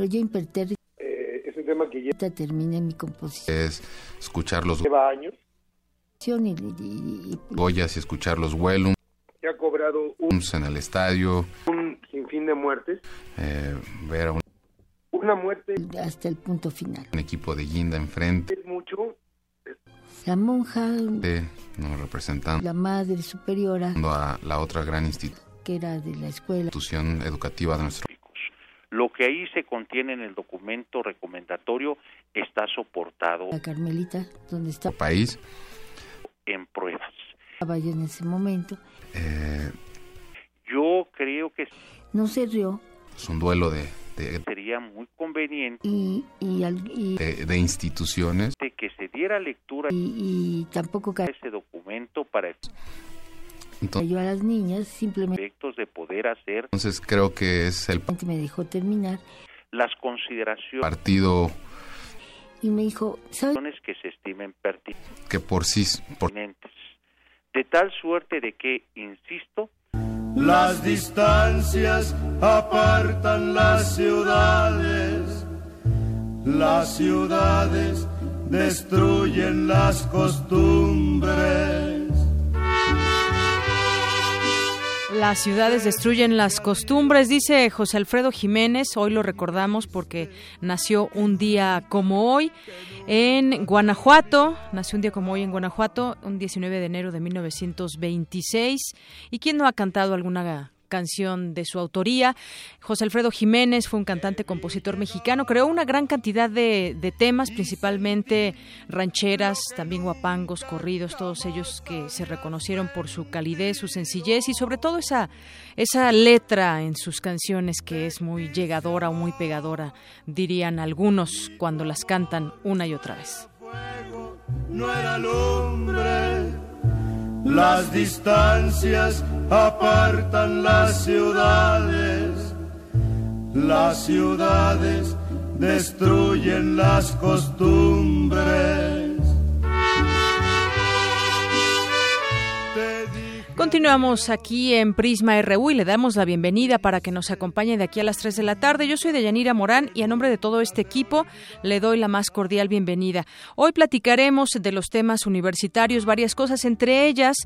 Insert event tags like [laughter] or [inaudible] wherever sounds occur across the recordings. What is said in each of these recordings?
Pero yo impertérrito Eh, es un tema que ya terminé mi composición. Es escuchar los lleva años, y, y- y- Goyas y escuchar los Wellums que ha cobrado un, en el estadio, un sinfín de muertes. eh, ver a un, Una muerte hasta el punto final. un equipo de guinda enfrente, es mucho, La monja, de- ¿no? representando la madre superiora, a la otra gran institución que era de la escuela, educativa de nuestro Lo que ahí se contiene en el documento recomendatorio está soportado la Carmelita, donde estaba país. en pruebas. yo en ese momento. Eh, Yo creo que No se rió es un duelo de, de, sería muy conveniente y, y, al- y, de- de instituciones. que se diera lectura y- y tampoco ese documento para Entonces, cayó a las niñas, simplemente efectos de poder hacer entonces creo que es el me dejó terminar las consideraciones partido y me dijo, ¿sabes? que se estimen pertinentes. que por sí, por, De tal suerte de que, insisto, Las distancias apartan las ciudades, las ciudades destruyen las costumbres. Las ciudades destruyen las costumbres, dice José Alfredo Jiménez. Hoy lo recordamos porque nació un día como hoy en Guanajuato. Nació un día como hoy en Guanajuato, un 19 de enero de 1926. ¿Y quién no ha cantado alguna canción de su autoría. José Alfredo Jiménez fue un cantante compositor mexicano, creó una gran cantidad de, temas, principalmente rancheras, también guapangos, corridos, todos ellos que se reconocieron por su calidez, su sencillez y sobre todo esa, esa letra en sus canciones que es muy llegadora o muy pegadora, dirían algunos cuando las cantan una y otra vez. Las distancias apartan las ciudades, las ciudades destruyen las costumbres. Continuamos aquí en Prisma RU y le damos la bienvenida para que nos acompañe de aquí a las 3 de la tarde. Yo soy Deyanira Morán y a nombre de todo este equipo le doy la más cordial bienvenida. Hoy platicaremos de los temas universitarios, varias cosas, entre ellas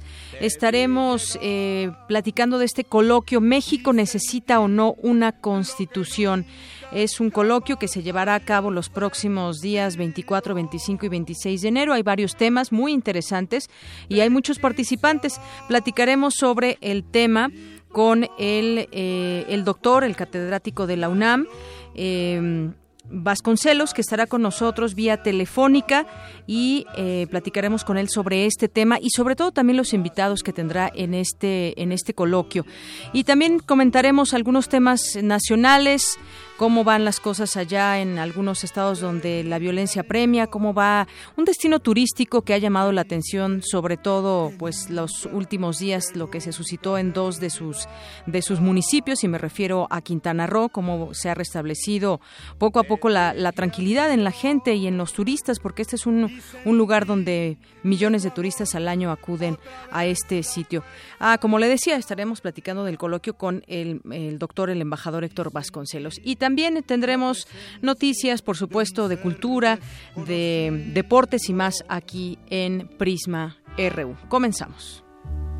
estaremos eh, platicando de este coloquio México necesita o no una constitución. Es un coloquio que se llevará a cabo los próximos días 24, 25 y 26 de enero. Hay varios temas muy interesantes y hay muchos participantes. Platicaremos sobre el tema con el, eh, el doctor, el catedrático de la UNAM. Eh, Vasconcelos, que estará con nosotros vía telefónica y eh, platicaremos con él sobre este tema y sobre todo también los invitados que tendrá en este, en este coloquio. Y también comentaremos algunos temas nacionales, cómo van las cosas allá en algunos estados donde la violencia premia, cómo va un destino turístico que ha llamado la atención, sobre todo pues los últimos días, lo que se suscitó en dos de sus, de sus municipios, y me refiero a Quintana Roo, cómo se ha restablecido poco a poco la, tranquilidad en la gente y en los turistas, porque este es un, un lugar donde millones de turistas al año acuden a este sitio. Ah, como le decía, estaremos platicando del coloquio con el, el doctor, el embajador Héctor Vasconcelos. Y también tendremos noticias, por supuesto, de cultura, de deportes y más aquí en Prisma RU. Comenzamos.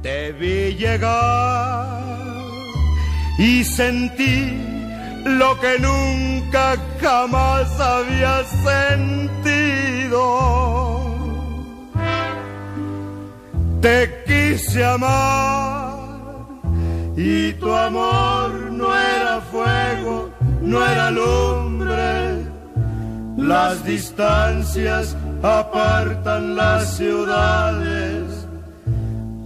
Te vi llegar y sentí lo que nunca jamás había sentido. Te quise amar y tu amor no era fuego, no era lumbre. Las distancias apartan las ciudades,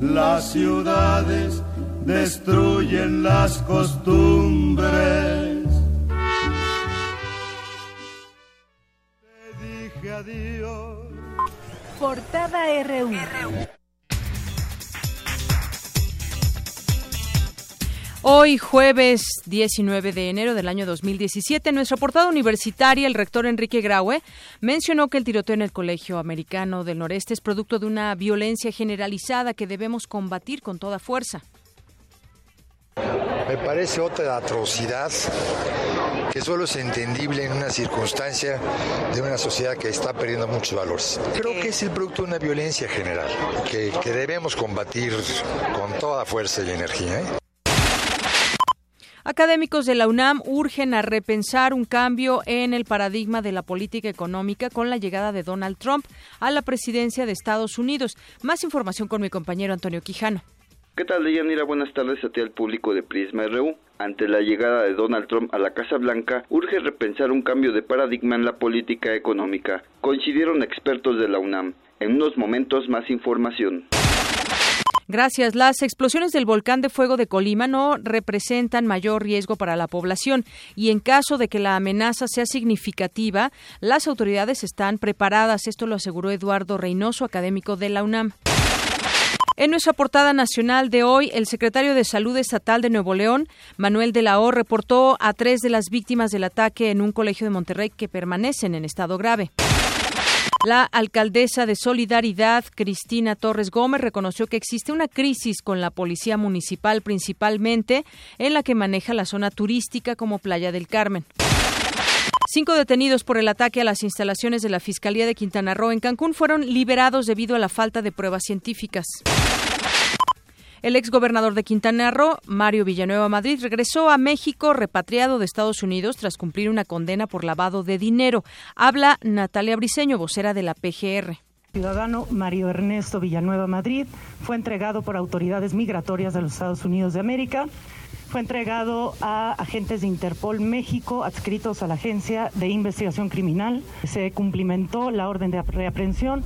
las ciudades destruyen las costumbres. Te dije adiós. Portada RU. Hoy, jueves 19 de enero del año 2017, en nuestra portada universitaria, el rector Enrique Graue mencionó que el tiroteo en el Colegio Americano del Noreste es producto de una violencia generalizada que debemos combatir con toda fuerza. Me parece otra atrocidad que solo es entendible en una circunstancia de una sociedad que está perdiendo muchos valores. Creo que es el producto de una violencia general que, debemos combatir con toda fuerza y energía. ¿eh? Académicos de la UNAM urgen a repensar un cambio en el paradigma de la política económica con la llegada de Donald Trump a la presidencia de Estados Unidos. Más información con mi compañero Antonio Quijano. ¿Qué tal, Deyanira? Buenas tardes a ti al público de Prisma RU. Ante la llegada de Donald Trump a la Casa Blanca, urge repensar un cambio de paradigma en la política económica. Coincidieron expertos de la UNAM. En unos momentos más información. Gracias. Las explosiones del volcán de fuego de Colima no representan mayor riesgo para la población y en caso de que la amenaza sea significativa, las autoridades están preparadas. Esto lo aseguró Eduardo Reynoso, académico de la UNAM. En nuestra portada nacional de hoy, el secretario de Salud Estatal de Nuevo León, Manuel de la O, reportó a tres de las víctimas del ataque en un colegio de Monterrey que permanecen en estado grave. La alcaldesa de Solidaridad, Cristina Torres Gómez, reconoció que existe una crisis con la policía municipal, principalmente en la que maneja la zona turística como Playa del Carmen. Cinco detenidos por el ataque a las instalaciones de la Fiscalía de Quintana Roo en Cancún fueron liberados debido a la falta de pruebas científicas. El exgobernador de Quintana Roo, Mario Villanueva Madrid, regresó a México repatriado de Estados Unidos tras cumplir una condena por lavado de dinero. Habla Natalia Briceño, vocera de la PGR. Ciudadano Mario Ernesto Villanueva Madrid fue entregado por autoridades migratorias de los Estados Unidos de América. Fue entregado a agentes de Interpol México adscritos a la Agencia de Investigación Criminal. Se cumplimentó la orden de reaprehensión.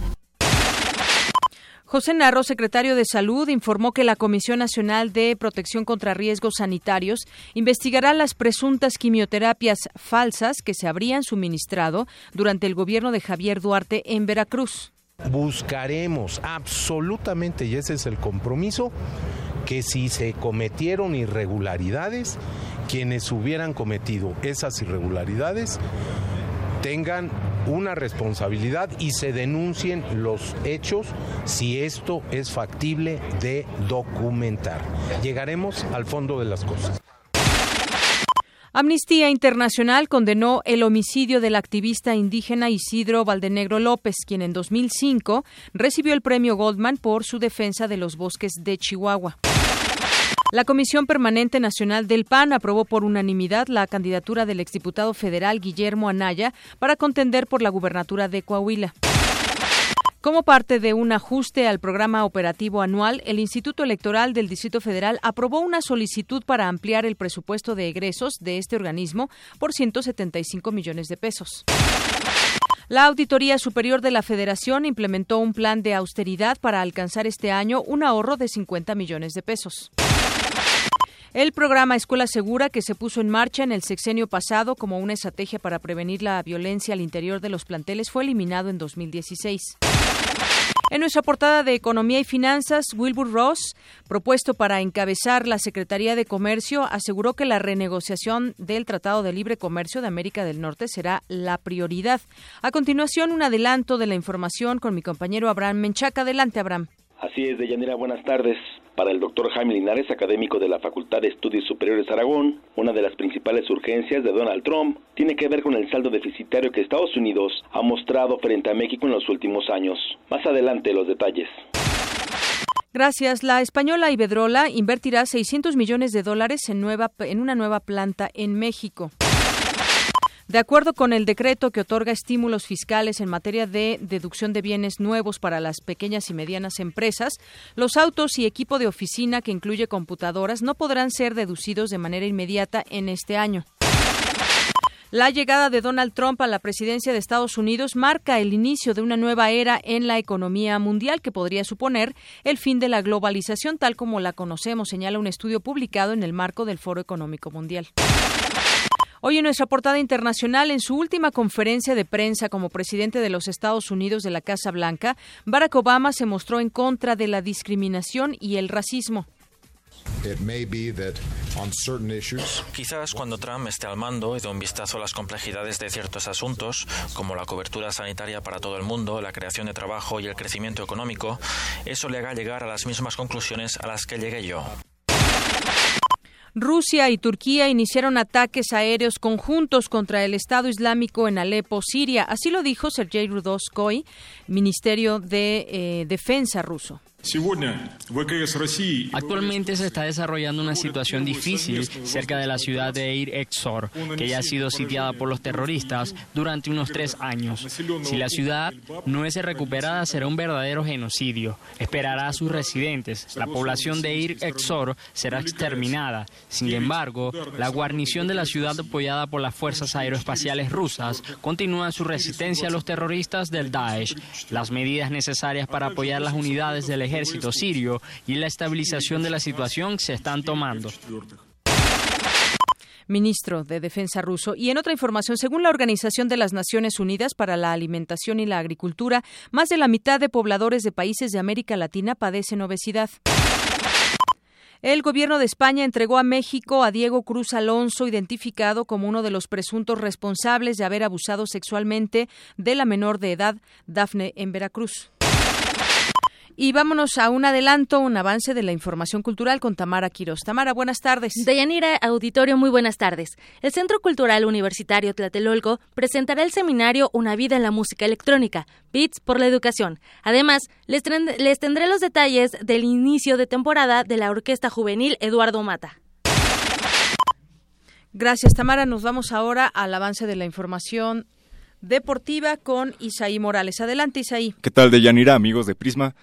José Narro, secretario de Salud, informó que la Comisión Nacional de Protección contra Riesgos Sanitarios investigará las presuntas quimioterapias falsas que se habrían suministrado durante el gobierno de Javier Duarte en Veracruz. Buscaremos absolutamente, y ese es el compromiso, que si se cometieron irregularidades, quienes hubieran cometido esas irregularidades tengan una responsabilidad y se denuncien los hechos si esto es factible de documentar. Llegaremos al fondo de las cosas. Amnistía Internacional condenó el homicidio del activista indígena Isidro Valdenegro López, quien en 2005 recibió el premio Goldman por su defensa de los bosques de Chihuahua. La Comisión Permanente Nacional del PAN aprobó por unanimidad la candidatura del exdiputado federal Guillermo Anaya para contender por la gubernatura de Coahuila. Como parte de un ajuste al programa operativo anual, el Instituto Electoral del Distrito Federal aprobó una solicitud para ampliar el presupuesto de egresos de este organismo por 175 millones de pesos. La Auditoría Superior de la Federación implementó un plan de austeridad para alcanzar este año un ahorro de 50 millones de pesos. El programa Escuela Segura, que se puso en marcha en el sexenio pasado como una estrategia para prevenir la violencia al interior de los planteles, fue eliminado en 2016. En nuestra portada de Economía y Finanzas, Wilbur Ross, propuesto para encabezar la Secretaría de Comercio, aseguró que la renegociación del Tratado de Libre Comercio de América del Norte será la prioridad. A continuación, un adelanto de la información con mi compañero Abraham Menchaca. Adelante, Abraham. Así es, Deyanira, buenas tardes. Para el doctor Jaime Linares, académico de la Facultad de Estudios Superiores Aragón, una de las principales urgencias de Donald Trump tiene que ver con el saldo deficitario que Estados Unidos ha mostrado frente a México en los últimos años. Más adelante los detalles. Gracias. La española Iberdrola invertirá 600 millones de dólares en, nueva, en una nueva planta en México. De acuerdo con el decreto que otorga estímulos fiscales en materia de deducción de bienes nuevos para las pequeñas y medianas empresas, los autos y equipo de oficina que incluye computadoras no podrán ser deducidos de manera inmediata en este año. La llegada de Donald Trump a la presidencia de Estados Unidos marca el inicio de una nueva era en la economía mundial que podría suponer el fin de la globalización tal como la conocemos, señala un estudio publicado en el marco del Foro Económico Mundial. Hoy en nuestra portada internacional, en su última conferencia de prensa como presidente de los Estados Unidos de la Casa Blanca, Barack Obama se mostró en contra de la discriminación y el racismo. Quizás cuando Trump esté al mando y dé un vistazo a las complejidades de ciertos asuntos, como la cobertura sanitaria para todo el mundo, la creación de trabajo y el crecimiento económico, eso le haga llegar a las mismas conclusiones a las que llegué yo. Rusia y Turquía iniciaron ataques aéreos conjuntos contra el Estado Islámico en Alepo, Siria. Así lo dijo Sergei Rudoskoy, Ministerio de eh, Defensa ruso. Actualmente se está desarrollando una situación difícil cerca de la ciudad de Ir Exor, que ya ha sido sitiada por los terroristas durante unos tres años. Si la ciudad no es recuperada, será un verdadero genocidio. Esperará a sus residentes. La población de Ir Exor será exterminada. Sin embargo, la guarnición de la ciudad apoyada por las fuerzas aeroespaciales rusas continúa su resistencia a los terroristas del Daesh. Las medidas necesarias para apoyar las unidades del ejército ejército sirio y la estabilización de la situación se están tomando ministro de Defensa ruso. Y en otra información, según la Organización de las Naciones Unidas para la Alimentación y la Agricultura, más de la mitad de pobladores de países de América Latina padecen obesidad. El gobierno de España entregó a México a Diego Cruz Alonso, identificado como uno de los presuntos responsables de haber abusado sexualmente de la menor de edad, Dafne, en Veracruz. Y vámonos a un adelanto, un avance de la información cultural con Tamara Quiroz. Tamara, buenas tardes. Deyanira, auditorio, muy buenas tardes. El Centro Cultural Universitario Tlatelolco presentará el seminario Una vida en la música electrónica, Beats por la educación. Además, les, les tendré los detalles del inicio de temporada de la Orquesta Juvenil Eduardo Mata. Gracias, Tamara. Nos vamos ahora al avance de la información deportiva con Isaí Morales. Adelante, Isaí. ¿Qué tal, Deyanira, amigos de Prisma?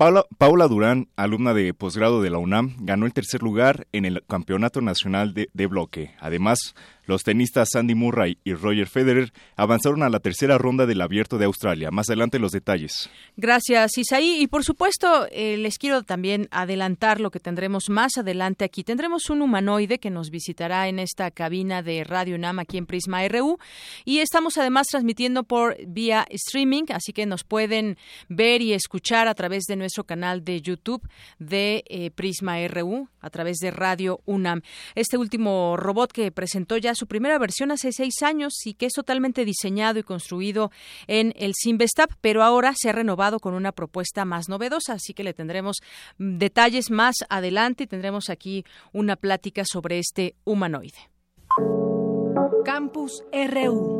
Paula, Durán, alumna de posgrado de la UNAM, ganó el tercer lugar en el Campeonato Nacional de, de Bloque. Además, los tenistas Sandy Murray y Roger Federer avanzaron a la tercera ronda del Abierto de Australia. Más adelante los detalles. Gracias, Isaí. Y por supuesto, eh, les quiero también adelantar lo que tendremos más adelante aquí. Tendremos un humanoide que nos visitará en esta cabina de Radio UNAM aquí en Prisma RU. Y estamos además transmitiendo por vía streaming, así que nos pueden ver y escuchar a través de nuestro canal de YouTube de eh, Prisma RU, a través de Radio UNAM. Este último robot que presentó ya su primera versión hace seis años y que es totalmente diseñado y construido en el Simvestab, pero ahora se ha renovado con una propuesta más novedosa, así que le tendremos mm, detalles más adelante y tendremos aquí una plática sobre este humanoide. Campus RU.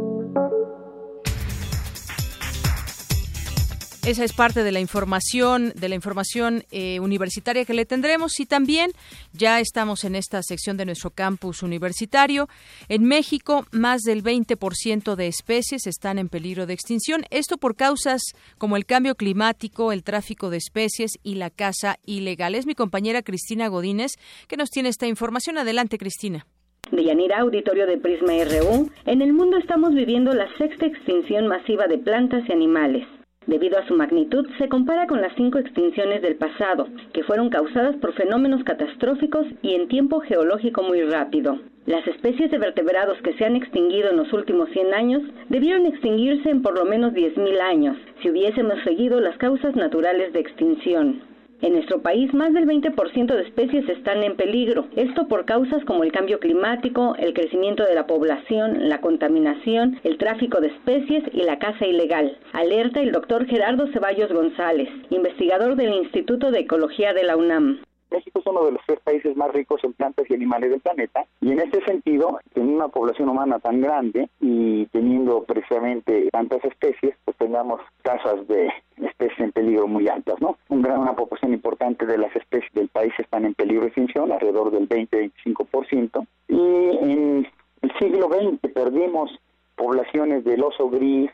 Esa es parte de la información, de la información eh, universitaria que le tendremos y también ya estamos en esta sección de nuestro campus universitario. En México, más del 20% de especies están en peligro de extinción. Esto por causas como el cambio climático, el tráfico de especies y la caza ilegal. Es mi compañera Cristina Godínez que nos tiene esta información. Adelante, Cristina. De Yanira, auditorio de Prisma RU, en el mundo estamos viviendo la sexta extinción masiva de plantas y animales. Debido a su magnitud, se compara con las cinco extinciones del pasado, que fueron causadas por fenómenos catastróficos y en tiempo geológico muy rápido. Las especies de vertebrados que se han extinguido en los últimos 100 años debieron extinguirse en por lo menos 10.000 años, si hubiésemos seguido las causas naturales de extinción. En nuestro país, más del 20% de especies están en peligro. Esto por causas como el cambio climático, el crecimiento de la población, la contaminación, el tráfico de especies y la caza ilegal. Alerta el doctor Gerardo Ceballos González, investigador del Instituto de Ecología de la UNAM. México es uno de los tres países más ricos en plantas y animales del planeta y en este sentido, teniendo una población humana tan grande y teniendo precisamente tantas especies, pues tengamos tasas de especies en peligro muy altas, ¿no? Una proporción importante de las especies del país están en peligro de extinción, alrededor del 20-25%, y en el siglo XX perdimos poblaciones del oso gris,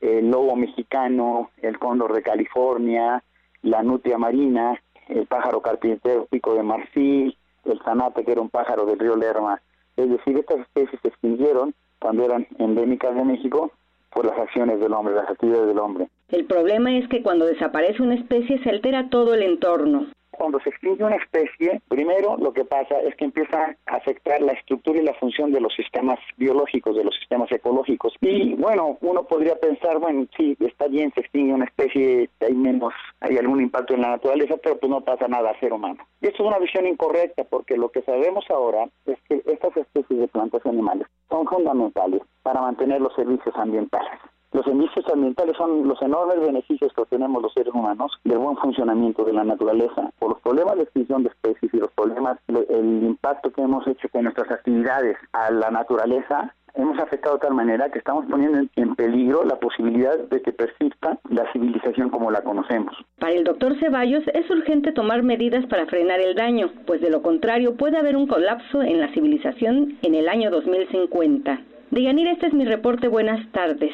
el lobo mexicano, el cóndor de California, la nutria marina, el pájaro carpintero pico de marfil, el zanate que era un pájaro del río Lerma. Es decir, estas especies se extinguieron cuando eran endémicas de México por las acciones del hombre, las actividades del hombre. El problema es que cuando desaparece una especie se altera todo el entorno cuando se extingue una especie, primero lo que pasa es que empieza a afectar la estructura y la función de los sistemas biológicos, de los sistemas ecológicos. Y bueno, uno podría pensar, bueno, sí, está bien, se extingue una especie, hay menos, hay algún impacto en la naturaleza, pero pues no pasa nada a ser humano. Y esto es una visión incorrecta, porque lo que sabemos ahora es que estas especies de plantas y animales son fundamentales para mantener los servicios ambientales. Los indicios ambientales son los enormes beneficios que tenemos los seres humanos del buen funcionamiento de la naturaleza. Por los problemas de extinción de especies y los problemas, el impacto que hemos hecho con nuestras actividades a la naturaleza, hemos afectado de tal manera que estamos poniendo en peligro la posibilidad de que persista la civilización como la conocemos. Para el doctor Ceballos es urgente tomar medidas para frenar el daño, pues de lo contrario puede haber un colapso en la civilización en el año 2050. Deyanira, este es mi reporte. Buenas tardes.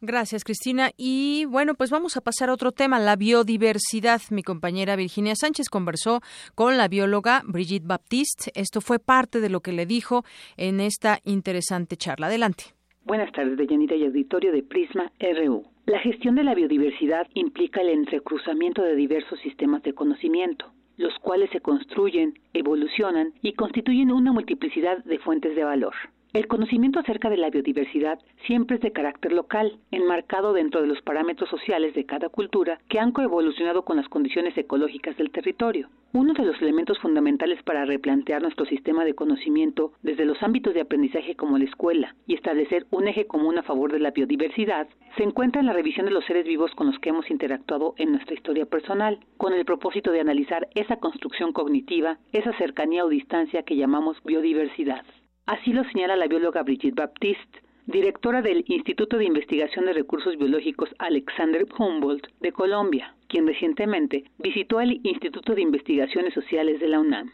Gracias, Cristina. Y bueno, pues vamos a pasar a otro tema, la biodiversidad. Mi compañera Virginia Sánchez conversó con la bióloga Brigitte Baptiste. Esto fue parte de lo que le dijo en esta interesante charla. Adelante. Buenas tardes, Deyanira y auditorio de Prisma RU. La gestión de la biodiversidad implica el entrecruzamiento de diversos sistemas de conocimiento, los cuales se construyen, evolucionan y constituyen una multiplicidad de fuentes de valor. El conocimiento acerca de la biodiversidad siempre es de carácter local, enmarcado dentro de los parámetros sociales de cada cultura que han coevolucionado con las condiciones ecológicas del territorio. Uno de los elementos fundamentales para replantear nuestro sistema de conocimiento desde los ámbitos de aprendizaje como la escuela y establecer un eje común a favor de la biodiversidad se encuentra en la revisión de los seres vivos con los que hemos interactuado en nuestra historia personal, con el propósito de analizar esa construcción cognitiva, esa cercanía o distancia que llamamos biodiversidad. Así lo señala la bióloga Brigitte Baptiste, directora del Instituto de Investigación de Recursos Biológicos Alexander Humboldt de Colombia, quien recientemente visitó el Instituto de Investigaciones Sociales de la UNAM.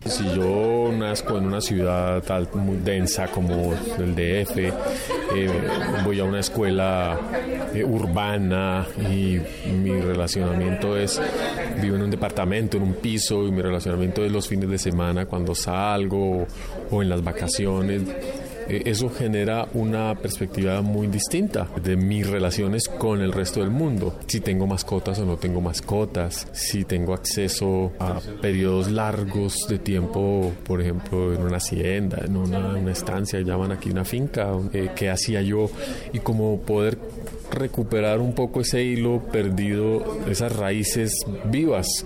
Si yo nazco en una ciudad tal, muy densa como el DF, eh, voy a una escuela eh, urbana y mi relacionamiento es, vivo en un departamento, en un piso y mi relacionamiento es los fines de semana cuando salgo o en las vacaciones eso genera una perspectiva muy distinta de mis relaciones con el resto del mundo. Si tengo mascotas o no tengo mascotas, si tengo acceso a periodos largos de tiempo, por ejemplo, en una hacienda, en una, estancia, llaman aquí una finca, eh, qué hacía yo y cómo poder recuperar un poco ese hilo perdido, esas raíces vivas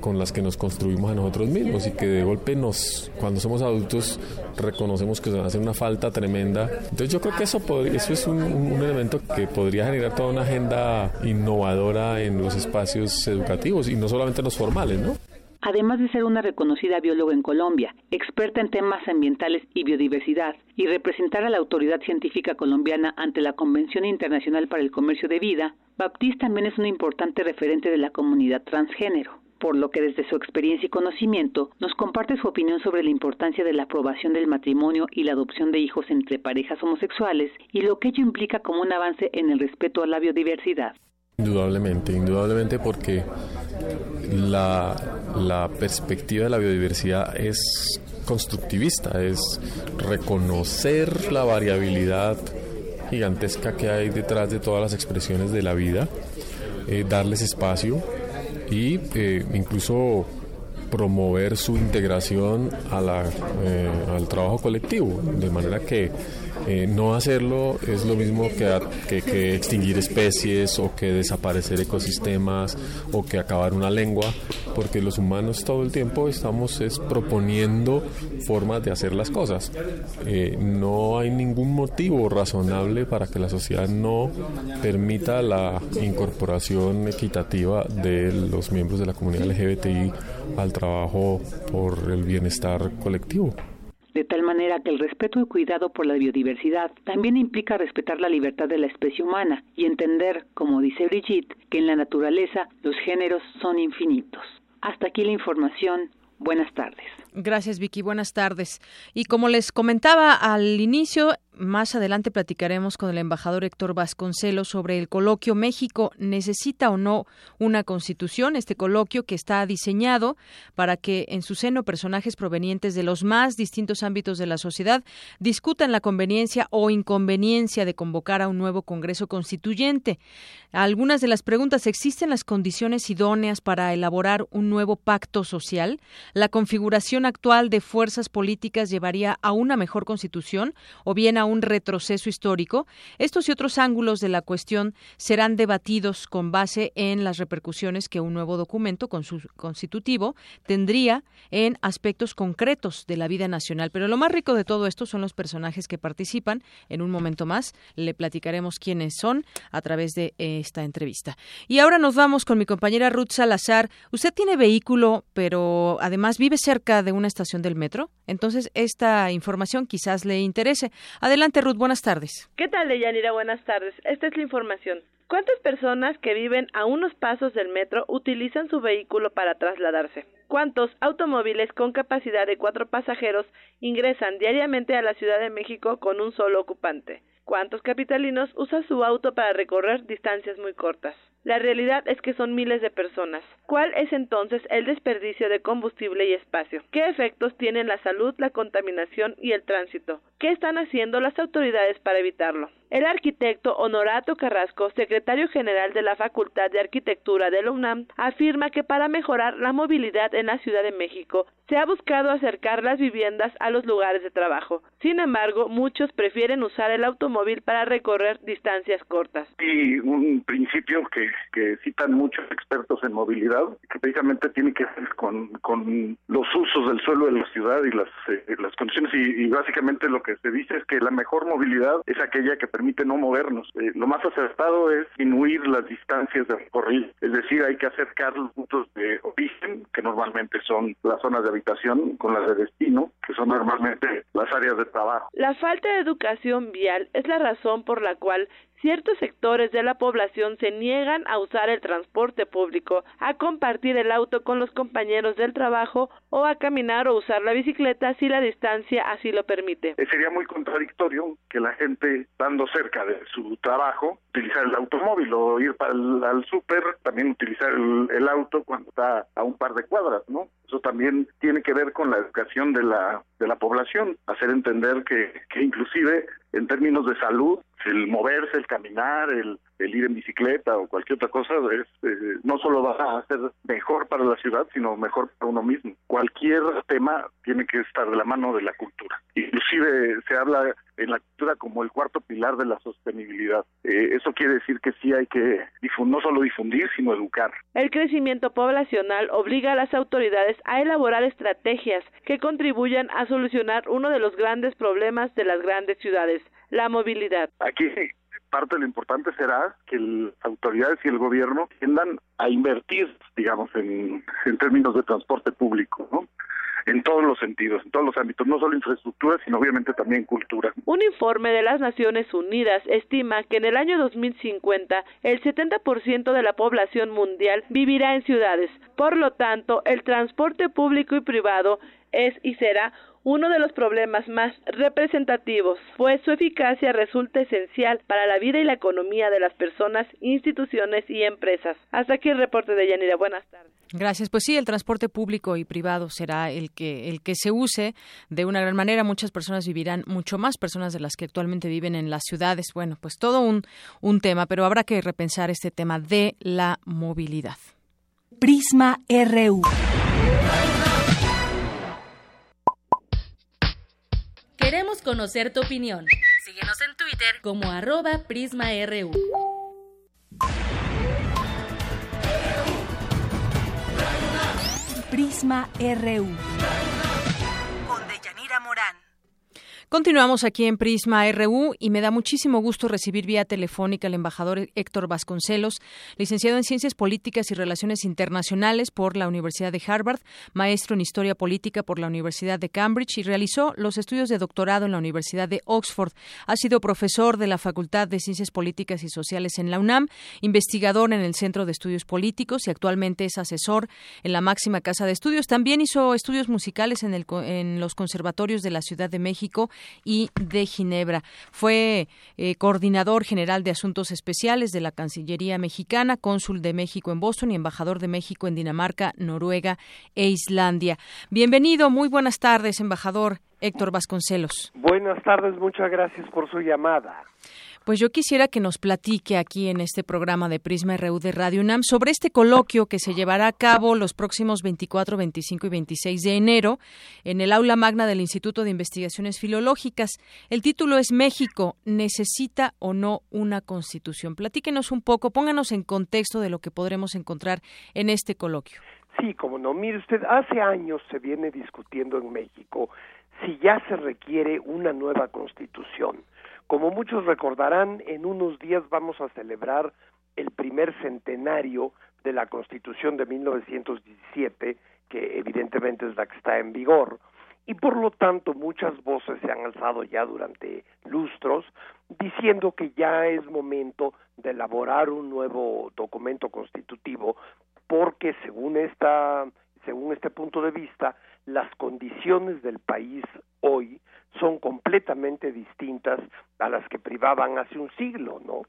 con las que nos construimos a nosotros mismos y que de golpe nos, cuando somos adultos, reconocemos que nos hace una falta tremenda. Entonces yo creo que eso, eso es un, un, elemento que podría generar toda una agenda innovadora en los espacios educativos y no solamente en los formales, ¿no? Además de ser una reconocida bióloga en Colombia, experta en temas ambientales y biodiversidad, y representar a la autoridad científica colombiana ante la Convención Internacional para el Comercio de Vida, Baptiste también es una importante referente de la comunidad transgénero por lo que desde su experiencia y conocimiento nos comparte su opinión sobre la importancia de la aprobación del matrimonio y la adopción de hijos entre parejas homosexuales y lo que ello implica como un avance en el respeto a la biodiversidad. Indudablemente, indudablemente porque la, perspectiva de la biodiversidad es constructivista, es reconocer la variabilidad gigantesca que hay detrás de todas las expresiones de la vida, eh, darles espacio y eh, incluso promover su integración a la, eh, al trabajo colectivo, de manera que eh, no hacerlo es lo mismo que, que, extinguir especies o que desaparecer ecosistemas o que acabar una lengua, porque los humanos todo el tiempo estamos es, proponiendo formas de hacer las cosas. Eh, no hay ningún motivo razonable para que la sociedad no permita la incorporación equitativa de los miembros de la comunidad LGBTI al trabajo por el bienestar colectivo de tal manera que el respeto y cuidado por la biodiversidad también implica respetar la libertad de la especie humana y entender, como dice Brigitte, que en la naturaleza los géneros son infinitos. Hasta aquí la información. Buenas tardes. Gracias, Vicky. Buenas tardes. Y como les comentaba al inicio, más adelante platicaremos con el embajador Héctor Vasconcelos sobre el coloquio México necesita o no una constitución, este coloquio que está diseñado para que en su seno personajes provenientes de los más distintos ámbitos de la sociedad discutan la conveniencia o inconveniencia de convocar a un nuevo Congreso Constituyente. Algunas de las preguntas, ¿existen las condiciones idóneas para elaborar un nuevo pacto social? La configuración actual de fuerzas políticas llevaría a una mejor constitución o bien a un retroceso histórico? Estos y otros ángulos de la cuestión serán debatidos con base en las repercusiones que un nuevo documento constitutivo tendría en aspectos concretos de la vida nacional. Pero lo más rico de todo esto son los personajes que participan. En un momento más le platicaremos quiénes son a través de esta entrevista. Y ahora nos vamos con mi compañera Ruth Salazar. Usted tiene vehículo, pero además vive cerca de una estación del metro. Entonces, esta información quizás le interese. Adelante, Ruth. Buenas tardes. ¿Qué tal, Deyanira? Buenas tardes. Esta es la información. ¿Cuántas personas que viven a unos pasos del metro utilizan su vehículo para trasladarse? ¿Cuántos automóviles con capacidad de cuatro pasajeros ingresan diariamente a la Ciudad de México con un solo ocupante? ¿Cuántos capitalinos usan su auto para recorrer distancias muy cortas? La realidad es que son miles de personas. ¿Cuál es entonces el desperdicio de combustible y espacio? ¿Qué efectos tienen la salud, la contaminación y el tránsito? ¿Qué están haciendo las autoridades para evitarlo? El arquitecto Honorato Carrasco, secretario general de la Facultad de Arquitectura de la UNAM, afirma que para mejorar la movilidad en la Ciudad de México se ha buscado acercar las viviendas a los lugares de trabajo. Sin embargo, muchos prefieren usar el automóvil para recorrer distancias cortas. Y un principio que, que citan muchos expertos en movilidad, que precisamente tiene que ver con, con los usos del suelo de la ciudad y las, eh, las condiciones. Y, básicamente lo que se dice es que la mejor movilidad es aquella que permite no movernos. Eh, lo más acertado es disminuir las distancias de recorrido, es decir, hay que acercar los puntos de origen, que normalmente son las zonas de habitación, con las de destino, que son normalmente las áreas de trabajo. La falta de educación vial es la razón por la cual ciertos sectores de la población se niegan a usar el transporte público, a compartir el auto con los compañeros del trabajo o a caminar o usar la bicicleta si la distancia así lo permite. Eh, sería muy contradictorio que la gente, estando cerca de su trabajo, utilizar el automóvil o ir para al súper, también utilizar el, el auto cuando está a un par de cuadras, ¿no? Eso también tiene que ver con la educación de la, de la población, hacer entender que, que inclusive en términos de salud, el moverse, el caminar, el, el ir en bicicleta o cualquier otra cosa, es, eh, no solo va a ser mejor para la ciudad, sino mejor para uno mismo. Cualquier tema tiene que estar de la mano de la cultura. Inclusive se habla en la cultura como el cuarto pilar de la sostenibilidad. Eh, eso quiere decir que sí hay que no solo difundir, sino educar. El crecimiento poblacional obliga a las autoridades a elaborar estrategias que contribuyan a solucionar uno de los grandes problemas de las grandes ciudades, la movilidad. Aquí parte de lo importante será que las autoridades y el gobierno tiendan a invertir, digamos, en, en términos de transporte público, ¿no? En todos los sentidos, en todos los ámbitos, no solo infraestructura, sino obviamente también cultura. Un informe de las Naciones Unidas estima que en el año 2050 el 70% de la población mundial vivirá en ciudades. Por lo tanto, el transporte público y privado es y será uno de los problemas más representativos, pues su eficacia resulta esencial para la vida y la economía de las personas, instituciones y empresas. Hasta aquí el reporte de Yanira. Buenas tardes. Gracias. Pues sí, el transporte público y privado será el que el que se use de una gran manera. Muchas personas vivirán mucho más personas de las que actualmente viven en las ciudades. Bueno, pues todo un un tema, pero habrá que repensar este tema de la movilidad. Prisma RU. Queremos conocer tu opinión. Síguenos en Twitter como arroba PrismaRU. Prisma RU. Continuamos aquí en Prisma RU y me da muchísimo gusto recibir vía telefónica al embajador Héctor Vasconcelos, licenciado en Ciencias Políticas y Relaciones Internacionales por la Universidad de Harvard, maestro en Historia Política por la Universidad de Cambridge y realizó los estudios de doctorado en la Universidad de Oxford. Ha sido profesor de la Facultad de Ciencias Políticas y Sociales en la UNAM, investigador en el Centro de Estudios Políticos y actualmente es asesor en la máxima casa de estudios. También hizo estudios musicales en, el, en los conservatorios de la Ciudad de México y de Ginebra. Fue eh, coordinador general de asuntos especiales de la Cancillería mexicana, cónsul de México en Boston y embajador de México en Dinamarca, Noruega e Islandia. Bienvenido, muy buenas tardes, embajador Héctor Vasconcelos. Buenas tardes, muchas gracias por su llamada. Pues yo quisiera que nos platique aquí en este programa de Prisma RU de Radio UNAM sobre este coloquio que se llevará a cabo los próximos 24, 25 y 26 de enero en el aula magna del Instituto de Investigaciones Filológicas. El título es México, ¿necesita o no una constitución? Platíquenos un poco, pónganos en contexto de lo que podremos encontrar en este coloquio. Sí, como no, mire usted, hace años se viene discutiendo en México si ya se requiere una nueva constitución. Como muchos recordarán, en unos días vamos a celebrar el primer centenario de la Constitución de 1917, que evidentemente es la que está en vigor, y por lo tanto muchas voces se han alzado ya durante lustros diciendo que ya es momento de elaborar un nuevo documento constitutivo porque según esta según este punto de vista las condiciones del país hoy son completamente distintas a las que privaban hace un siglo, ¿no?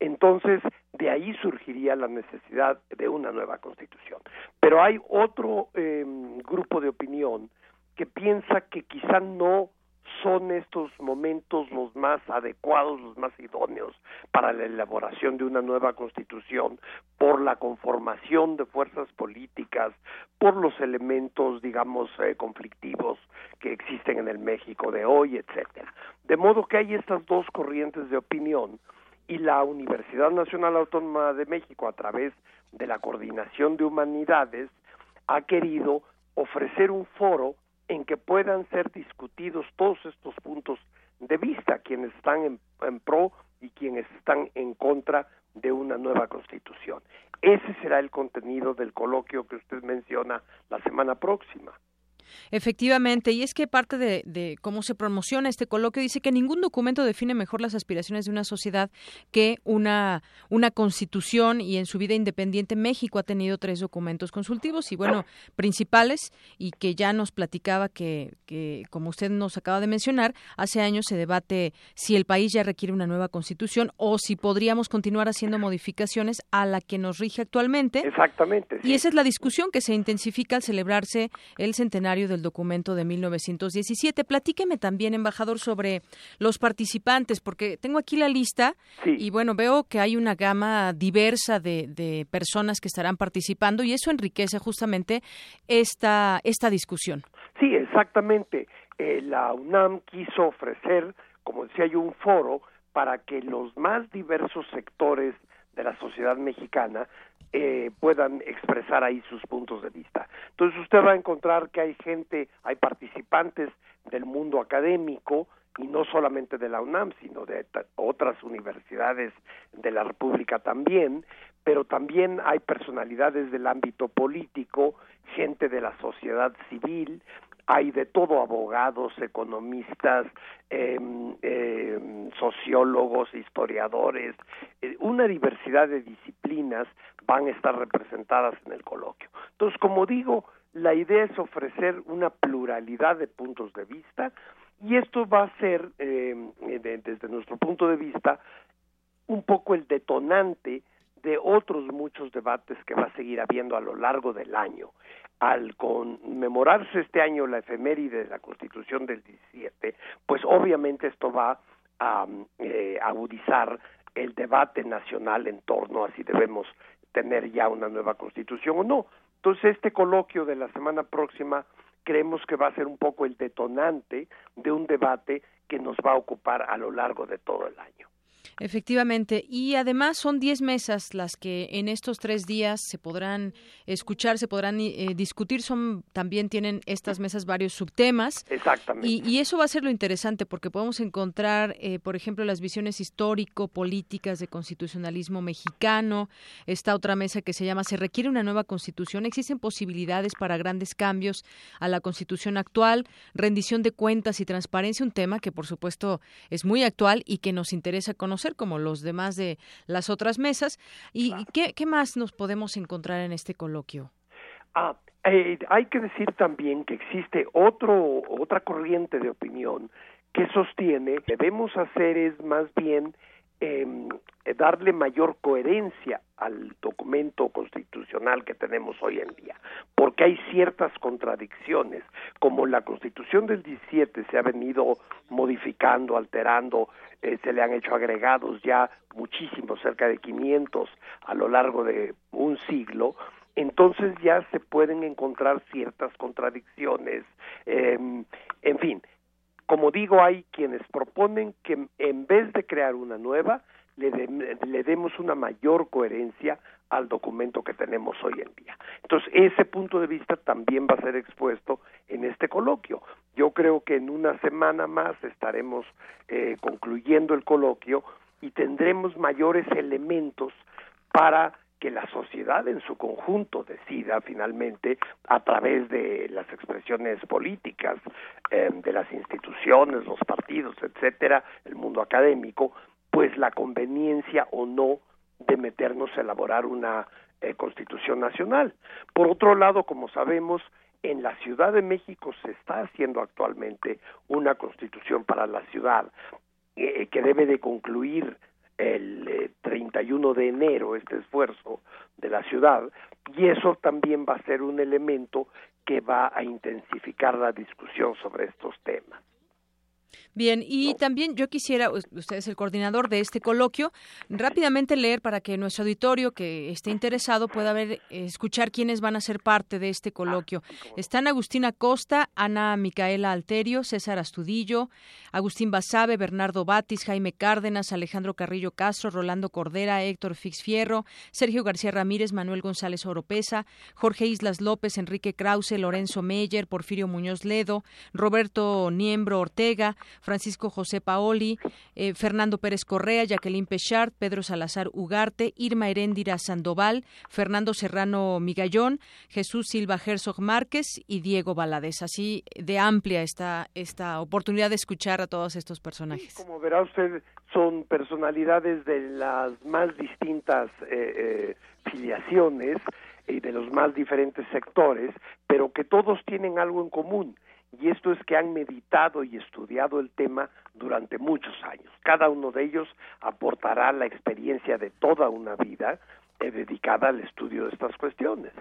Entonces, de ahí surgiría la necesidad de una nueva constitución. Pero hay otro eh, grupo de opinión que piensa que quizá no son estos momentos los más adecuados, los más idóneos para la elaboración de una nueva constitución por la conformación de fuerzas políticas, por los elementos, digamos, eh, conflictivos que existen en el México de hoy, etcétera. De modo que hay estas dos corrientes de opinión y la Universidad Nacional Autónoma de México a través de la Coordinación de Humanidades ha querido ofrecer un foro en que puedan ser discutidos todos estos puntos de vista, quienes están en, pro y quienes están en contra de una nueva constitución. Ese será el contenido del coloquio que usted menciona la semana próxima. Efectivamente, y es que parte de, cómo se promociona este coloquio dice que ningún documento define mejor las aspiraciones de una sociedad que una, una constitución y en su vida independiente México ha tenido tres documentos consultivos y bueno, principales y que ya nos platicaba que, que como usted nos acaba de mencionar, hace años se debate si el país ya requiere una nueva constitución o si podríamos continuar haciendo modificaciones a la que nos rige actualmente. Exactamente. Y esa es la discusión que se intensifica al celebrarse el centenario del documento de 1917. Platíqueme también, embajador, sobre los participantes, porque tengo aquí la lista y bueno, veo que hay una gama diversa de, personas que estarán participando y eso enriquece justamente esta, esta discusión. Sí, exactamente. Eh, la UNAM quiso ofrecer, como decía yo, un foro para que los más diversos sectores de la sociedad mexicana eh, puedan expresar ahí sus puntos de vista. Entonces usted va a encontrar que hay gente, hay participantes del mundo académico y no solamente de la UNAM, sino de otras universidades de la República también, pero también hay personalidades del ámbito político, gente de la sociedad civil, hay de todo abogados, economistas, em, sociólogos, historiadores, eh, una diversidad de disciplinas van a estar representadas en el coloquio. Entonces, como digo, la idea es ofrecer una pluralidad de puntos de vista y esto va a ser, em, desde nuestro punto de vista, un poco el detonante de otros muchos debates que va a seguir habiendo a lo largo del año al conmemorarse este año la efeméride de la Constitución del 17, pues obviamente esto va a eh, agudizar el debate nacional en torno a si debemos tener ya una nueva Constitución o no. Entonces, este coloquio de la semana próxima creemos que va a ser un poco el detonante de un debate que nos va a ocupar a lo largo de todo el año. Efectivamente, y además son 10 mesas las que en estos tres días se podrán escuchar, se podrán eh, discutir. Son también tienen estas mesas varios subtemas. Exactamente. Y, eso va a ser lo interesante porque podemos encontrar, eh, por ejemplo, las visiones histórico-políticas de constitucionalismo mexicano. Esta otra mesa que se llama Se requiere una nueva constitución. Existen posibilidades para grandes cambios a la constitución actual, rendición de cuentas y transparencia, un tema que por supuesto es muy actual y que nos interesa conocer como los demás de las otras mesas. ¿Y qué, qué más nos podemos encontrar en este coloquio? Ah, eh, hay que decir también que existe otro, otra corriente de opinión que sostiene que debemos hacer es más bien em, darle mayor coherencia al documento constitucional que tenemos hoy en día, porque hay ciertas contradicciones, como la constitución del 17 se ha venido modificando, alterando, eh, se le han hecho agregados ya muchísimos, cerca de 500 a lo largo de un siglo, entonces ya se pueden encontrar ciertas contradicciones, em, en fin, como digo, hay quienes proponen que en vez de crear una nueva, le, demos una mayor coherencia al documento que tenemos hoy en día. Entonces, ese punto de vista también va a ser expuesto en este coloquio. Yo creo que en una semana más estaremos eh, concluyendo el coloquio y tendremos mayores elementos para que la sociedad en su conjunto decida finalmente a través de las expresiones políticas, eh, de las instituciones, los partidos, etcétera, el mundo académico, pues la conveniencia o no de meternos a elaborar una eh, constitución nacional. Por otro lado, como sabemos, en la Ciudad de México se está haciendo actualmente una constitución para la ciudad eh, que debe de concluir el 31 eh, de enero este esfuerzo de la ciudad y eso también va a ser un elemento que va a intensificar la discusión sobre estos temas. Bien, y también yo quisiera, usted es el coordinador de este coloquio, rápidamente leer para que nuestro auditorio que esté interesado pueda ver, escuchar quiénes van a ser parte de este coloquio. Están Agustina Costa, Ana Micaela Alterio, César Astudillo, Agustín Basabe, Bernardo Batis, Jaime Cárdenas, Alejandro Carrillo Castro, Rolando Cordera, Héctor Fix Fierro, Sergio García Ramírez, Manuel González Oropesa, Jorge Islas López, Enrique Krause, Lorenzo Meyer, Porfirio Muñoz Ledo, Roberto Niembro Ortega, Francisco José Paoli, eh, Fernando Pérez Correa, Jacqueline Pechard, Pedro Salazar Ugarte, Irma Heréndira Sandoval, Fernando Serrano Migallón, Jesús Silva Herzog Márquez y Diego Valadez. Así de amplia está esta oportunidad de escuchar a todos estos personajes. como verá usted, son personalidades de las más distintas eh, eh, filiaciones y de los más diferentes sectores, pero que todos tienen algo en común y esto es que han meditado y estudiado el tema durante muchos años. Cada uno de ellos aportará la experiencia de toda una vida eh, dedicada al estudio de estas cuestiones.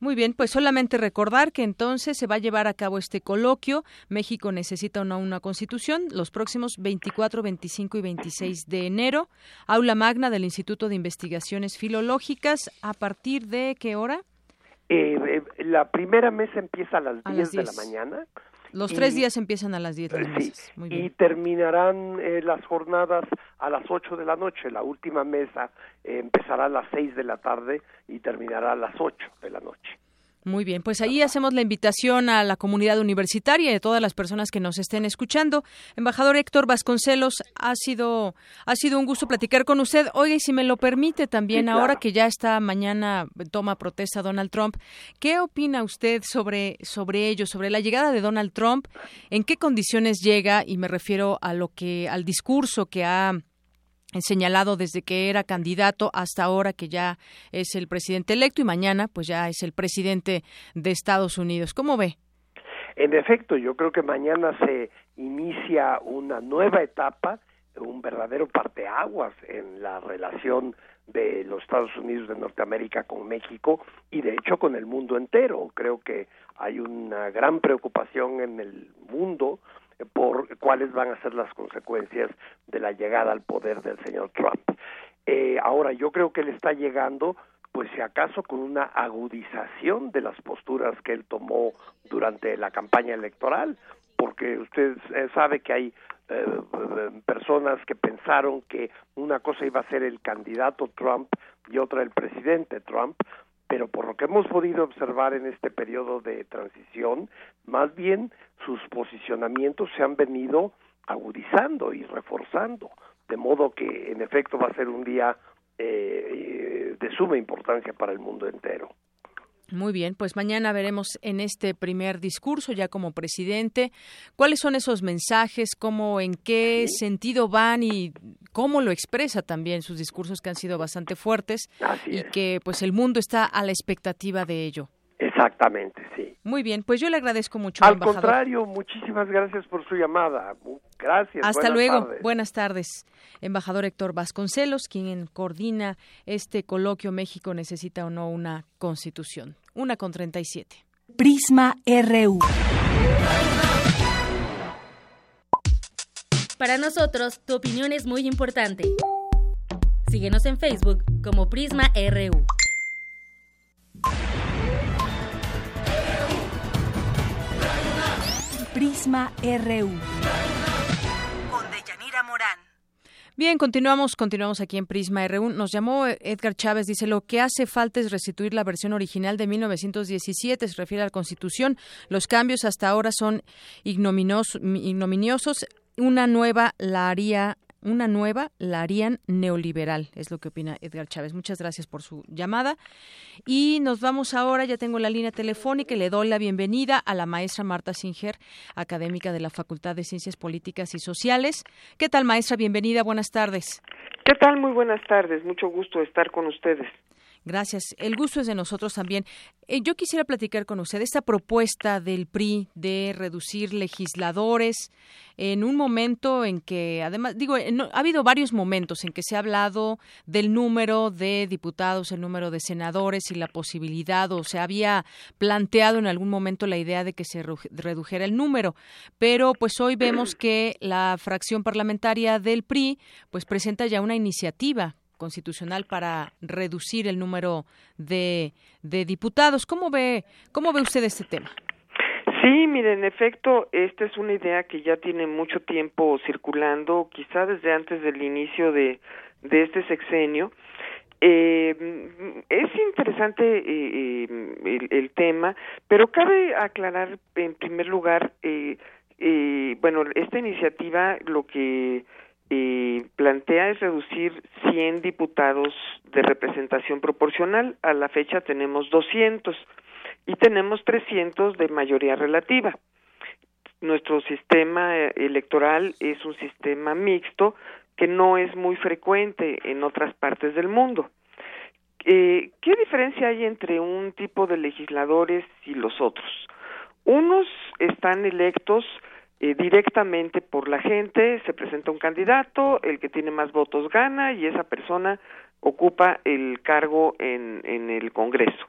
Muy bien, pues solamente recordar que entonces se va a llevar a cabo este coloquio. México necesita una, una constitución los próximos 24, 25 y 26 de enero. Aula magna del Instituto de Investigaciones Filológicas. ¿A partir de qué hora? Eh, eh, la primera mesa empieza a las, 10, de la mañana. Los tres días empiezan a las 10 de la mañana. Y terminarán eh, las jornadas a las 8 de la noche. La última mesa empezará a las 6 de la tarde y terminará a las 8 de la noche. Muy bien, pues ahí hacemos la invitación a la comunidad universitaria y a todas las personas que nos estén escuchando. Embajador Héctor Vasconcelos, ha sido, ha sido un gusto platicar con usted. Oiga, y si me lo permite también, ahora que ya está mañana toma protesta Donald Trump, ¿qué opina usted sobre, sobre ello, sobre la llegada de Donald Trump? ¿En qué condiciones llega? Y me refiero a lo que, al discurso que ha señalado desde que era candidato hasta ahora que ya es el presidente electo y mañana pues ya es el presidente de Estados Unidos. ¿Cómo ve? En efecto, yo creo que mañana se inicia una nueva etapa, un verdadero parteaguas en la relación de los Estados Unidos de Norteamérica con México y de hecho con el mundo entero. Creo que hay una gran preocupación en el mundo por cuáles van a ser las consecuencias de la llegada al poder del señor Trump. Eh, ahora, yo creo que él está llegando, pues si acaso, con una agudización de las posturas que él tomó durante la campaña electoral, porque usted eh, sabe que hay eh, personas que pensaron que una cosa iba a ser el candidato Trump y otra el presidente Trump, pero por lo que hemos podido observar en este periodo de transición, más bien sus posicionamientos se han venido agudizando y reforzando, de modo que en efecto va a ser un día eh, de suma importancia para el mundo entero. Muy bien, pues mañana veremos en este primer discurso ya como presidente cuáles son esos mensajes, cómo, en qué sentido van y cómo lo expresa también sus discursos que han sido bastante fuertes y que pues el mundo está a la expectativa de ello. Exactamente, sí. Muy bien, pues yo le agradezco mucho. Al contrario, muchísimas gracias por su llamada. Gracias. Hasta buenas luego. tardes. Buenas tardes. Embajador Héctor Vasconcelos, quien coordina este coloquio México necesita o no una constitución. Una con 37. Prisma RU. Para nosotros, tu opinión es muy importante. Síguenos en Facebook como Prisma RU. Prisma RU. Con Deyanira Morán. Bien, continuamos, continuamos aquí en Prisma RU. Nos llamó Edgar Chávez, dice, lo que hace falta es restituir la versión original de 1917, se refiere a la Constitución. Los cambios hasta ahora son ignominiosos. Una nueva la haría una nueva la harían neoliberal, es lo que opina Edgar Chávez. Muchas gracias por su llamada. Y nos vamos ahora, ya tengo la línea telefónica le doy la bienvenida a la maestra Marta Singer, académica de la Facultad de Ciencias Políticas y Sociales. ¿Qué tal, maestra? Bienvenida, buenas tardes. ¿Qué tal? Muy buenas tardes. Mucho gusto estar con ustedes. Gracias. El gusto es de nosotros también. Eh, yo quisiera platicar con usted esta propuesta del PRI de reducir legisladores en un momento en que, además, digo, eh, no- ha habido varios momentos en que se ha hablado del número de diputados, el número de senadores y la posibilidad, o se había planteado en algún momento la idea de que se redujera el número. Pero, pues hoy vemos que la fracción parlamentaria del PRI, pues presenta ya una iniciativa constitucional para reducir el número de, de diputados. ¿Cómo ve, ¿Cómo ve usted este tema? Sí, mire, en efecto, esta es una idea que ya tiene mucho tiempo circulando, quizá desde antes del inicio de, de este sexenio. Eh, es interesante eh, eh, el, el tema, pero cabe aclarar en primer lugar, eh, eh, bueno, esta iniciativa lo que eh, plantea es reducir 100 diputados de representación proporcional. A la fecha tenemos 200 y tenemos 300 de mayoría relativa. Nuestro sistema eh, electoral es un sistema mixto que no es muy frecuente en otras partes del mundo. Eh, ¿Qué diferencia hay entre un tipo de legisladores y los otros? Unos están electos eh, directamente por la gente, se presenta un candidato, el que tiene más votos gana y esa persona ocupa el cargo en, en el Congreso.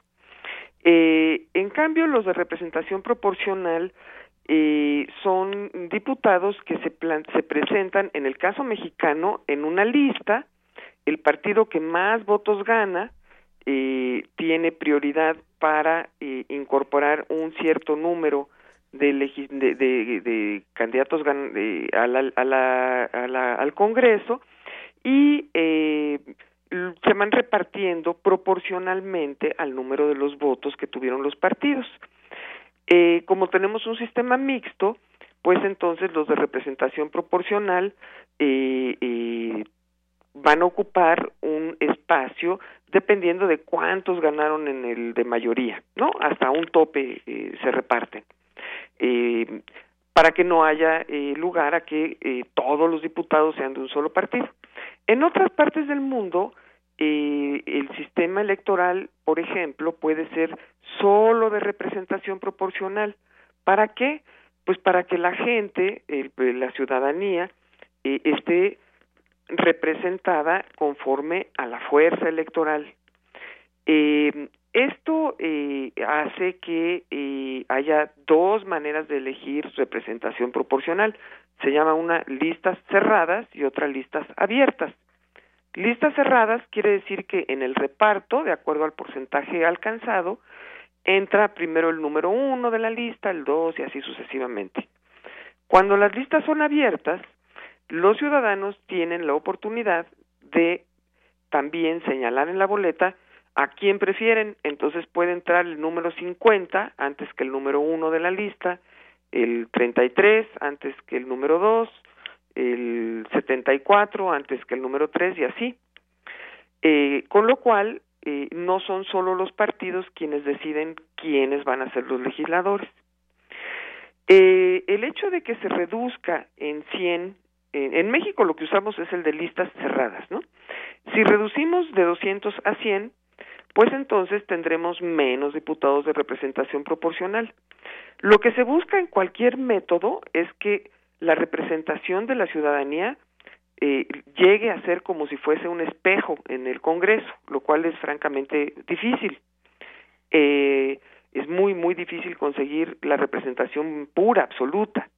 Eh, en cambio, los de representación proporcional eh, son diputados que se, plan- se presentan, en el caso mexicano, en una lista. El partido que más votos gana eh, tiene prioridad para eh, incorporar un cierto número de, de, de- candidatos gan- de- a la- a la- a la- al Congreso y eh, se van repartiendo proporcionalmente al número de los votos que tuvieron los partidos. Eh, como tenemos un sistema mixto, pues entonces los de representación proporcional eh, eh, van a ocupar un espacio dependiendo de cuántos ganaron en el de mayoría, ¿no? Hasta un tope eh, se reparten. Eh, para que no haya eh, lugar a que eh, todos los diputados sean de un solo partido. En otras partes del mundo, eh, el sistema electoral, por ejemplo, puede ser solo de representación proporcional. ¿Para qué? Pues para que la gente, el- la ciudadanía, eh, esté representada conforme a la fuerza electoral. Eh, esto eh, hace que eh, haya dos maneras de elegir representación proporcional. Se llama una listas cerradas y otra listas abiertas. Listas cerradas quiere decir que en el reparto, de acuerdo al porcentaje alcanzado, entra primero el número uno de la lista, el dos y así sucesivamente. Cuando las listas son abiertas, los ciudadanos tienen la oportunidad de también señalar en la boleta a quién prefieren, entonces puede entrar el número 50 antes que el número 1 de la lista, el 33 antes que el número 2, el 74 antes que el número 3 y así. Eh, con lo cual, eh, no son solo los partidos quienes deciden quiénes van a ser los legisladores. Eh, el hecho de que se reduzca en 100, en, México lo que usamos es el de listas cerradas, ¿no? Si reducimos de 200 a 100, pues entonces tendremos menos diputados de representación proporcional. Lo que se busca en cualquier método es que la representación de la ciudadanía eh, llegue a ser como si fuese un espejo en el Congreso, lo cual es francamente difícil. Eh, es muy, muy difícil conseguir la representación pura, absoluta.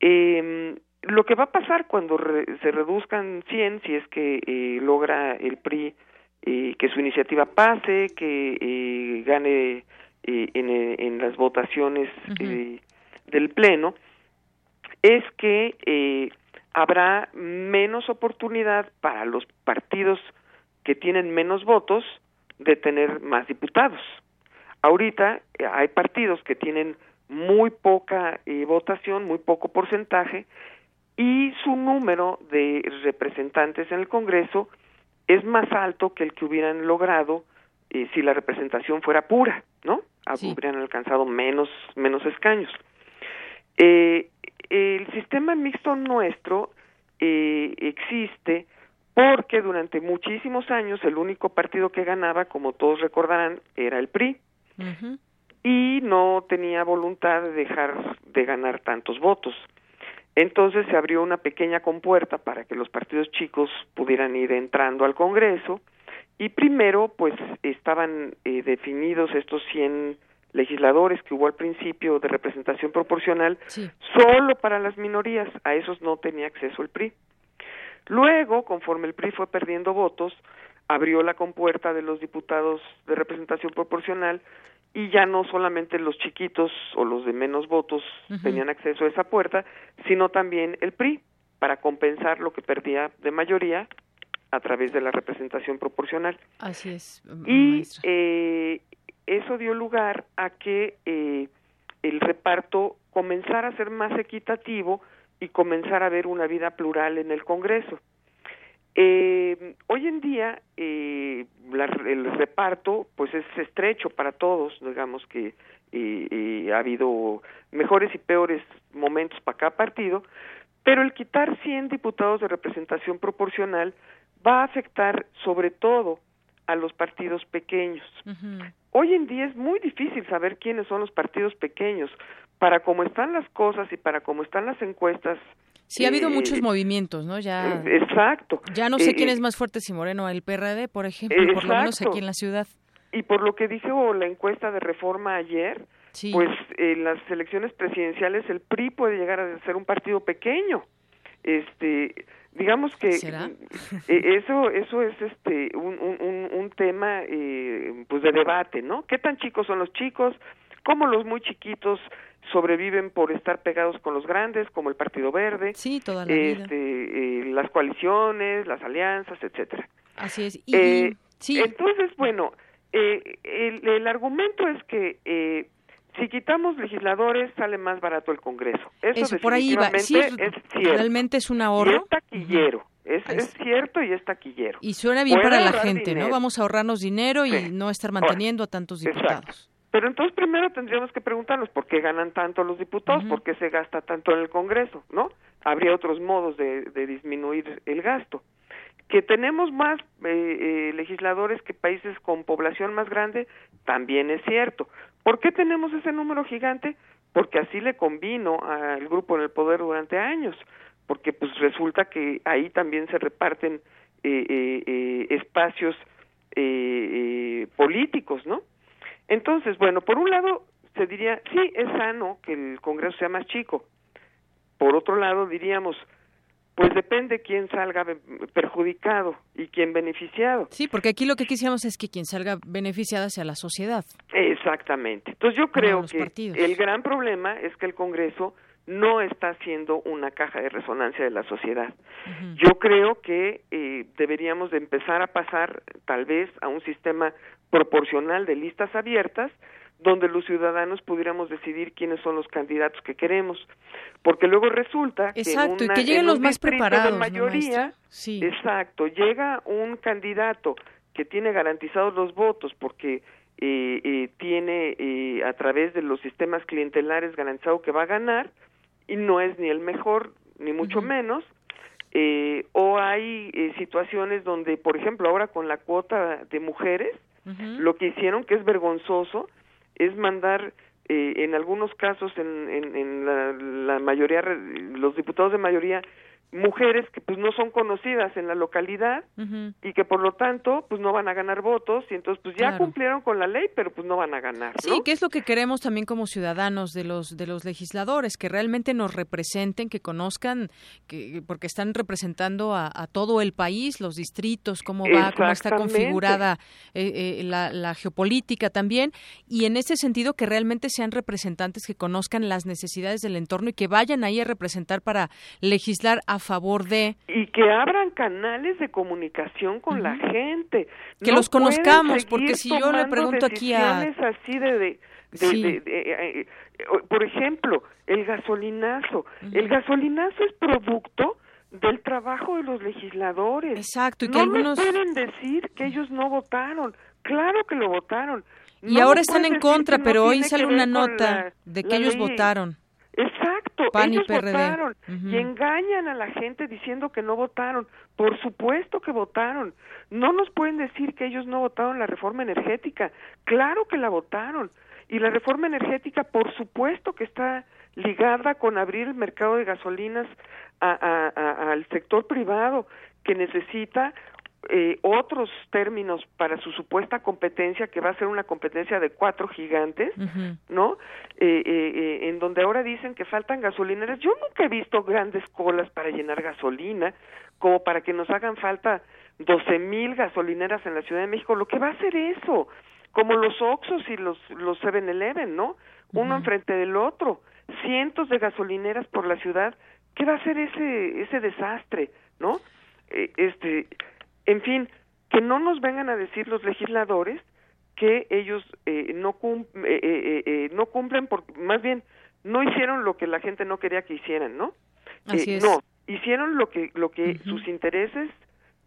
Eh, lo que va a pasar cuando se reduzcan 100, si es que eh, logra el PRI eh, que su iniciativa pase, que eh, gane eh, en, en, las votaciones del Pleno, es que eh, habrá menos oportunidad para los partidos que tienen menos votos de tener más diputados. Ahorita eh, hay partidos que tienen muy poca eh, votación, muy poco porcentaje, y su número de representantes en el Congreso es más alto que el que hubieran logrado eh, si la representación fuera pura, ¿no? Sí. Hubieran alcanzado menos, menos escaños. Eh, el sistema mixto nuestro eh, existe porque durante muchísimos años el único partido que ganaba, como todos recordarán, era el PRI. Uh -huh. Y no tenía voluntad de dejar de ganar tantos votos. Entonces se abrió una pequeña compuerta para que los partidos chicos pudieran ir entrando al Congreso y primero pues estaban eh, definidos estos 100 legisladores que hubo al principio de representación proporcional sí. solo para las minorías, a esos no tenía acceso el PRI. Luego, conforme el PRI fue perdiendo votos, abrió la compuerta de los diputados de representación proporcional y ya no solamente los chiquitos o los de menos votos uh -huh. tenían acceso a esa puerta, sino también el PRI para compensar lo que perdía de mayoría a través de la representación proporcional. Así es. Y eh, eso dio lugar a que eh, el reparto comenzara a ser más equitativo y comenzar a ver una vida plural en el Congreso. Eh, hoy en día eh, la, el reparto pues es estrecho para todos, digamos que eh, ha habido mejores y peores momentos para cada partido, pero el quitar 100 diputados de representación proporcional va a afectar sobre todo a los partidos pequeños. Uh -huh. Hoy en día es muy difícil saber quiénes son los partidos pequeños. Para cómo están las cosas y para cómo están las encuestas, Sí, ha habido eh, muchos movimientos, ¿no? Ya. Exacto. Ya no sé eh, quién es más fuerte, si Moreno el PRD, por ejemplo, exacto. por lo menos aquí en la ciudad. Y por lo que dijo la encuesta de reforma ayer, sí. pues en las elecciones presidenciales el PRI puede llegar a ser un partido pequeño. Este, digamos que ¿Será? [laughs] Eh, eso eso es este un, un, un tema eh, pues de debate, ¿no? ¿Qué tan chicos son los chicos? ¿Cómo los muy chiquitos sobreviven por estar pegados con los grandes, como el Partido Verde, sí, toda la este, eh, las coaliciones, las alianzas, etcétera. Así es. Y, eh, sí. Entonces, bueno, eh, el, el, argumento es que eh, si quitamos legisladores sale más barato el Congreso. Eso, Eso por ahí va. Sí, es cierto. Realmente es un ahorro. Y es taquillero. Uh -huh. Es, es, cierto y es taquillero. Y suena bien para la gente, dinero. ¿no? Vamos a ahorrarnos dinero y no estar manteniendo Ahora, a tantos diputados. Exacto. Pero entonces primero tendríamos que preguntarnos por qué ganan tanto los diputados, uh -huh. por qué se gasta tanto en el Congreso, ¿no? Habría otros modos de, de disminuir el gasto. Que tenemos más eh, eh, legisladores que países con población más grande, también es cierto. ¿Por qué tenemos ese número gigante? Porque así le convino al grupo en el poder durante años, porque pues resulta que ahí también se reparten eh, espacios políticos, ¿no? Entonces, bueno, por un lado se diría, sí, es sano que el Congreso sea más chico. Por otro lado, diríamos, pues depende quién salga perjudicado y quién beneficiado. Sí, porque aquí lo que quisiéramos es que quien salga beneficiado sea la sociedad. Exactamente. Entonces yo creo no, que partidos. el gran problema es que el Congreso no está siendo una caja de resonancia de la sociedad. Uh -huh. Yo creo que eh, deberíamos de empezar a pasar tal vez a un sistema proporcional de listas abiertas donde los ciudadanos pudiéramos decidir quiénes son los candidatos que queremos, porque luego resulta exacto, que, una, y que lleguen los más preparados, de mayoría, ¿no, sí. exacto, llega un candidato que tiene garantizados los votos porque eh, eh, tiene eh, a través de los sistemas clientelares garantizado que va a ganar y no es ni el mejor ni mucho uh -huh. menos eh, o hay eh, situaciones donde por ejemplo ahora con la cuota de mujeres lo que hicieron que es vergonzoso es mandar eh, en algunos casos, en, en, en la, la mayoría, los diputados de mayoría mujeres que pues no son conocidas en la localidad y que por lo tanto pues no van a ganar votos y entonces pues ya cumplieron con la ley pero pues no van a ganar sí que es lo que queremos también como ciudadanos de los de los legisladores que realmente nos representen que conozcan que porque están representando a, todo el país los distritos cómo va cómo está configurada eh, eh, la, la geopolítica también y en ese sentido que realmente sean representantes que conozcan las necesidades del entorno y que vayan ahí a representar para legislar a favor de... Y que abran canales de comunicación con la gente. Que los conozcamos, porque si yo le pregunto aquí a... así de... de, de, eh, eh, por ejemplo, el gasolinazo. El gasolinazo es producto del trabajo de los legisladores. Exacto, y que no algunos... pueden decir que ellos no votaron. Claro que lo votaron. y ahora están en contra, pero hoy sale una nota de que ellos votaron. Exacto, ellos votaron y engañan a la gente diciendo que no votaron. Por supuesto que votaron. No nos pueden decir que ellos no votaron la reforma energética. Claro que la votaron. Y la reforma energética, por supuesto que está ligada con abrir el mercado de gasolinas al sector privado que necesita eh, otros términos para su supuesta competencia, que va a ser una competencia de cuatro gigantes, ¿no? Eh, eh, en donde ahora dicen que faltan gasolineras. Yo nunca he visto grandes colas para llenar gasolina, como para que nos hagan falta doce mil gasolineras en la Ciudad de México. Lo que va a ser eso, como los Oxos y los los 7-Eleven, ¿no? Uno enfrente del otro, cientos de gasolineras por la ciudad. ¿Qué va a ser ese ese desastre, no? este en fin, que no nos vengan a decir los legisladores que ellos eh, no, eh, eh, no cumplen, por, más bien, no hicieron lo que la gente no quería que hicieran, ¿no? No, hicieron lo que, lo que sus intereses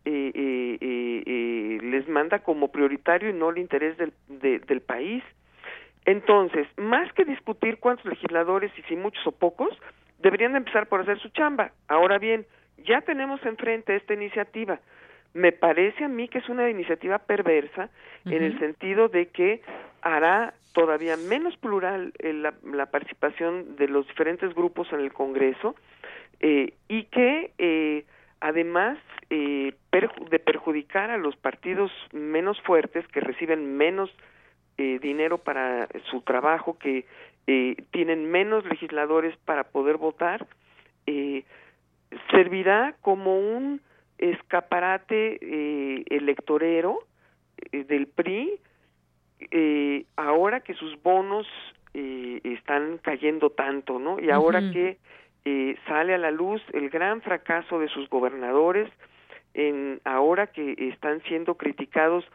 les manda como prioritario y no el interés del, del país. Entonces, más que discutir cuántos legisladores, y si muchos o pocos, deberían de empezar por hacer su chamba. Ahora bien, ya tenemos enfrente esta iniciativa me parece a mí que es una iniciativa perversa en el sentido de que hará todavía menos plural eh, la, participación de los diferentes grupos en el Congreso eh, y que eh, además de perjudicar a los partidos menos fuertes que reciben menos dinero para su trabajo, que tienen menos legisladores para poder votar, servirá como un escaparate eh, electorero eh, del PRI eh, ahora que sus bonos eh, están cayendo tanto, ¿no? Y ahora que eh, sale a la luz el gran fracaso de sus gobernadores, en ahora que están siendo criticados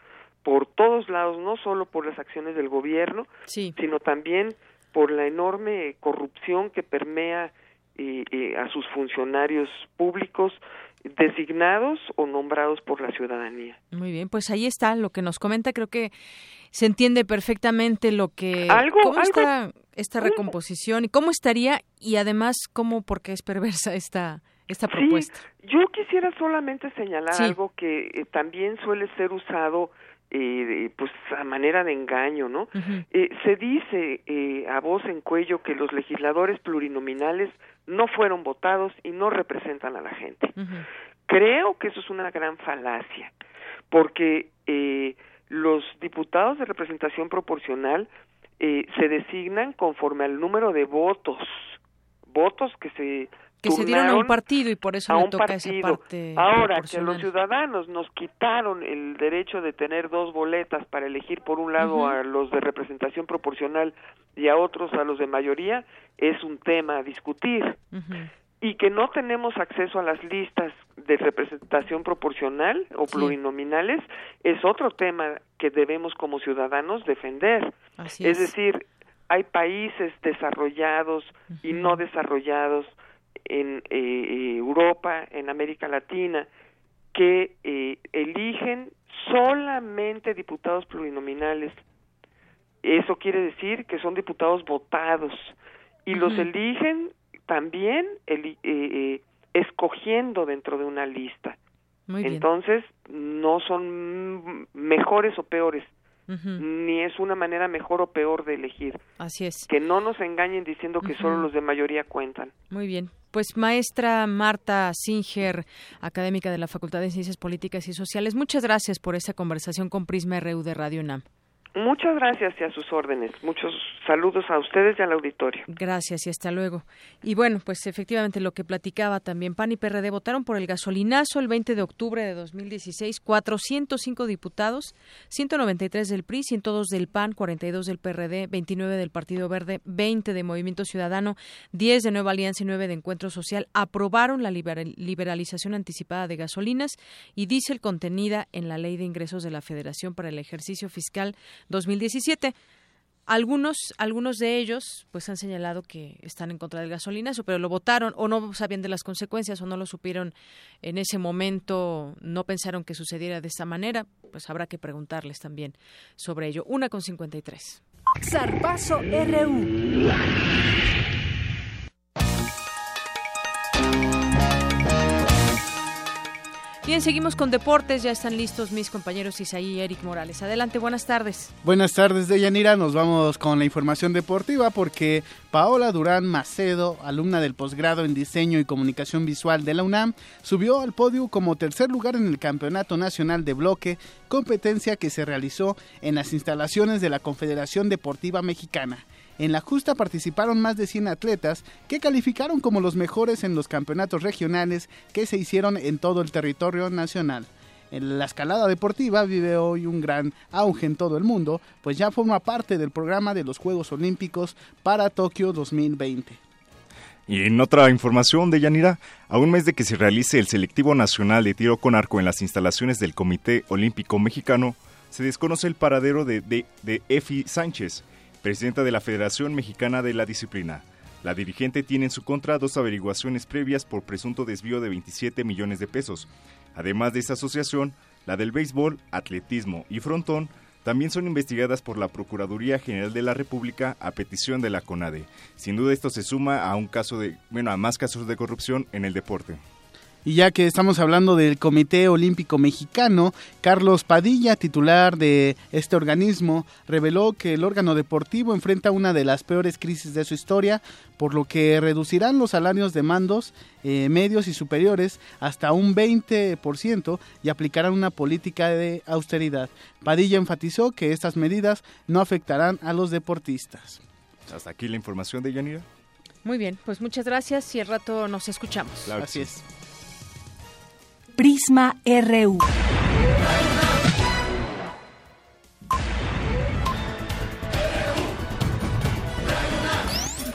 por todos lados, no solo por las acciones del gobierno, sino también por la enorme corrupción que permea eh, a sus funcionarios públicos, designados o nombrados por la ciudadanía. Muy bien, pues ahí está lo que nos comenta. Creo que se entiende perfectamente lo que cómo está esta recomposición y cómo estaría y además cómo porque es perversa esta esta propuesta. yo quisiera solamente señalar algo que eh, también suele ser usado eh, pues a manera de engaño, ¿no? eh, se dice eh, a voz en cuello que los legisladores plurinominales no fueron votados y no representan a la gente. Creo que eso es una gran falacia, porque eh, los diputados de representación proporcional eh, se designan conforme al número de votos, votos que se que se dieron a un partido y por eso a le toca partido. esa parte Ahora que los ciudadanos nos quitaron el derecho de tener dos boletas para elegir por un lado a los de representación proporcional y a otros a los de mayoría, es un tema a discutir. Y que no tenemos acceso a las listas de representación proporcional o plurinominales es otro tema que debemos como ciudadanos defender. es, decir, hay países desarrollados y no desarrollados en eh, Europa, en América Latina, que eh, eligen solamente diputados plurinominales. Eso quiere decir que son diputados votados y los eligen también eh, escogiendo dentro de una lista. Entonces, no son mejores o peores, ni es una manera mejor o peor de elegir. Así es. Que no nos engañen diciendo que solo los de mayoría cuentan. Muy bien. Pues maestra Marta Singer, académica de la Facultad de Ciencias Políticas y Sociales, muchas gracias por esta conversación con Prisma RU de Radio UNAM. Muchas gracias y a sus órdenes. Muchos saludos a ustedes y al auditorio. Gracias y hasta luego. Y bueno, pues efectivamente lo que platicaba también, PAN y PRD votaron por el gasolinazo el 20 de octubre de 2016, 405 diputados, 193 del PRI, 102 del PAN, 42 del PRD, 29 del Partido Verde, 20 de Movimiento Ciudadano, 10 de Nueva Alianza y 9 de Encuentro Social aprobaron la liberalización anticipada de gasolinas y diésel contenida en la Ley de Ingresos de la Federación para el ejercicio fiscal 2017. Algunos, algunos de ellos, pues han señalado que están en contra del gasolinazo, pero lo votaron o no sabían de las consecuencias o no lo supieron en ese momento, no pensaron que sucediera de esta manera, pues habrá que preguntarles también sobre ello. Una con 53. Zarpazo RU. Bien, seguimos con deportes. Ya están listos mis compañeros Isaí y Eric Morales. Adelante, buenas tardes. Buenas tardes, Deyanira. Nos vamos con la información deportiva porque Paola Durán Macedo, alumna del posgrado en Diseño y Comunicación Visual de la UNAM, subió al podio como tercer lugar en el Campeonato Nacional de Bloque, competencia que se realizó en las instalaciones de la Confederación Deportiva Mexicana. En la justa participaron más de 100 atletas que calificaron como los mejores en los campeonatos regionales que se hicieron en todo el territorio nacional. La escalada deportiva vive hoy un gran auge en todo el mundo, pues ya forma parte del programa de los Juegos Olímpicos para Tokio 2020. Y en otra información de Yanira, a un mes de que se realice el selectivo nacional de tiro con arco en las instalaciones del Comité Olímpico Mexicano, se desconoce el paradero de, de, de Efi Sánchez, presidenta de la Federación Mexicana de la Disciplina. La dirigente tiene en su contra dos averiguaciones previas por presunto desvío de 27 millones de pesos. Además de esta asociación, la del béisbol, atletismo y frontón también son investigadas por la Procuraduría General de la República a petición de la CONADE. Sin duda esto se suma a un caso de, bueno, a más casos de corrupción en el deporte. Y ya que estamos hablando del Comité Olímpico Mexicano, Carlos Padilla, titular de este organismo, reveló que el órgano deportivo enfrenta una de las peores crisis de su historia, por lo que reducirán los salarios de mandos eh, medios y superiores hasta un 20% y aplicarán una política de austeridad. Padilla enfatizó que estas medidas no afectarán a los deportistas. Hasta aquí la información de Yanira. Muy bien, pues muchas gracias y el rato nos escuchamos. Claro Así es. Prisma RU.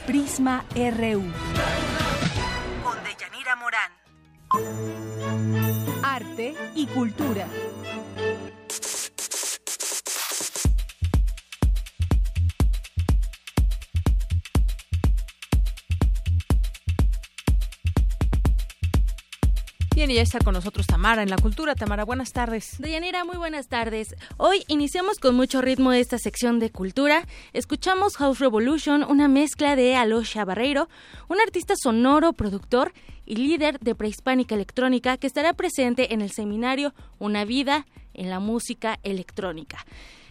Prisma RU. Con Deyanira Morán. Arte y cultura. Bien, y ya está con nosotros Tamara en la cultura. Tamara, buenas tardes. Deyanira, muy buenas tardes. Hoy iniciamos con mucho ritmo esta sección de cultura. Escuchamos House Revolution, una mezcla de Alosha Barreiro, un artista sonoro, productor y líder de prehispánica electrónica que estará presente en el seminario Una vida en la música electrónica.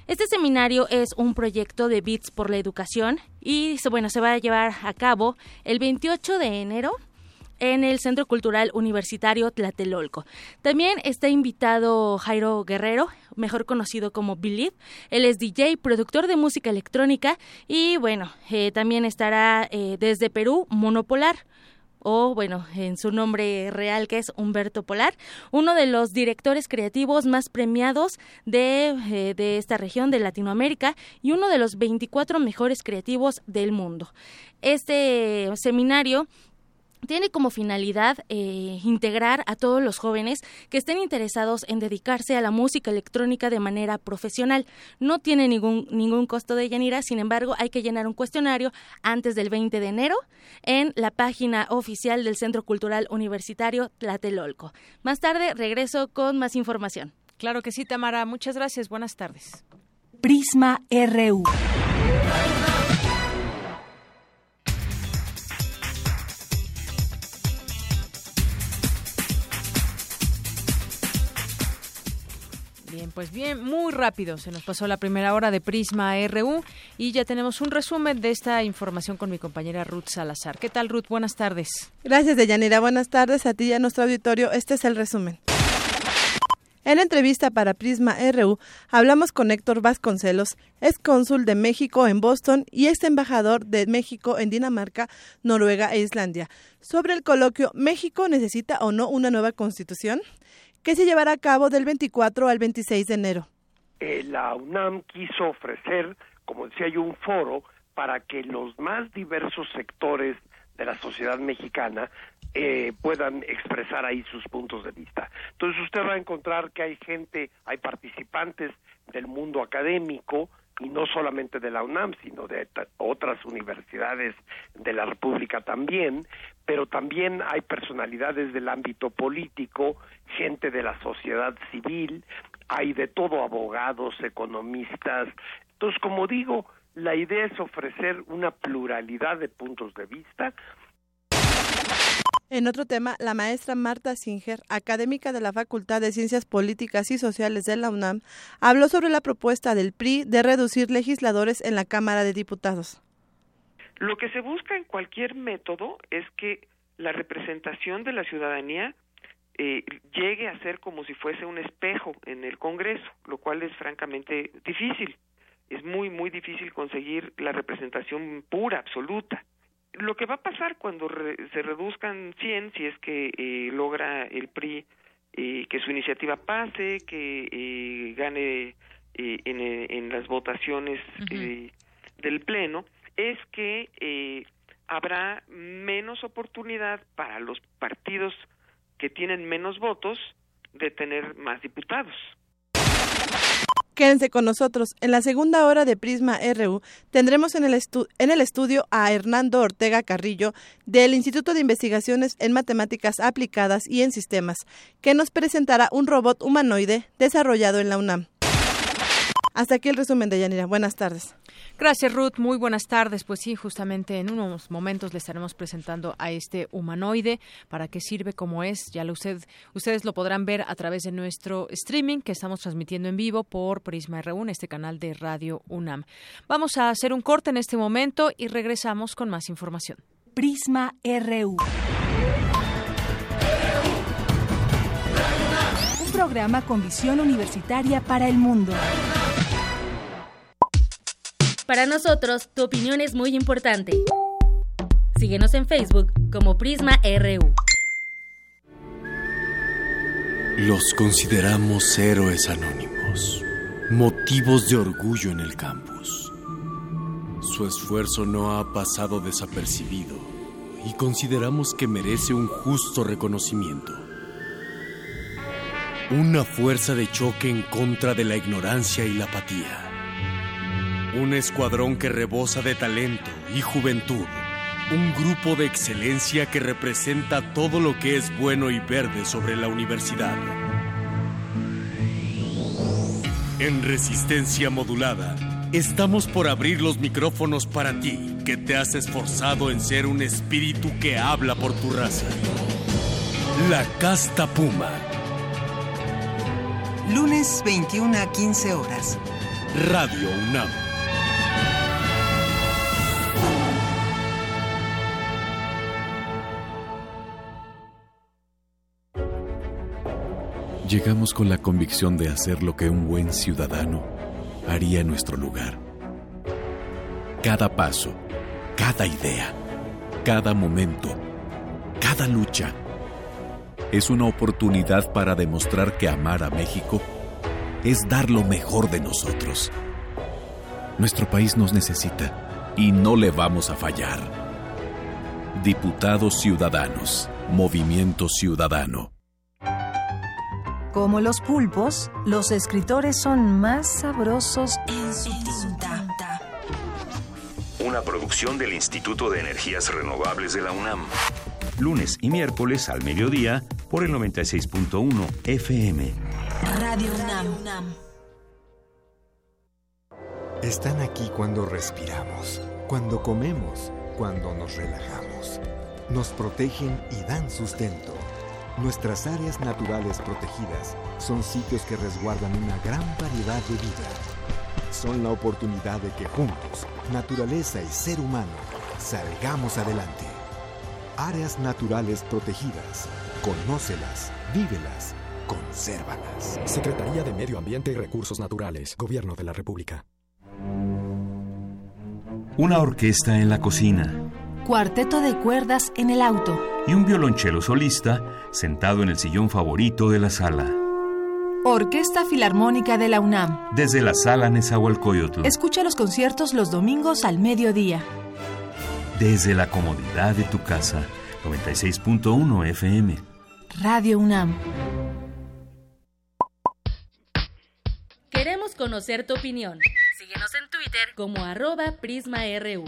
Este seminario es un proyecto de Beats por la Educación y bueno, se va a llevar a cabo el 28 de enero en el Centro Cultural Universitario Tlatelolco. También está invitado Jairo Guerrero, mejor conocido como Believe. Él es DJ, productor de música electrónica y bueno, eh, también estará eh, desde Perú, Monopolar o bueno, en su nombre real que es Humberto Polar, uno de los directores creativos más premiados de, eh, de, esta región de Latinoamérica y uno de los 24 mejores creativos del mundo. Este seminario tiene como finalidad eh, integrar a todos los jóvenes que estén interesados en dedicarse a la música electrónica de manera profesional. No tiene ningún, ningún costo de Yanira, sin embargo, hay que llenar un cuestionario antes del 20 de enero en la página oficial del Centro Cultural Universitario Tlatelolco. Más tarde regreso con más información. Claro que sí, Tamara. Muchas gracias. Buenas tardes. Prisma RU. Pues bien, muy rápido se nos pasó la primera hora de Prisma RU y ya tenemos un resumen de esta información con mi compañera Ruth Salazar. ¿Qué tal, Ruth? Buenas tardes. Gracias, Deyanira. Buenas tardes a ti y a nuestro auditorio. Este es el resumen. En entrevista para Prisma RU, hablamos con Héctor Vasconcelos, ex cónsul de México en Boston y ex embajador de México en Dinamarca, Noruega e Islandia, sobre el coloquio ¿México necesita o no una nueva constitución? Que se llevará a cabo del 24 al 26 de enero. Eh, la UNAM quiso ofrecer, como decía yo, un foro para que los más diversos sectores de la sociedad mexicana eh, puedan expresar ahí sus puntos de vista. Entonces usted va a encontrar que hay gente, hay participantes del mundo académico y no solamente de la UNAM, sino de otras universidades de la República también, pero también hay personalidades del ámbito político, gente de la sociedad civil, hay de todo abogados, economistas. Entonces, como digo, la idea es ofrecer una pluralidad de puntos de vista en otro tema, la maestra Marta Singer, académica de la Facultad de Ciencias Políticas y Sociales de la UNAM, habló sobre la propuesta del PRI de reducir legisladores en la Cámara de Diputados. Lo que se busca en cualquier método es que la representación de la ciudadanía eh, llegue a ser como si fuese un espejo en el Congreso, lo cual es francamente difícil. Es muy, muy difícil conseguir la representación pura, absoluta lo que va a pasar cuando se reduzcan 100, si es que eh, logra el PRI eh, que su iniciativa pase, que eh, gane en, en, las votaciones del Pleno, es que habrá menos oportunidad para los partidos que tienen menos votos de tener más diputados. Quédense con nosotros. En la segunda hora de Prisma RU tendremos en el, en el estudio a Hernando Ortega Carrillo del Instituto de Investigaciones en Matemáticas Aplicadas y en Sistemas, que nos presentará un robot humanoide desarrollado en la UNAM. Hasta aquí el resumen de Yanira. Buenas tardes. Gracias, Ruth. Muy buenas tardes. Pues sí, justamente en unos momentos le estaremos presentando a este humanoide para qué sirve, cómo es. Ya lo usted, ustedes lo podrán ver a través de nuestro streaming que estamos transmitiendo en vivo por Prisma RU, este canal de Radio UNAM. Vamos a hacer un corte en este momento y regresamos con más información. Prisma RU. Un programa con visión universitaria para el mundo. Para nosotros, tu opinión es muy importante. Síguenos en Facebook como Prisma RU. Los consideramos héroes anónimos, motivos de orgullo en el campus. Su esfuerzo no ha pasado desapercibido y consideramos que merece un justo reconocimiento. Una fuerza de choque en contra de la ignorancia y la apatía un escuadrón que rebosa de talento y juventud. Un grupo de excelencia que representa todo lo que es bueno y verde sobre la universidad. En resistencia modulada, estamos por abrir los micrófonos para ti, que te has esforzado en ser un espíritu que habla por tu raza. La Casta Puma. Lunes 21 a 15 horas. Radio UNAM. Llegamos con la convicción de hacer lo que un buen ciudadano haría en nuestro lugar. Cada paso, cada idea, cada momento, cada lucha es una oportunidad para demostrar que amar a México es dar lo mejor de nosotros. Nuestro país nos necesita y no le vamos a fallar. Diputados Ciudadanos, Movimiento Ciudadano. Como los pulpos, los escritores son más sabrosos en su tinta. Una producción del Instituto de Energías Renovables de la UNAM. Lunes y miércoles al mediodía por el 96.1 FM. Radio UNAM. Están aquí cuando respiramos, cuando comemos, cuando nos relajamos. Nos protegen y dan sustento Nuestras áreas naturales protegidas son sitios que resguardan una gran variedad de vida. Son la oportunidad de que juntos, naturaleza y ser humano, salgamos adelante. Áreas naturales protegidas. Conócelas, vívelas, consérvalas. Secretaría de Medio Ambiente y Recursos Naturales, Gobierno de la República. Una orquesta en la cocina cuarteto de cuerdas en el auto y un violonchelo solista sentado en el sillón favorito de la sala. Orquesta Filarmónica de la UNAM. Desde la sala Nezahualcóyotl. Escucha los conciertos los domingos al mediodía. Desde la comodidad de tu casa. 96.1 FM. Radio UNAM. Queremos conocer tu opinión. Síguenos en Twitter como arroba PrismaRU.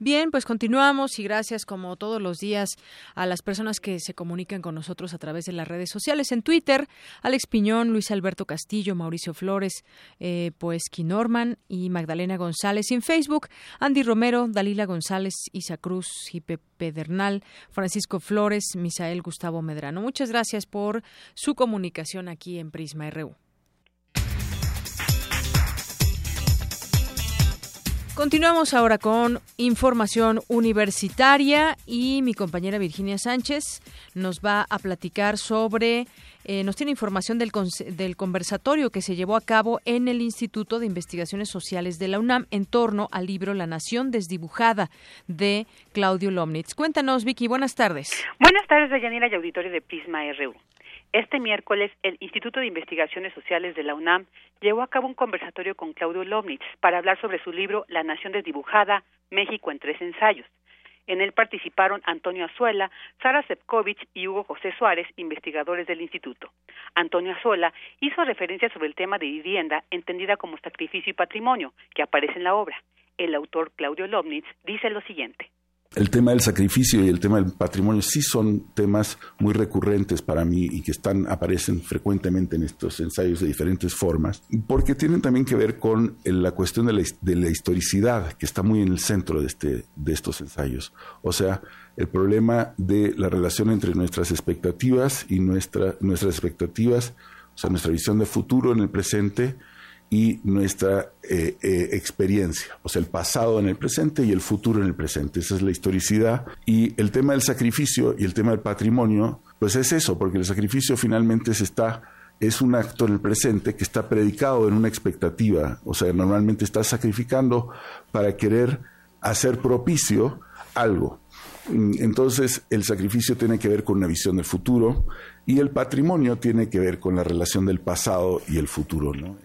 Bien, pues continuamos y gracias como todos los días a las personas que se comunican con nosotros a través de las redes sociales. En Twitter, Alex Piñón, Luis Alberto Castillo, Mauricio Flores, eh, pues Kinorman y Magdalena González. En Facebook, Andy Romero, Dalila González, Isa Cruz, Jipe Pedernal, Francisco Flores, Misael Gustavo Medrano. Muchas gracias por su comunicación aquí en Prisma RU. Continuamos ahora con información universitaria y mi compañera Virginia Sánchez nos va a platicar sobre, eh, nos tiene información del, del conversatorio que se llevó a cabo en el Instituto de Investigaciones Sociales de la UNAM en torno al libro La Nación Desdibujada de Claudio Lomnitz. Cuéntanos, Vicky, buenas tardes. Buenas tardes, Dayanira y auditorio de Prisma RU. Este miércoles, el Instituto de Investigaciones Sociales de la UNAM llevó a cabo un conversatorio con Claudio Lomnitz para hablar sobre su libro La Nación Desdibujada, México en tres ensayos. En él participaron Antonio Azuela, Sara Sepkovich y Hugo José Suárez, investigadores del instituto. Antonio Azuela hizo referencia sobre el tema de vivienda entendida como sacrificio y patrimonio, que aparece en la obra. El autor Claudio Lomnitz dice lo siguiente el tema del sacrificio y el tema del patrimonio sí son temas muy recurrentes para mí y que están aparecen frecuentemente en estos ensayos de diferentes formas, porque tienen también que ver con la cuestión de la, historicidad que está muy en el centro de, este, de estos ensayos. O sea, el problema de la relación entre nuestras expectativas y nuestra, nuestras expectativas, o sea, nuestra visión de futuro en el presente, y nuestra eh, eh, experiencia, o sea, el pasado en el presente y el futuro en el presente. Esa es la historicidad. Y el tema del sacrificio y el tema del patrimonio, pues es eso, porque el sacrificio finalmente se está es un acto en el presente que está predicado en una expectativa, o sea, normalmente está sacrificando para querer hacer propicio algo. Entonces, el sacrificio tiene que ver con una visión del futuro y el patrimonio tiene que ver con la relación del pasado y el futuro, ¿no?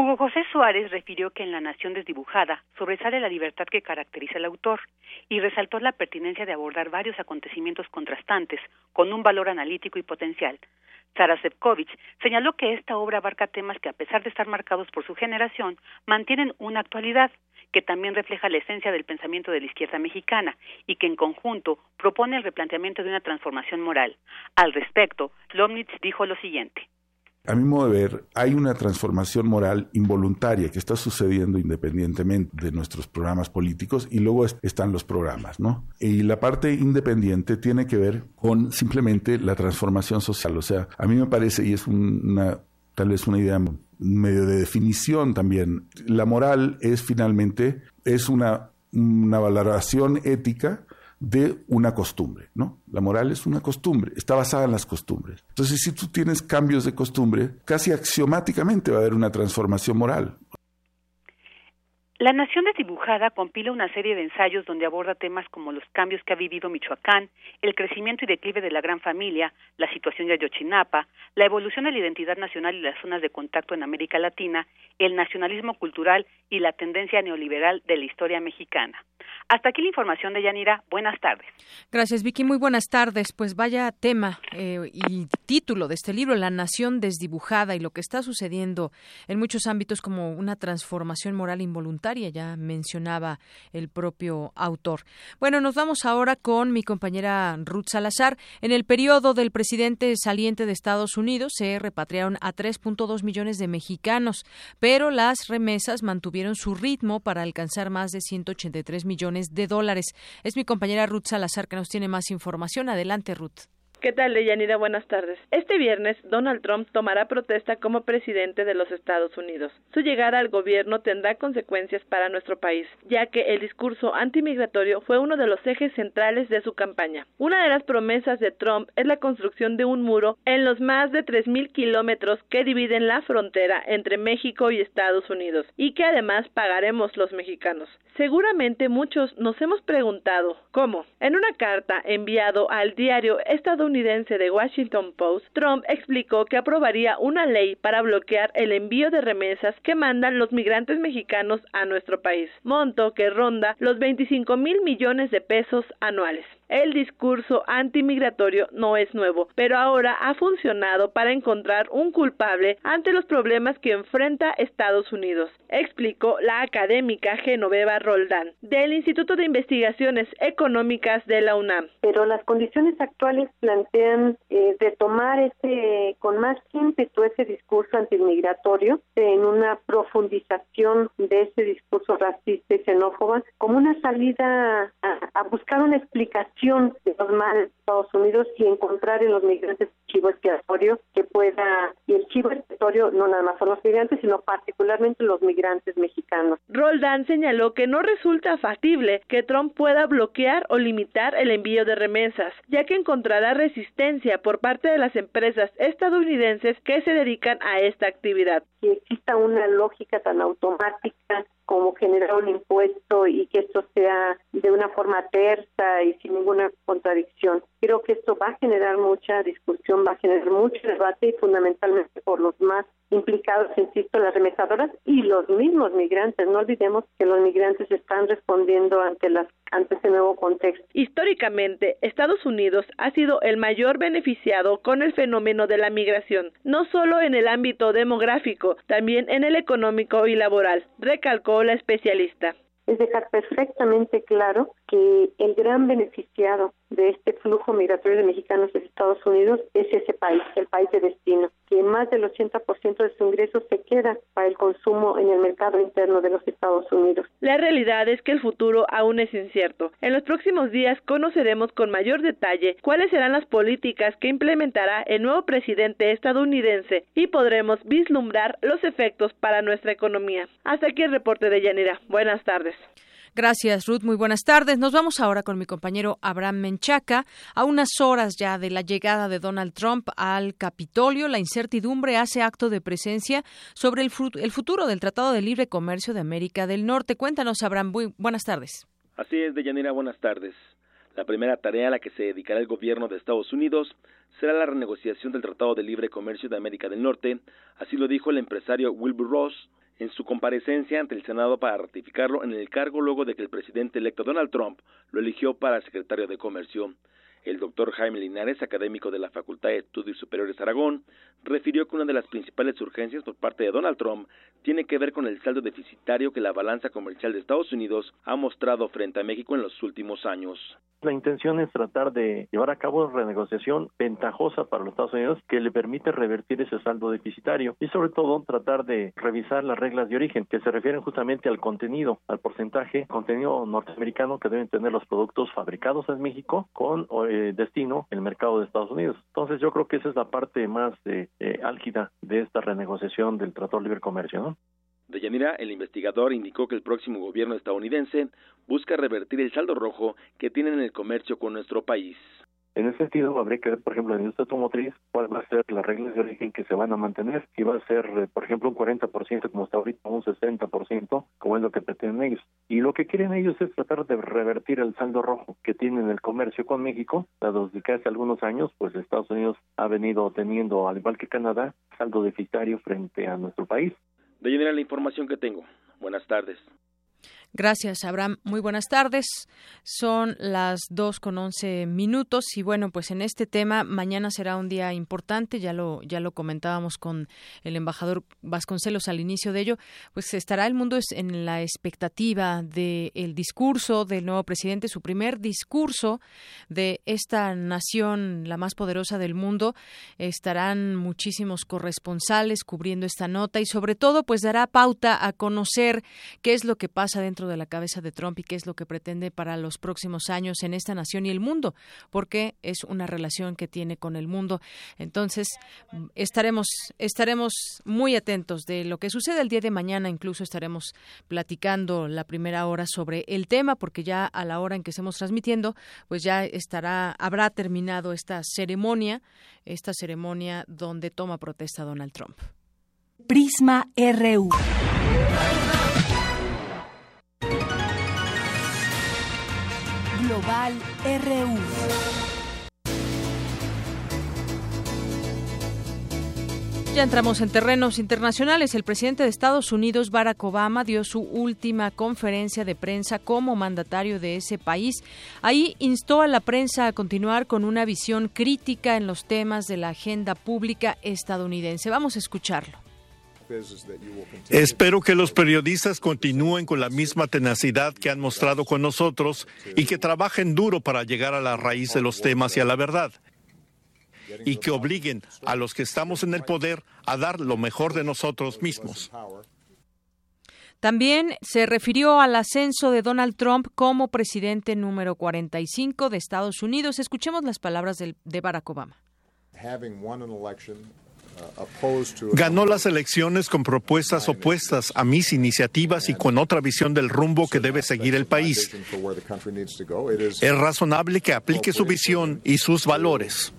Hugo José Suárez refirió que en La Nación desdibujada sobresale la libertad que caracteriza al autor y resaltó la pertinencia de abordar varios acontecimientos contrastantes con un valor analítico y potencial. Sara señaló que esta obra abarca temas que, a pesar de estar marcados por su generación, mantienen una actualidad que también refleja la esencia del pensamiento de la izquierda mexicana y que en conjunto propone el replanteamiento de una transformación moral. Al respecto, Lomnitz dijo lo siguiente. A mi modo de ver, hay una transformación moral involuntaria que está sucediendo independientemente de nuestros programas políticos y luego están los programas, ¿no? Y la parte independiente tiene que ver con simplemente la transformación social. O sea, a mí me parece, y es una tal vez una idea medio de definición también, la moral es finalmente, es una, una valoración ética de una costumbre, ¿no? La moral es una costumbre, está basada en las costumbres. Entonces, si tú tienes cambios de costumbre, casi axiomáticamente va a haber una transformación moral. La Nación Desdibujada compila una serie de ensayos donde aborda temas como los cambios que ha vivido Michoacán, el crecimiento y declive de la gran familia, la situación de Ayotzinapa, la evolución de la identidad nacional y las zonas de contacto en América Latina, el nacionalismo cultural y la tendencia neoliberal de la historia mexicana. Hasta aquí la información de Yanira. Buenas tardes. Gracias, Vicky. Muy buenas tardes. Pues vaya tema eh, y título de este libro, La Nación Desdibujada y lo que está sucediendo en muchos ámbitos como una transformación moral involuntaria tributaria, ya mencionaba el propio autor. Bueno, nos vamos ahora con mi compañera Ruth Salazar. En el periodo del presidente saliente de Estados Unidos se repatriaron a 3.2 millones de mexicanos, pero las remesas mantuvieron su ritmo para alcanzar más de 183 millones de dólares. Es mi compañera Ruth Salazar que nos tiene más información. Adelante, Ruth. ¿Qué tal, Deyanira? Buenas tardes. Este viernes, Donald Trump tomará protesta como presidente de los Estados Unidos. Su llegada al gobierno tendrá consecuencias para nuestro país, ya que el discurso antimigratorio fue uno de los ejes centrales de su campaña. Una de las promesas de Trump es la construcción de un muro en los más de 3.000 kilómetros que dividen la frontera entre México y Estados Unidos, y que además pagaremos los mexicanos. Seguramente muchos nos hemos preguntado cómo. En una carta enviado al diario estadounidense de Washington Post, Trump explicó que aprobaría una ley para bloquear el envío de remesas que mandan los migrantes mexicanos a nuestro país, monto que ronda los 25 mil millones de pesos anuales. El discurso antimigratorio no es nuevo, pero ahora ha funcionado para encontrar un culpable ante los problemas que enfrenta Estados Unidos, explicó la académica Genoveva Roldán del Instituto de Investigaciones Económicas de la UNAM. Pero las condiciones actuales plantean eh, retomar ese con más ímpetu ese discurso antimigratorio en una profundización de ese discurso racista y xenófoba como una salida a, a buscar una explicación de los males de Estados Unidos y encontrar en los migrantes chivo expiatorio que pueda, y el chivo expiatorio no nada más son los migrantes, sino particularmente los migrantes mexicanos. Roldán señaló que no resulta factible que Trump pueda bloquear o limitar el envío de remesas, ya que encontrará resistencia por parte de las empresas estadounidenses que se dedican a esta actividad. Que exista una lógica tan automática como generar un impuesto y que esto sea de una forma tersa y sin ninguna contradicción. Creo que esto va a generar mucha discusión, va a generar mucho debate y fundamentalmente por los más implicados, insisto, las remesadoras y los mismos migrantes. No olvidemos que los migrantes están respondiendo ante las ante ese nuevo contexto. Históricamente, Estados Unidos ha sido el mayor beneficiado con el fenómeno de la migración, no solo en el ámbito demográfico, también en el económico y laboral, recalcó la especialista es dejar perfectamente claro que el gran beneficiado de este flujo migratorio de mexicanos de Estados Unidos es ese país, el país de destino, que más del 80% de su ingreso se queda para el consumo en el mercado interno de los Estados Unidos. La realidad es que el futuro aún es incierto. En los próximos días conoceremos con mayor detalle cuáles serán las políticas que implementará el nuevo presidente estadounidense y podremos vislumbrar los efectos para nuestra economía. Hasta aquí el reporte de Yanira. Buenas tardes. Gracias, Ruth. Muy buenas tardes. Nos vamos ahora con mi compañero Abraham Menchaca. A unas horas ya de la llegada de Donald Trump al Capitolio, la incertidumbre hace acto de presencia sobre el, futuro del Tratado de Libre Comercio de América del Norte. Cuéntanos, Abraham. Muy buenas tardes. Así es, Deyanira. Buenas tardes. La primera tarea a la que se dedicará el gobierno de Estados Unidos será la renegociación del Tratado de Libre Comercio de América del Norte, así lo dijo el empresario Wilbur Ross en su comparecencia ante el Senado para ratificarlo en el cargo luego de que el presidente electo Donald Trump lo eligió para secretario de Comercio. El doctor Jaime Linares, académico de la Facultad de Estudios Superiores Aragón, refirió que una de las principales urgencias por parte de Donald Trump tiene que ver con el saldo deficitario que la balanza comercial de Estados Unidos ha mostrado frente a México en los últimos años. La intención es tratar de llevar a cabo una renegociación ventajosa para los Estados Unidos que le permite revertir ese saldo deficitario y sobre todo tratar de revisar las reglas de origen que se refieren justamente al contenido, al porcentaje contenido norteamericano que deben tener los productos fabricados en México con eh, destino el mercado de Estados Unidos. Entonces yo creo que esa es la parte más eh, álgida de esta renegociación del Tratado de Libre Comercio. ¿no? De Yanira, el investigador indicó que el próximo gobierno estadounidense busca revertir el saldo rojo que tiene en el comercio con nuestro país. En ese sentido, habría que ver, por ejemplo, en la industria automotriz, cuál va a ser las reglas de origen que se van a mantener. Si va a ser, eh, por ejemplo, un 40% como está ahorita, un 60%, como es lo que pretenden ellos. Y lo que quieren ellos es tratar de revertir el saldo rojo que tienen el comercio con México, dado que hace algunos años, pues Estados Unidos ha venido teniendo, al igual que Canadá, saldo deficitario frente a nuestro país. De general la información que tengo. Buenas tardes. Gracias, Abraham. Muy buenas tardes. Son las dos con once minutos y bueno, pues en este tema mañana será un día importante. Ya lo ya lo comentábamos con el embajador Vasconcelos al inicio de ello. Pues estará el mundo en la expectativa del discurso del nuevo presidente, su primer discurso de esta nación, la más poderosa del mundo. Estarán muchísimos corresponsales cubriendo esta nota y sobre todo, pues dará pauta a conocer qué es lo que pasa dentro de la cabeza de Trump y qué es lo que pretende para los próximos años en esta nación y el mundo, porque es una relación que tiene con el mundo. Entonces, estaremos, estaremos muy atentos de lo que sucede el día de mañana, incluso estaremos platicando la primera hora sobre el tema, porque ya a la hora en que estemos transmitiendo, pues ya estará, habrá terminado esta ceremonia, esta ceremonia donde toma protesta Donald Trump. Prisma RU. Global RU. Ya entramos en terrenos internacionales. El presidente de Estados Unidos, Barack Obama, dio su última conferencia de prensa como mandatario de ese país. Ahí instó a la prensa a continuar con una visión crítica en los temas de la agenda pública estadounidense. Vamos a escucharlo. Espero que los periodistas continúen con la misma tenacidad que han mostrado con nosotros y que trabajen duro para llegar a la raíz de los temas y a la verdad. Y que obliguen a los que estamos en el poder a dar lo mejor de nosotros mismos. También se refirió al ascenso de Donald Trump como presidente número 45 de Estados Unidos. Escuchemos las palabras de, Barack Obama. Ganó las elecciones con propuestas opuestas a mis iniciativas y con otra visión del rumbo que debe seguir el país. Es razonable que aplique su visión y sus valores.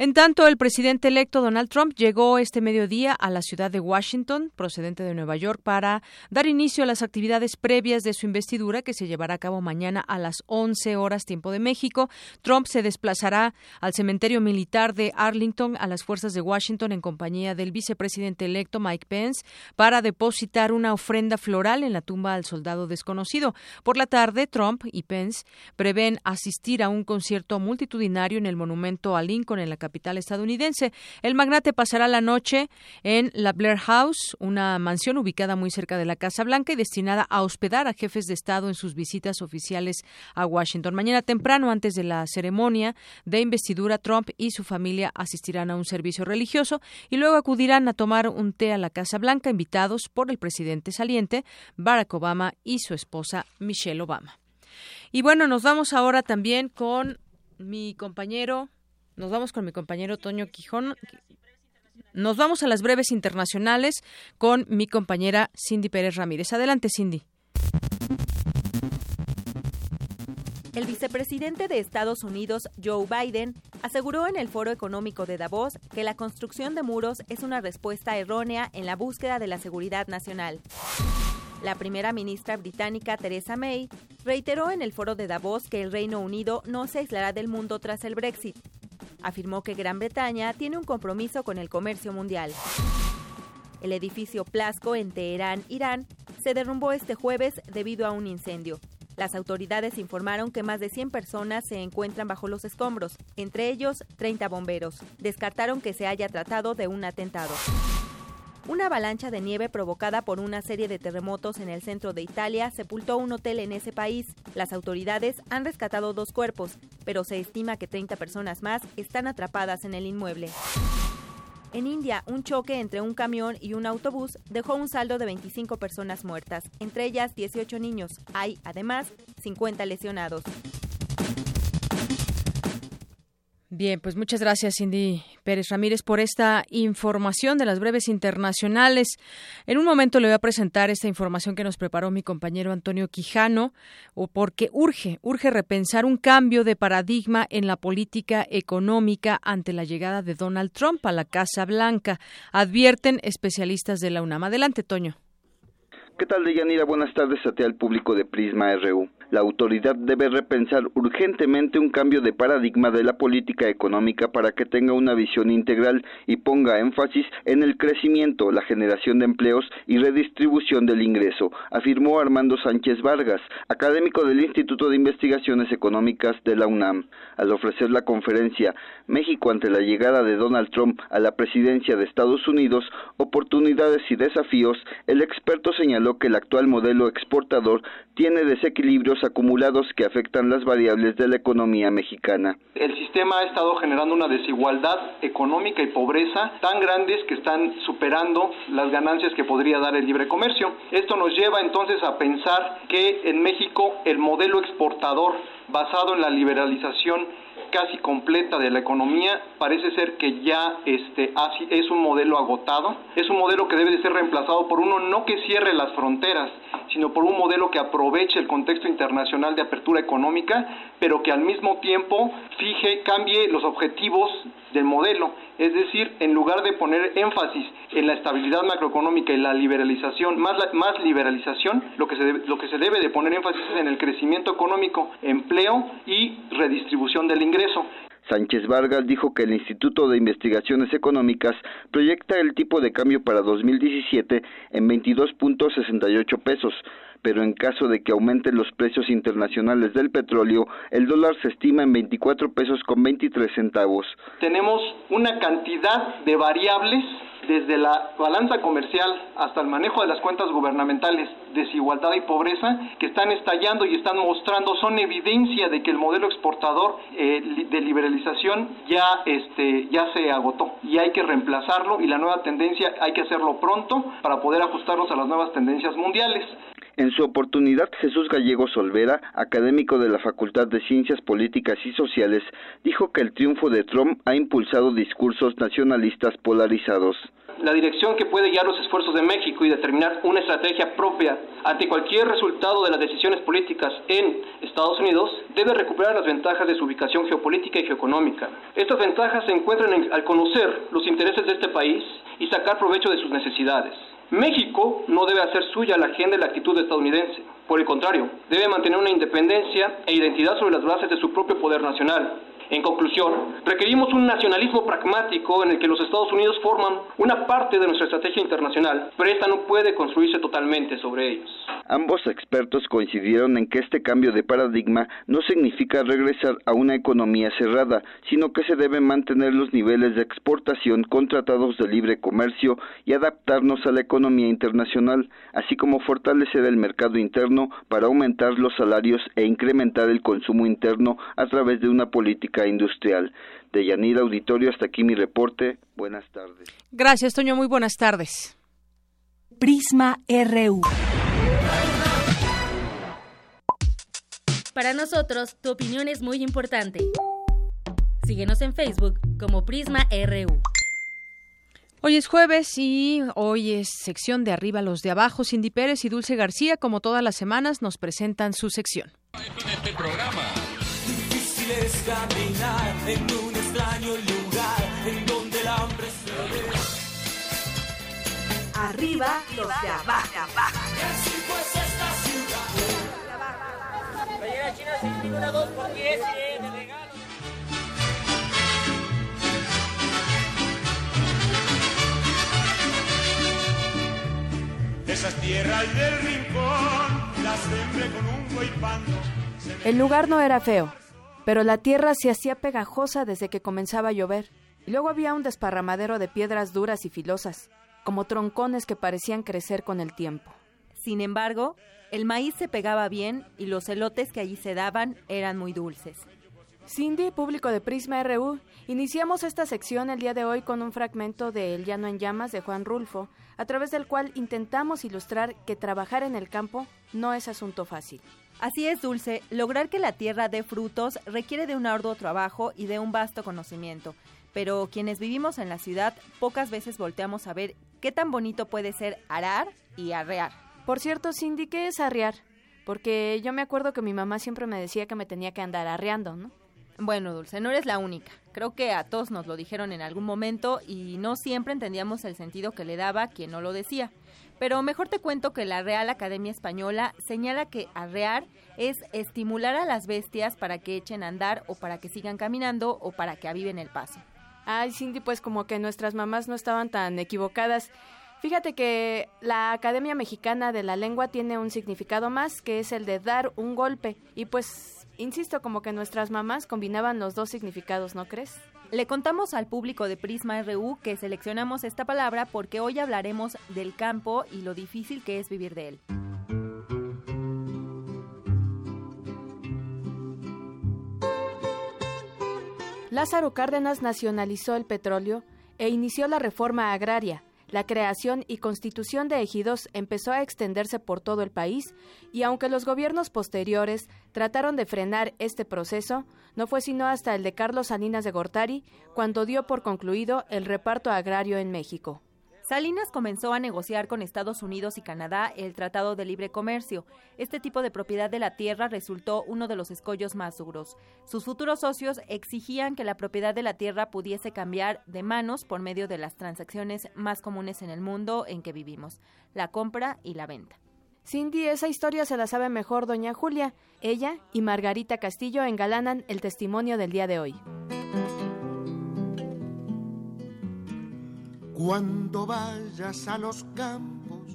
En tanto, el presidente electo Donald Trump llegó este mediodía a la ciudad de Washington, procedente de Nueva York, para dar inicio a las actividades previas de su investidura que se llevará a cabo mañana a las 11 horas tiempo de México. Trump se desplazará al cementerio militar de Arlington a las fuerzas de Washington en compañía del vicepresidente electo Mike Pence para depositar una ofrenda floral en la tumba al soldado desconocido. Por la tarde, Trump y Pence prevén asistir a un concierto multitudinario en el monumento a Lincoln en la capital estadounidense. El magnate pasará la noche en la Blair House, una mansión ubicada muy cerca de la Casa Blanca y destinada a hospedar a jefes de Estado en sus visitas oficiales a Washington. Mañana temprano, antes de la ceremonia de investidura, Trump y su familia asistirán a un servicio religioso y luego acudirán a tomar un té a la Casa Blanca, invitados por el presidente saliente, Barack Obama y su esposa Michelle Obama. Y bueno, nos vamos ahora también con mi compañero nos vamos con mi compañero Toño Quijón. Nos vamos a las breves internacionales con mi compañera Cindy Pérez Ramírez. Adelante, Cindy. El vicepresidente de Estados Unidos, Joe Biden, aseguró en el Foro Económico de Davos que la construcción de muros es una respuesta errónea en la búsqueda de la seguridad nacional. La primera ministra británica, Theresa May, reiteró en el Foro de Davos que el Reino Unido no se aislará del mundo tras el Brexit afirmó que Gran Bretaña tiene un compromiso con el comercio mundial. El edificio Plasco en Teherán, Irán, se derrumbó este jueves debido a un incendio. Las autoridades informaron que más de 100 personas se encuentran bajo los escombros, entre ellos 30 bomberos. Descartaron que se haya tratado de un atentado. Una avalancha de nieve provocada por una serie de terremotos en el centro de Italia sepultó un hotel en ese país. Las autoridades han rescatado dos cuerpos, pero se estima que 30 personas más están atrapadas en el inmueble. En India, un choque entre un camión y un autobús dejó un saldo de 25 personas muertas, entre ellas 18 niños. Hay, además, 50 lesionados. Bien, pues muchas gracias, Cindy Pérez Ramírez, por esta información de las breves internacionales. En un momento le voy a presentar esta información que nos preparó mi compañero Antonio Quijano, o porque urge, urge repensar un cambio de paradigma en la política económica ante la llegada de Donald Trump a la Casa Blanca, advierten especialistas de la UNAM. Adelante, Toño. ¿Qué tal, Deyanira? Buenas tardes a ti al público de Prisma RU. La autoridad debe repensar urgentemente un cambio de paradigma de la política económica para que tenga una visión integral y ponga énfasis en el crecimiento, la generación de empleos y redistribución del ingreso, afirmó Armando Sánchez Vargas, académico del Instituto de Investigaciones Económicas de la UNAM. Al ofrecer la conferencia México ante la llegada de Donald Trump a la presidencia de Estados Unidos, oportunidades y desafíos, el experto señaló que el actual modelo exportador tiene desequilibrios acumulados que afectan las variables de la economía mexicana. El sistema ha estado generando una desigualdad económica y pobreza tan grandes que están superando las ganancias que podría dar el libre comercio. Esto nos lleva entonces a pensar que en México el modelo exportador basado en la liberalización casi completa de la economía parece ser que ya este es un modelo agotado, es un modelo que debe de ser reemplazado por uno no que cierre las fronteras, sino por un modelo que aproveche el contexto internacional de apertura económica, pero que al mismo tiempo fije, cambie los objetivos del modelo, es decir, en lugar de poner énfasis en la estabilidad macroeconómica y la liberalización, más, más liberalización, lo que, se debe, lo que se debe de poner énfasis es en el crecimiento económico, empleo y redistribución del. Sánchez Vargas dijo que el Instituto de Investigaciones Económicas proyecta el tipo de cambio para 2017 en 22.68 pesos, pero en caso de que aumenten los precios internacionales del petróleo, el dólar se estima en 24 pesos con 23 centavos. Tenemos una cantidad de variables desde la balanza comercial hasta el manejo de las cuentas gubernamentales, desigualdad y pobreza, que están estallando y están mostrando, son evidencia de que el modelo exportador eh, de liberalización ya, este, ya se agotó y hay que reemplazarlo y la nueva tendencia hay que hacerlo pronto para poder ajustarnos a las nuevas tendencias mundiales. En su oportunidad, Jesús Gallegos Olvera, académico de la Facultad de Ciencias Políticas y Sociales, dijo que el triunfo de Trump ha impulsado discursos nacionalistas polarizados. La dirección que puede guiar los esfuerzos de México y determinar una estrategia propia ante cualquier resultado de las decisiones políticas en Estados Unidos debe recuperar las ventajas de su ubicación geopolítica y geoeconómica. Estas ventajas se encuentran en, al conocer los intereses de este país y sacar provecho de sus necesidades. México no debe hacer suya la agenda y la actitud estadounidense. Por el contrario, debe mantener una independencia e identidad sobre las bases de su propio poder nacional. En conclusión, requerimos un nacionalismo pragmático en el que los Estados Unidos forman una parte de nuestra estrategia internacional, pero esta no puede construirse totalmente sobre ellos. Ambos expertos coincidieron en que este cambio de paradigma no significa regresar a una economía cerrada, sino que se deben mantener los niveles de exportación con tratados de libre comercio y adaptarnos a la economía internacional, así como fortalecer el mercado interno para aumentar los salarios e incrementar el consumo interno a través de una política industrial. De Yanira Auditorio, hasta aquí mi reporte. Buenas tardes. Gracias, Toño. Muy buenas tardes. Prisma RU. Para nosotros, tu opinión es muy importante. Síguenos en Facebook como Prisma RU. Hoy es jueves y hoy es sección de arriba los de abajo. Cindy Pérez y Dulce García, como todas las semanas, nos presentan su sección. Este programa. Es caminar en un extraño lugar en donde el hambre se ve. Arriba los de abajo. Y así pues esta ciudad. Playera china sin ninguna dos por diez y de regalo. Esas tierras del rincón las sembré con un. El lugar no era feo, pero la tierra se hacía pegajosa desde que comenzaba a llover. Y luego había un desparramadero de piedras duras y filosas, como troncones que parecían crecer con el tiempo. Sin embargo, el maíz se pegaba bien y los elotes que allí se daban eran muy dulces. Cindy, público de Prisma RU, iniciamos esta sección el día de hoy con un fragmento de El Llano en Llamas de Juan Rulfo, a través del cual intentamos ilustrar que trabajar en el campo no es asunto fácil. Así es, Dulce, lograr que la tierra dé frutos requiere de un arduo trabajo y de un vasto conocimiento, pero quienes vivimos en la ciudad pocas veces volteamos a ver qué tan bonito puede ser arar y arrear. Por cierto, Cindy, ¿qué es arrear? Porque yo me acuerdo que mi mamá siempre me decía que me tenía que andar arreando, ¿no? Bueno, Dulce, no eres la única. Creo que a todos nos lo dijeron en algún momento y no siempre entendíamos el sentido que le daba quien no lo decía. Pero mejor te cuento que la Real Academia Española señala que arrear es estimular a las bestias para que echen a andar o para que sigan caminando o para que aviven el paso. Ay, Cindy, pues como que nuestras mamás no estaban tan equivocadas. Fíjate que la Academia Mexicana de la Lengua tiene un significado más, que es el de dar un golpe. Y pues, insisto, como que nuestras mamás combinaban los dos significados, ¿no crees? Le contamos al público de Prisma RU que seleccionamos esta palabra porque hoy hablaremos del campo y lo difícil que es vivir de él. Lázaro Cárdenas nacionalizó el petróleo e inició la reforma agraria. La creación y constitución de ejidos empezó a extenderse por todo el país y aunque los gobiernos posteriores trataron de frenar este proceso, no fue sino hasta el de Carlos Salinas de Gortari cuando dio por concluido el reparto agrario en México. Salinas comenzó a negociar con Estados Unidos y Canadá el Tratado de Libre Comercio. Este tipo de propiedad de la tierra resultó uno de los escollos más duros. Sus futuros socios exigían que la propiedad de la tierra pudiese cambiar de manos por medio de las transacciones más comunes en el mundo en que vivimos, la compra y la venta. Cindy, esa historia se la sabe mejor doña Julia. Ella y Margarita Castillo engalanan el testimonio del día de hoy. Cuando vayas a los campos,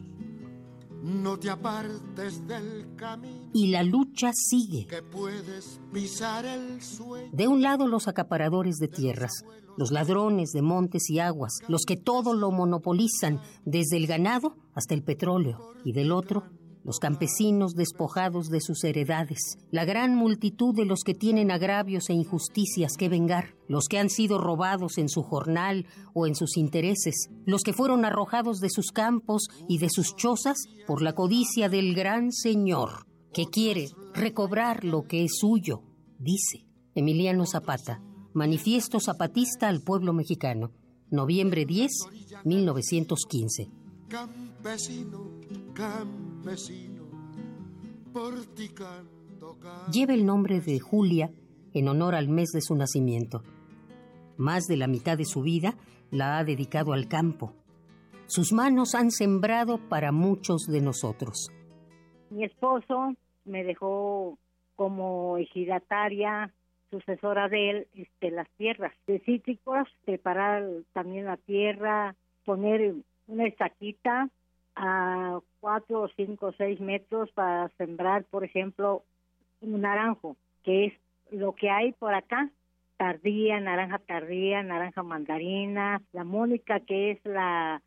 no te apartes del camino. Y la lucha sigue. Que puedes pisar el sueño. De un lado los acaparadores de tierras, los ladrones de montes y aguas, los que todo lo monopolizan, desde el ganado hasta el petróleo. Y del otro, los campesinos despojados de sus heredades, la gran multitud de los que tienen agravios e injusticias que vengar, los que han sido robados en su jornal o en sus intereses, los que fueron arrojados de sus campos y de sus chozas por la codicia del gran Señor, que quiere recobrar lo que es suyo, dice Emiliano Zapata, Manifiesto Zapatista al Pueblo Mexicano, noviembre 10, 1915. Campesino, campesino, Lleva el nombre de Julia en honor al mes de su nacimiento. Más de la mitad de su vida la ha dedicado al campo. Sus manos han sembrado para muchos de nosotros. Mi esposo me dejó como ejidataria, sucesora de él, este, las tierras de cítricos, preparar también la tierra, poner una estaquita a cuatro o cinco o seis metros para sembrar, por ejemplo, un naranjo, que es lo que hay por acá, tardía, naranja tardía, naranja mandarina, la mónica que es la,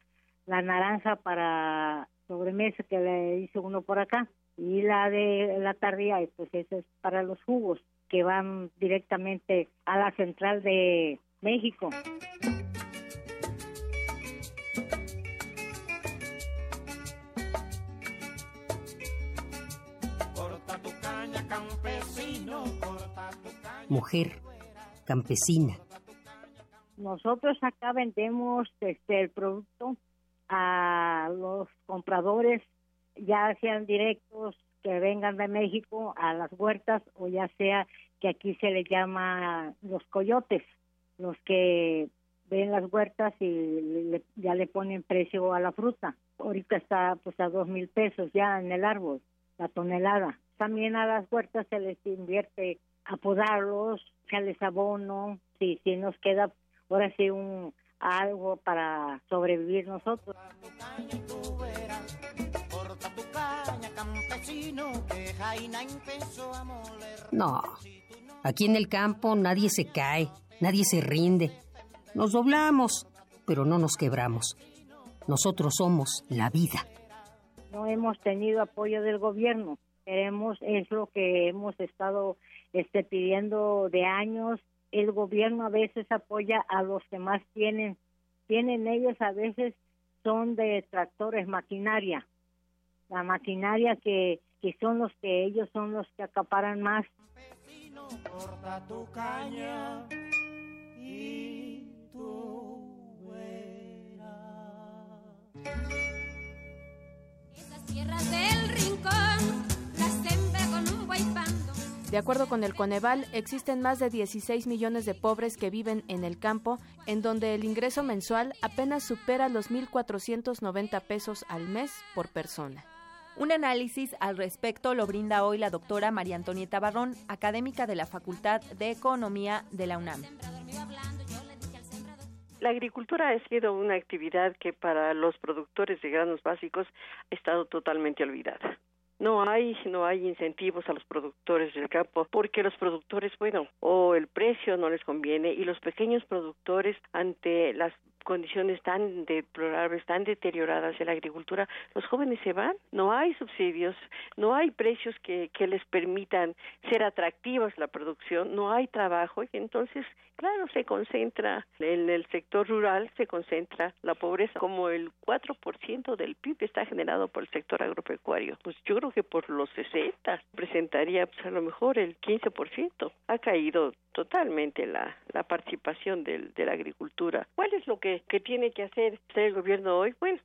la naranja para sobremesa que le hizo uno por acá, y la de la tardía, pues esa es para los jugos que van directamente a la central de México. Mujer campesina. Nosotros acá vendemos este el producto a los compradores, ya sean directos que vengan de México a las huertas o ya sea que aquí se les llama los coyotes, los que ven las huertas y ya le ponen precio a la fruta. Ahorita está pues a dos mil pesos ya en el árbol, la tonelada. También a las huertas se les invierte apodarlos, echarles abono, si, si nos queda ahora sí un algo para sobrevivir nosotros. No, aquí en el campo nadie se cae, nadie se rinde. Nos doblamos, pero no nos quebramos. Nosotros somos la vida. No hemos tenido apoyo del gobierno. Queremos, es lo que hemos estado este, pidiendo de años. El gobierno a veces apoya a los que más tienen. Tienen ellos a veces son de tractores, maquinaria. La maquinaria que, que son los que ellos son los que acaparan más. tu caña y Esas tierras del rincón las con un De acuerdo con el Coneval, existen más de 16 millones de pobres que viven en el campo, en donde el ingreso mensual apenas supera los 1.490 pesos al mes por persona. Un análisis al respecto lo brinda hoy la doctora María Antonieta Barrón, académica de la Facultad de Economía de la UNAM. La agricultura ha sido una actividad que para los productores de granos básicos ha estado totalmente olvidada. No hay, no hay incentivos a los productores del campo porque los productores, bueno, o el precio no les conviene y los pequeños productores ante las condiciones tan deplorables, tan deterioradas de la agricultura, los jóvenes se van, no hay subsidios, no hay precios que, que les permitan ser atractivos la producción, no hay trabajo y entonces, claro, se concentra en el sector rural, se concentra la pobreza, como el 4% del PIB está generado por el sector agropecuario. Pues yo creo que por los 60 presentaría pues, a lo mejor el 15%. Ha caído totalmente la, la participación del, de la agricultura. ¿Cuál es lo que, que tiene que hacer el gobierno hoy? Bueno,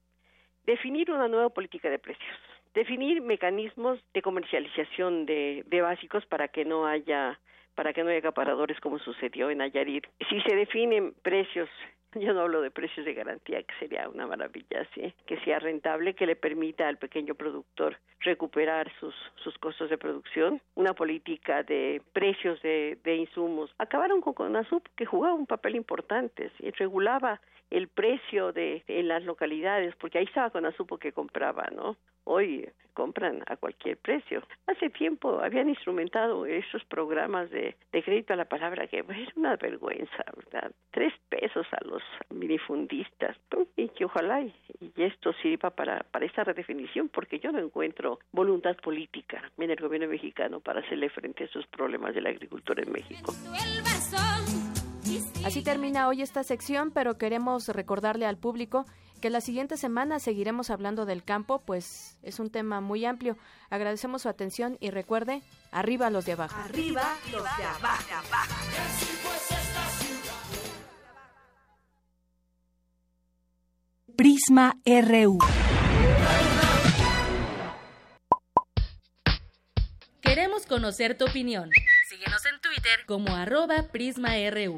definir una nueva política de precios, definir mecanismos de comercialización de, de básicos para que no haya para que no haya acaparadores como sucedió en Nayarit. Si se definen precios [laughs] yo no hablo de precios de garantía, que sería una maravilla, sí, que sea rentable, que le permita al pequeño productor recuperar sus, costos de producción, una política de precios de, de insumos. Acabaron con CONASUP, que jugaba un papel importante, y regulaba el precio de en las localidades, porque ahí estaba CONASUP que compraba, ¿no? Hoy compran a cualquier precio. Hace tiempo habían instrumentado esos programas de, de crédito a la palabra que es una vergüenza, ¿verdad? Tres pesos a los minifundistas y que ojalá y, esto sirva para, para esta redefinición porque yo no encuentro voluntad política en el gobierno mexicano para hacerle frente a esos problemas de la agricultura en México. Así termina hoy esta sección, pero queremos recordarle al público que la siguiente semana seguiremos hablando del campo, pues es un tema muy amplio. Agradecemos su atención y recuerde, arriba los de abajo. Arriba los de abajo. Prisma RU. Queremos conocer tu opinión. Síguenos en Twitter como arroba PrismaRU.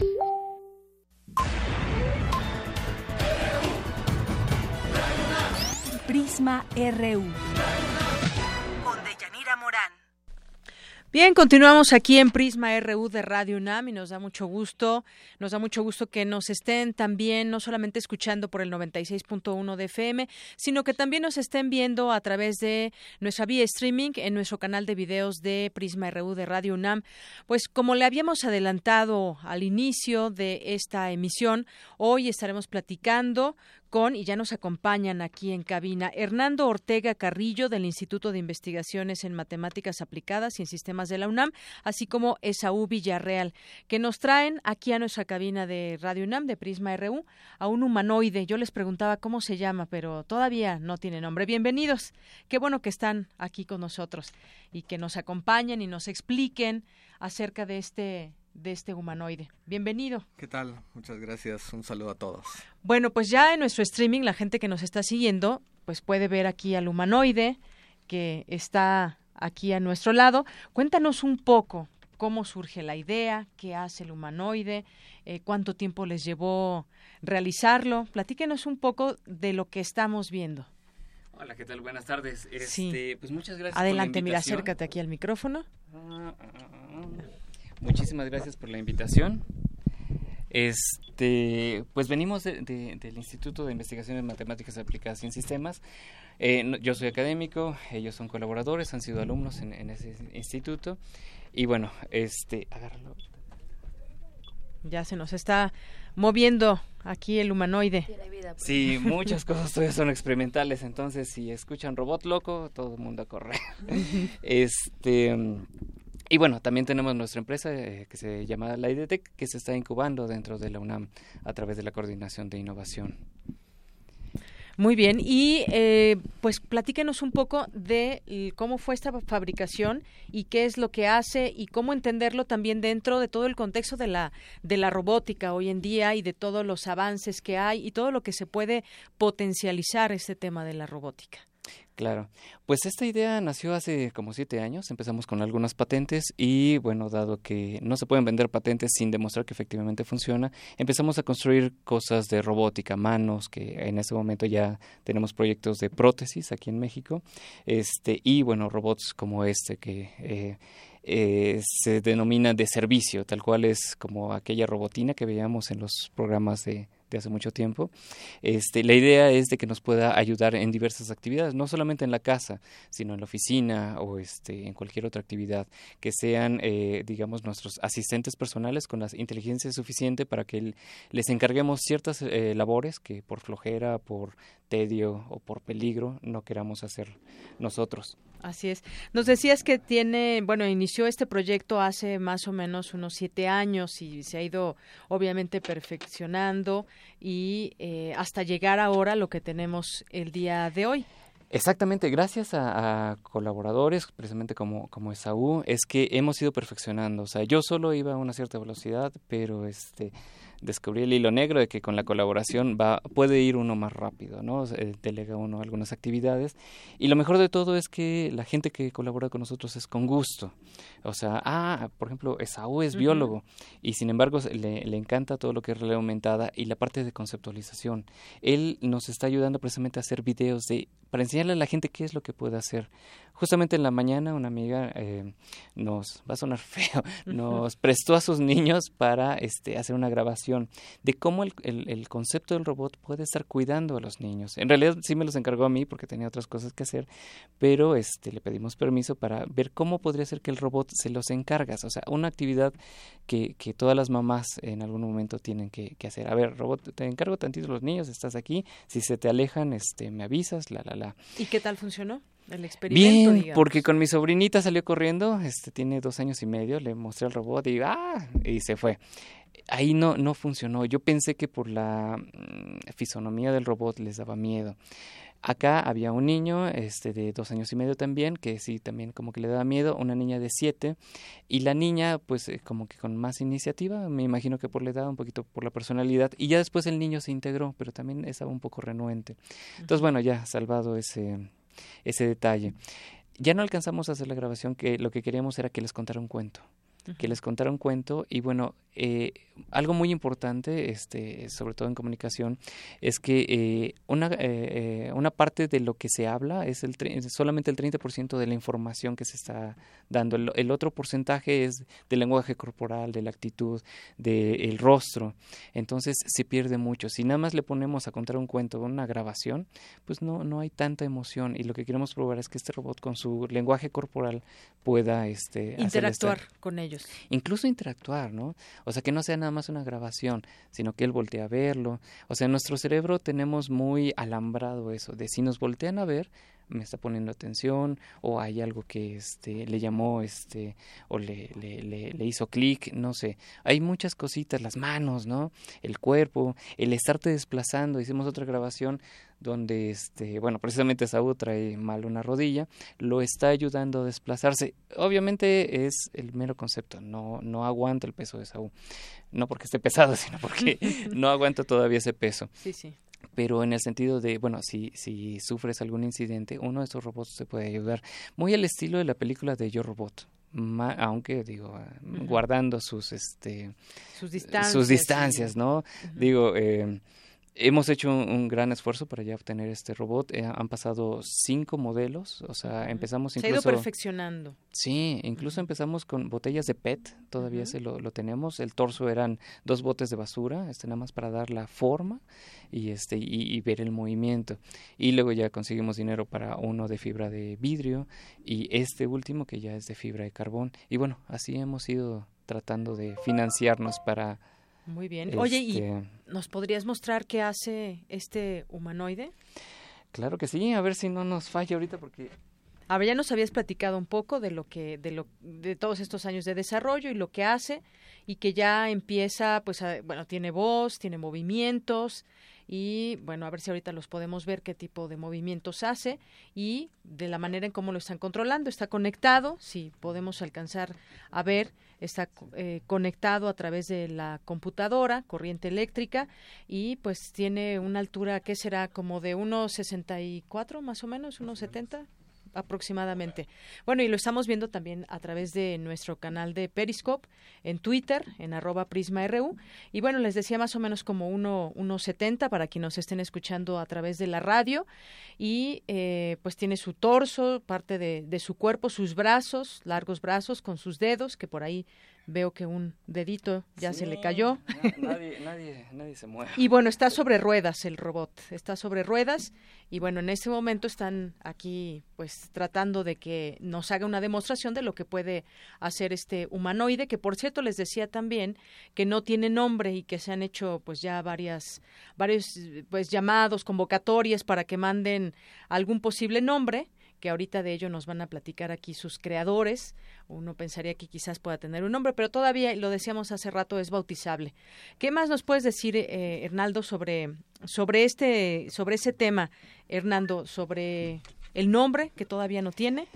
Prisma RU. Con Deyanira Morán. Bien, continuamos aquí en Prisma RU de Radio UNAM y nos da mucho gusto, nos da mucho gusto que nos estén también no solamente escuchando por el 96.1 de FM, sino que también nos estén viendo a través de nuestra vía streaming en nuestro canal de videos de Prisma RU de Radio UNAM. Pues como le habíamos adelantado al inicio de esta emisión, hoy estaremos platicando y ya nos acompañan aquí en cabina, Hernando Ortega Carrillo del Instituto de Investigaciones en Matemáticas Aplicadas y en Sistemas de la UNAM, así como Esaú Villarreal, que nos traen aquí a nuestra cabina de Radio UNAM, de Prisma RU, a un humanoide. Yo les preguntaba cómo se llama, pero todavía no tiene nombre. Bienvenidos. Qué bueno que están aquí con nosotros y que nos acompañen y nos expliquen acerca de este de este humanoide. Bienvenido. ¿Qué tal? Muchas gracias. Un saludo a todos. Bueno, pues ya en nuestro streaming la gente que nos está siguiendo pues puede ver aquí al humanoide que está aquí a nuestro lado. Cuéntanos un poco cómo surge la idea, qué hace el humanoide, eh, cuánto tiempo les llevó realizarlo. Platíquenos un poco de lo que estamos viendo. Hola, ¿qué tal? Buenas tardes. Sí. Este, pues muchas gracias. Adelante, por la mira, acércate aquí al micrófono. Ah, ah, ah. Muchísimas gracias por la invitación. Este, pues venimos de- de- del Instituto de Investigaciones Matemáticas Aplicadas y en Sistemas. Eh, no- yo soy académico, ellos son colaboradores, han sido alumnos en, en ese instituto. Y bueno, este, agárralo. Ya se nos está moviendo aquí el humanoide. Sí, muchas cosas todavía son experimentales, entonces si escuchan robot loco, todo el mundo a correr. [laughs] este y bueno, también tenemos nuestra empresa eh, que se llama la IDTEC, que se está incubando dentro de la UNAM a través de la Coordinación de Innovación. Muy bien, y eh, pues platíquenos un poco de cómo fue esta fabricación y qué es lo que hace y cómo entenderlo también dentro de todo el contexto de la de la robótica hoy en día y de todos los avances que hay y todo lo que se puede potencializar este tema de la robótica. Claro, pues esta idea nació hace como siete años, empezamos con algunas patentes y bueno, dado que no se pueden vender patentes sin demostrar que efectivamente funciona, empezamos a construir cosas de robótica, manos, que en ese momento ya tenemos proyectos de prótesis aquí en México, este y bueno, robots como este que... Eh, eh, se denomina de servicio, tal cual es como aquella robotina que veíamos en los programas de, hace mucho tiempo. Este, la idea es de que nos pueda ayudar en diversas actividades, no solamente en la casa, sino en la oficina o este, en cualquier otra actividad, que sean, eh, digamos, nuestros asistentes personales con la inteligencia suficiente para que les encarguemos ciertas eh, labores que por flojera, por tedio o por peligro no queramos hacer nosotros. Así es. Nos decías que tiene, bueno, inició este proyecto hace más o menos unos siete años y se ha ido obviamente perfeccionando y eh, hasta llegar ahora a lo que tenemos el día de hoy. Exactamente, gracias a, colaboradores, precisamente como, como Esaú, es que hemos ido perfeccionando. O sea, yo solo iba a una cierta velocidad, pero este descubrí el hilo negro de que con la colaboración va puede ir uno más rápido, ¿no? delega uno algunas actividades y lo mejor de todo es que la gente que colabora con nosotros es con gusto. O sea, ah, por ejemplo, Esaú es biólogo y sin embargo le, le, encanta todo lo que es realidad aumentada y la parte de conceptualización. Él nos está ayudando precisamente a hacer videos de para enseñarle a la gente qué es lo que puede hacer. Justamente en la mañana una amiga eh, nos, va a sonar [laughs] feo, nos prestó a sus niños para este, hacer una grabación de cómo el, el, concepto del robot puede estar cuidando a los niños. En realidad sí me los encargó a mí porque tenía otras cosas que hacer, pero este, le pedimos permiso para ver cómo podría ser que el robot se los encargas. O sea, una actividad que, que todas las mamás en algún momento tienen que, que hacer. A ver, robot, te encargo tantito los niños, estás aquí, si se te alejan, este, me avisas, la, la, la. ¿Y qué tal funcionó? El experimento, Bien, porque con mi sobrinita salió corriendo, este tiene dos años y medio, le mostré el robot y ¡ah! y se fue. Ahí no, no funcionó. Yo pensé que por la mm, fisonomía del robot les daba miedo. Acá había un niño este, de dos años y medio también, que sí, también como que le daba miedo, una niña de siete, y la niña, pues eh, como que con más iniciativa, me imagino que por la edad, un poquito por la personalidad, y ya después el niño se integró, pero también estaba un poco renuente. Entonces, bueno, ya salvado ese, ese detalle. Ya no alcanzamos a hacer la grabación, que lo que queríamos era que les contara un cuento que les contara un cuento y bueno, eh, algo muy importante, este, sobre todo en comunicación, es que eh, una, eh, una parte de lo que se habla es el solamente el 30% de la información que se está dando. El, otro porcentaje es del lenguaje corporal, de la actitud, del rostro. Entonces se pierde mucho. Si nada más le ponemos a contar un cuento, una grabación, pues no, no hay tanta emoción. Y lo que queremos probar es que este robot con su lenguaje corporal pueda este, interactuar con ellos Incluso interactuar, ¿no? O sea, que no sea nada más una grabación, sino que él voltee a verlo. O sea, en nuestro cerebro tenemos muy alambrado eso, de si nos voltean a ver, me está poniendo atención o hay algo que este le llamó este o le, le, le, hizo clic no sé hay muchas cositas las manos no el cuerpo el estarte desplazando hicimos otra grabación donde este bueno precisamente Saúl trae mal una rodilla lo está ayudando a desplazarse. Obviamente es el mero concepto no no aguanta el peso de Saúl. No porque esté pesado [laughs] sino porque [laughs] no aguanta todavía ese peso. Sí sí. Pero en el sentido de, bueno, si, si sufres algún incidente, uno de estos robots te puede ayudar. Muy al estilo de la película de Yo Robot. aunque digo guardando sus este sus distancias, sus distancias no digo eh, Hemos hecho un, gran esfuerzo para ya obtener este robot. Eh, han pasado cinco modelos, o sea, empezamos incluso... Se ha ido perfeccionando. Sí, incluso empezamos con botellas de PET, todavía se lo, lo, tenemos. El torso eran dos botes de basura, este nada más para dar la forma y este y, ver el movimiento. Y luego ya conseguimos dinero para uno de fibra de vidrio y este último que ya es de fibra de carbón. Y bueno, así hemos ido tratando de financiarnos para muy bien. Oye, ¿y este, nos podrías mostrar qué hace este humanoide? Claro que sí, a ver si no nos falla ahorita porque a ver, ya nos habías platicado un poco de lo que de lo de todos estos años de desarrollo y lo que hace y que ya empieza pues bueno, tiene voz, tiene movimientos, y bueno, a ver si ahorita los podemos ver qué tipo de movimientos hace y de la manera en cómo lo están controlando. Está conectado, si podemos alcanzar a ver, está eh, conectado a través de la computadora, corriente eléctrica y pues tiene una altura que será como de unos 64 más o menos, unos 70 aproximadamente. Bueno, y lo estamos viendo también a través de nuestro canal de Periscope en Twitter, en arroba PrismaRU. Y bueno, les decía más o menos como uno, unos 70 para quienes nos estén escuchando a través de la radio. Y eh, pues tiene su torso, parte de, de su cuerpo, sus brazos, largos brazos con sus dedos, que por ahí Veo que un dedito ya se le cayó. nadie, nadie, nadie se mueve. Y bueno, está sobre ruedas el robot, está sobre ruedas y bueno, en este momento están aquí pues tratando de que nos haga una demostración de lo que puede hacer este humanoide, que por cierto les decía también que no tiene nombre y que se han hecho pues ya varias varios pues llamados, convocatorias para que manden algún posible nombre que ahorita de ello nos van a platicar aquí sus creadores. Uno pensaría que quizás pueda tener un nombre, pero todavía, lo decíamos hace rato, es bautizable. ¿Qué más nos puedes decir, eh, Hernaldo, sobre, sobre, este, sobre ese tema, Hernando, sobre el nombre que todavía no tiene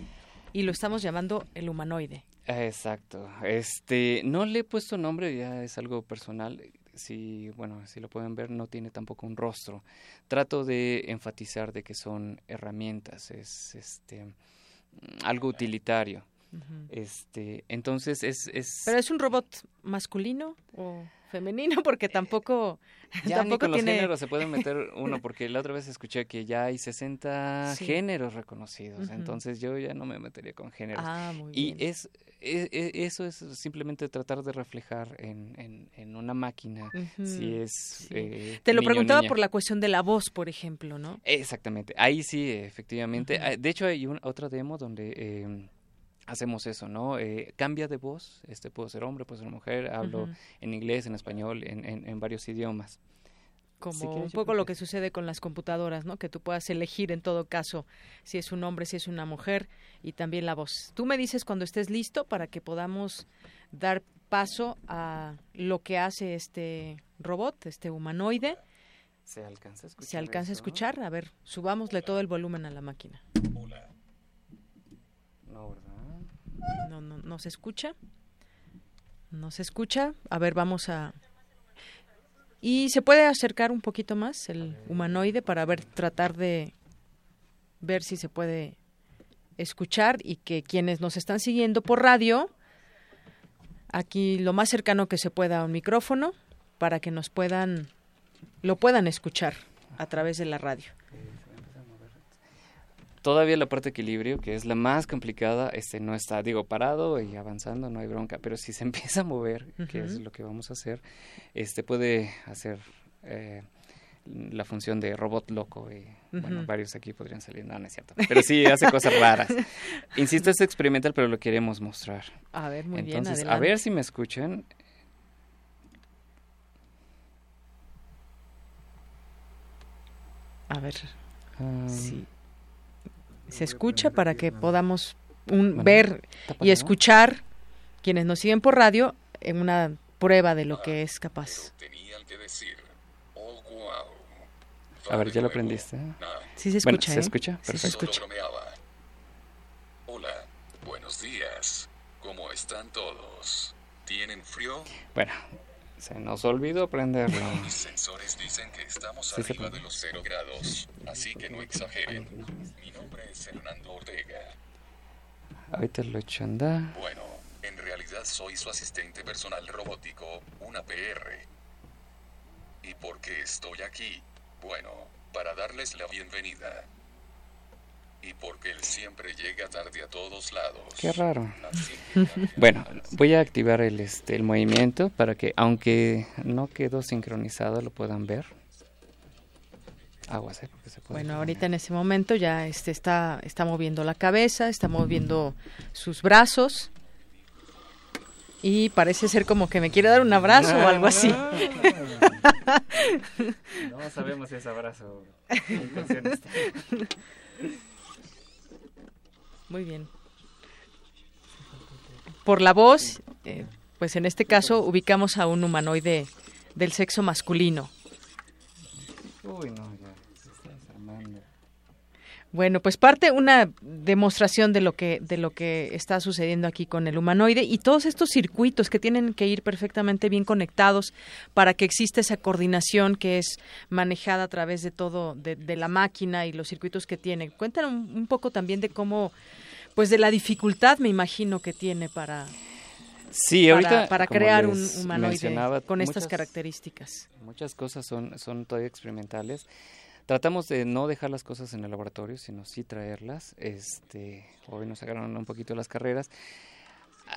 y lo estamos llamando el humanoide? Exacto. Este, no le he puesto nombre, ya es algo personal si, bueno, si lo pueden ver, no tiene tampoco un rostro. Trato de enfatizar de que son herramientas, es este algo utilitario. Este, entonces es, es Pero es un robot masculino o femenino porque tampoco [laughs] ya tampoco con tiene... los géneros se puede meter [laughs] uno porque la otra vez escuché que ya hay 60 Sí. géneros reconocidos entonces yo ya no me metería con géneros Ah, muy y bien. es, e- e- eso es simplemente tratar de reflejar en, en, en una máquina si es sí. eh, Te lo niño preguntaba niña. por la cuestión de la voz, por ejemplo, ¿no? Exactamente, ahí sí, efectivamente. Ah, De hecho, hay un, otra demo donde eh, hacemos eso, ¿no? Eh, cambia de voz, este puedo ser hombre, puedo ser mujer, hablo en inglés, en español, en, en, en varios idiomas. como Si quieres, un poco lo que sucede con las computadoras, ¿no? Que tú puedas elegir en todo caso si es un hombre, si es una mujer y también la voz. Tú me dices cuando estés listo para que podamos dar paso a lo que hace este robot, este humanoide. ¿Se alcanza a escuchar? ¿Se alcanza a escuchar? A ver, subámosle todo el volumen a la máquina. ¿verdad? No, no, no se escucha. No se escucha. A ver, vamos a... Y se puede acercar un poquito más el humanoide para ver, tratar de ver si se puede escuchar y que quienes nos están siguiendo por radio, aquí lo más cercano que se pueda a un micrófono para que nos puedan, lo puedan escuchar a través de la radio. Todavía la parte de equilibrio, que es la más complicada, este no está, digo, parado y avanzando, no hay bronca, pero si se [laughs] empieza a mover, que es lo que vamos a hacer, este puede hacer eh, la función de robot loco y bueno, varios aquí podrían salir, no, no es cierto, pero sí hace cosas raras. [laughs] Insisto, es experimental, pero lo queremos mostrar. A ver, muy bien, Entonces, a ver si me escuchan. A ver. Ah, Sí. Se escucha para que podamos un, Bueno, ver y escuchar quienes nos siguen por radio en una prueba de lo que es capaz. A ver, ¿ya lo aprendiste? Sí se Bueno, escucha, ¿se ¿eh? escucha? Sí se Perfecto. escucha. Hola, buenos días. ¿Cómo están todos? ¿Tienen frío? Bueno, se nos olvidó prenderlo. Mis sensores dicen que estamos Sí arriba de los cero grados, así que no exageren. Mi nombre es Hernando Ortega. Ahorita lo echo andar. Bueno, en realidad soy su asistente personal robótico, una PR. ¿Y por qué estoy aquí? Bueno, para darles la bienvenida. Y porque él siempre llega tarde a todos lados. Qué raro. [laughs] Bueno, voy a activar el, este, el movimiento para que, aunque no quedó sincronizado, lo puedan ver. Aguas, ¿eh? Porque se puede Bueno, poner. ahorita en ese momento ya este está está moviendo la cabeza, está moviendo sus brazos y parece ser como que me quiere dar un abrazo o algo así. [laughs] No sabemos si es abrazo. [laughs] Muy bien. Por la voz, eh, pues en este caso ubicamos a un humanoide del sexo masculino. Uy, no, ya se está desarmando. Bueno, pues parte una demostración de lo que de lo que está sucediendo aquí con el humanoide y todos estos circuitos que tienen que ir perfectamente bien conectados para que exista esa coordinación que es manejada a través de todo de, de la máquina y los circuitos que tiene. Cuéntanos un, un, poco también de cómo, pues de la dificultad, me imagino que tiene para Sí, para, ahorita para crear un humanoide con muchas, estas características. Muchas cosas son, son todavía experimentales. Tratamos de no dejar las cosas en el laboratorio, sino sí traerlas. Este, hoy nos sacaron un poquito las carreras.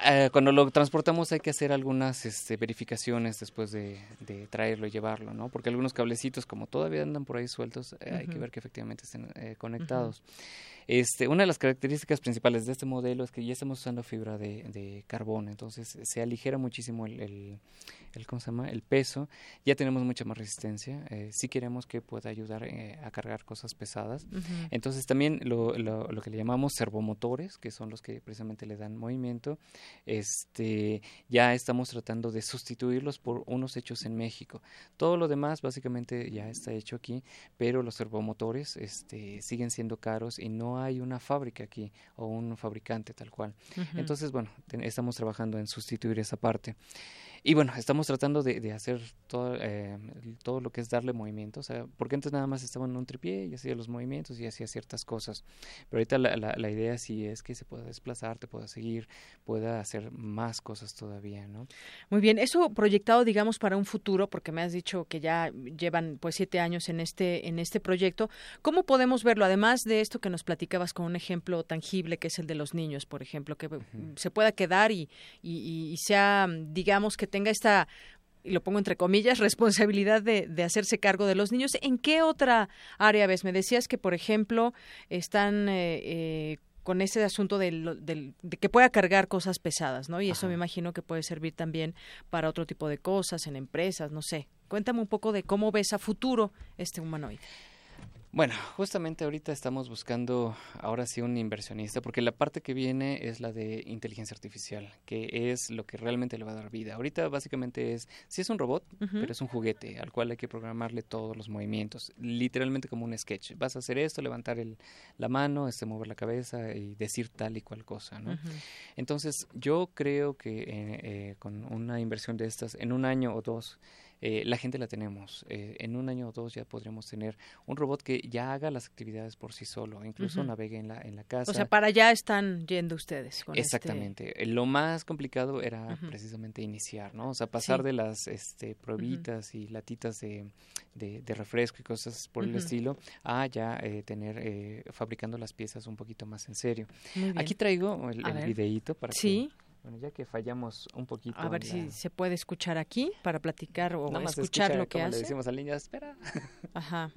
Eh, cuando lo transportamos hay que hacer algunas este, verificaciones después de, de, traerlo y llevarlo, ¿no? Porque algunos cablecitos, como todavía andan por ahí sueltos, eh, uh -huh. hay que ver que efectivamente estén eh, conectados. Uh -huh. Este, una de las características principales de este modelo es que ya estamos usando fibra de, de carbón, entonces se aligera muchísimo el, el, el, ¿cómo se llama? el peso, ya tenemos mucha más resistencia, eh, sí queremos que pueda ayudar eh, a cargar cosas pesadas. Uh -huh. Entonces también lo, lo, lo, que le llamamos servomotores, que son los que precisamente le dan movimiento, este, ya estamos tratando de sustituirlos por unos hechos en México. Todo lo demás básicamente ya está hecho aquí, pero los servomotores este, siguen siendo caros y no hay una fábrica aquí o un fabricante tal cual. Uh -huh. Entonces, bueno, estamos trabajando en sustituir esa parte. Y bueno, estamos tratando de, de hacer todo, eh, todo lo que es darle movimiento, o sea, porque antes nada más estaba en un tripié y hacía los movimientos y hacía ciertas cosas, pero ahorita la, la, la idea sí es que se pueda desplazar, te pueda seguir, pueda hacer más cosas todavía, ¿no? Muy bien, eso proyectado, digamos, para un futuro, porque me has dicho que ya llevan pues siete años en este, en este proyecto, ¿cómo podemos verlo? Además de esto que nos platicabas con un ejemplo tangible, que es el de los niños, por ejemplo, que uh -huh. se pueda quedar y, y, y sea, digamos, que tenga esta y lo pongo entre comillas, [laughs] responsabilidad de, de, hacerse cargo de los niños. ¿En qué otra área ves? Me decías que, por ejemplo, están eh, eh, con ese asunto del, del, de que pueda cargar cosas pesadas, ¿no? Y eso me imagino que puede servir también para otro tipo de cosas, en empresas, no sé. Cuéntame un poco de cómo ves a futuro este humanoide. Bueno, justamente ahorita estamos buscando ahora sí un inversionista, porque la parte que viene es la de inteligencia artificial, que es lo que realmente le va a dar vida. Ahorita básicamente es, sí es un robot, uh -huh. pero es un juguete al cual hay que programarle todos los movimientos, literalmente como un sketch. Vas a hacer esto, levantar el, la mano, este, mover la cabeza y decir tal y cual cosa, ¿no? Uh -huh. Entonces, yo creo que eh, eh, con una inversión de estas, en un año o dos, eh, la gente la tenemos. Eh, en un año o dos ya podríamos tener un robot que ya haga las actividades por sí solo, incluso uh -huh. navegue en la, en la casa. O sea, para allá están yendo ustedes. Con Exactamente. Este... Lo más complicado era uh -huh. precisamente iniciar, ¿no? O sea, pasar sí. de las este, probitas uh -huh. y latitas de, de, de, refresco y cosas por el estilo a ya eh, tener, eh, fabricando las piezas un poquito más en serio. Aquí traigo el, el videíto para sí. que bueno, ya que fallamos un poquito. A ver la... si se puede escuchar aquí para platicar o Nada escuchar escucha, lo que como hace. Le decimos al niño, espera. [laughs] [laughs] Ajá.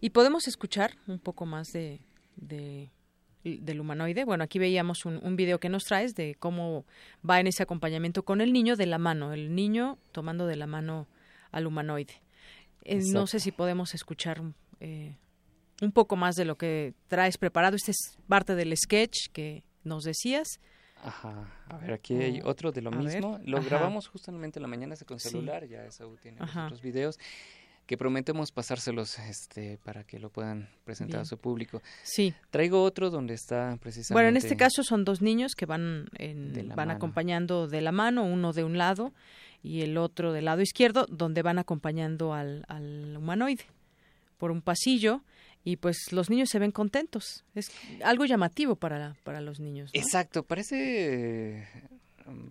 Y podemos escuchar un poco más de, de del humanoide. Bueno, aquí veíamos un, un, video que nos traes de cómo va en ese acompañamiento con el niño de la mano, el niño tomando de la mano al humanoide. Eh, no sé si podemos escuchar eh, un poco más de lo que traes preparado. Este es parte del sketch que nos decías. Ajá, a ver, aquí hay otro de lo a mismo. Ver. Lo Ajá. grabamos justamente en la mañana con celular, sí. ya eso tiene otros videos que prometemos pasárselos este para que lo puedan presentar Bien. a su público. Sí. Traigo otro donde está precisamente Bueno, en este caso son dos niños que van en, van mano. acompañando de la mano, uno de un lado y el otro del lado izquierdo, donde van acompañando al, al humanoide por un pasillo y pues los niños se ven contentos. Es algo llamativo para, para los niños. ¿no? Exacto, parece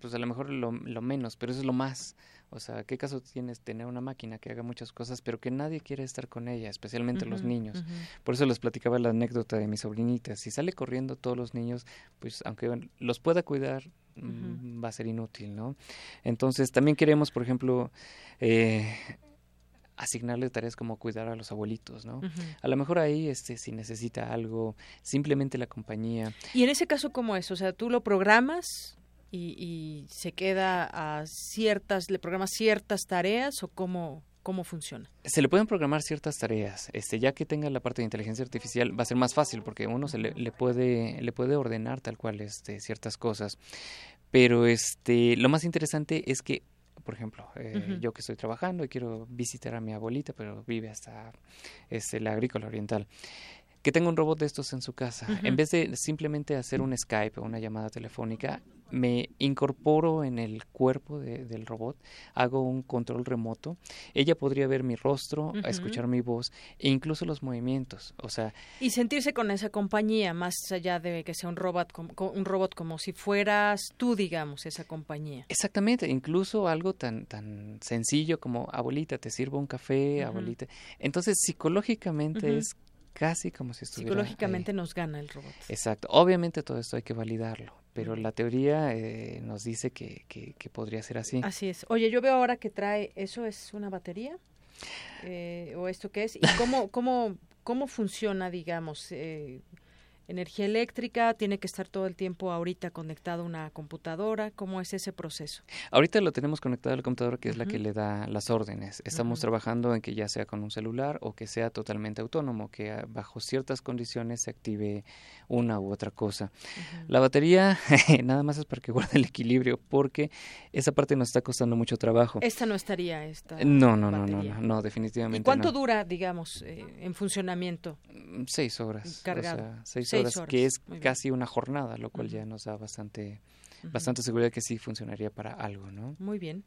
pues a lo mejor lo, lo, menos, pero eso es lo más. O sea, ¿qué caso tienes tener una máquina que haga muchas cosas, pero que nadie quiere estar con ella, especialmente uh -huh, los niños? Uh -huh. Por eso les platicaba la anécdota de mi sobrinita. Si sale corriendo todos los niños, pues aunque los pueda cuidar, uh -huh. va a ser inútil, ¿no? Entonces, también queremos, por ejemplo, eh, asignarle tareas como cuidar a los abuelitos, ¿no? Uh -huh. A lo mejor ahí, este, si necesita algo, simplemente la compañía. Y en ese caso, ¿cómo es? O sea, tú lo programas y, y se queda a ciertas, le programas ciertas tareas o cómo, cómo funciona? Se le pueden programar ciertas tareas. Este, ya que tenga la parte de inteligencia artificial, va a ser más fácil porque uno se le, le puede, le puede ordenar tal cual este, ciertas cosas. Pero este, lo más interesante es que por ejemplo, eh, yo que estoy trabajando y quiero visitar a mi abuelita, pero vive hasta este, la agrícola oriental que tenga un robot de estos en su casa. En vez de simplemente hacer un Skype o una llamada telefónica, me incorporo en el cuerpo del robot, hago un control remoto. Ella podría ver mi rostro, escuchar mi voz e incluso los movimientos. O sea, y sentirse con esa compañía, más allá de que sea un robot, como, un robot como si fueras tú, digamos, esa compañía. Exactamente, incluso algo tan tan sencillo como abuelita, te sirvo un café, abuelita. Entonces, psicológicamente es casi como si estuviera Psicológicamente nos gana el robot. Exacto. Obviamente todo esto hay que validarlo, pero la teoría eh, nos dice que, que, podría ser así. Así es. Oye, yo veo ahora que trae, ¿eso es una batería? Eh, ¿O esto qué es? ¿Y [laughs] cómo, cómo, cómo funciona, digamos? Eh, energía eléctrica, tiene que estar todo el tiempo ahorita conectado a una computadora. ¿Cómo es ese proceso? Ahorita lo tenemos conectado a la computadora que es la que le da las órdenes. Estamos trabajando en que ya sea con un celular o que sea totalmente autónomo, que bajo ciertas condiciones se active una u otra cosa. La batería [laughs] nada más es para que guarde el equilibrio porque esa parte nos está costando mucho trabajo. Esta no estaría esta. No, no, no, no, no, definitivamente. ¿Y cuánto dura, digamos, eh, en funcionamiento? Mm, seis horas. Cargado. seis, horas, que es casi una jornada, lo cual ya nos da bastante, bastante seguridad que sí funcionaría para algo, ¿no? Muy bien.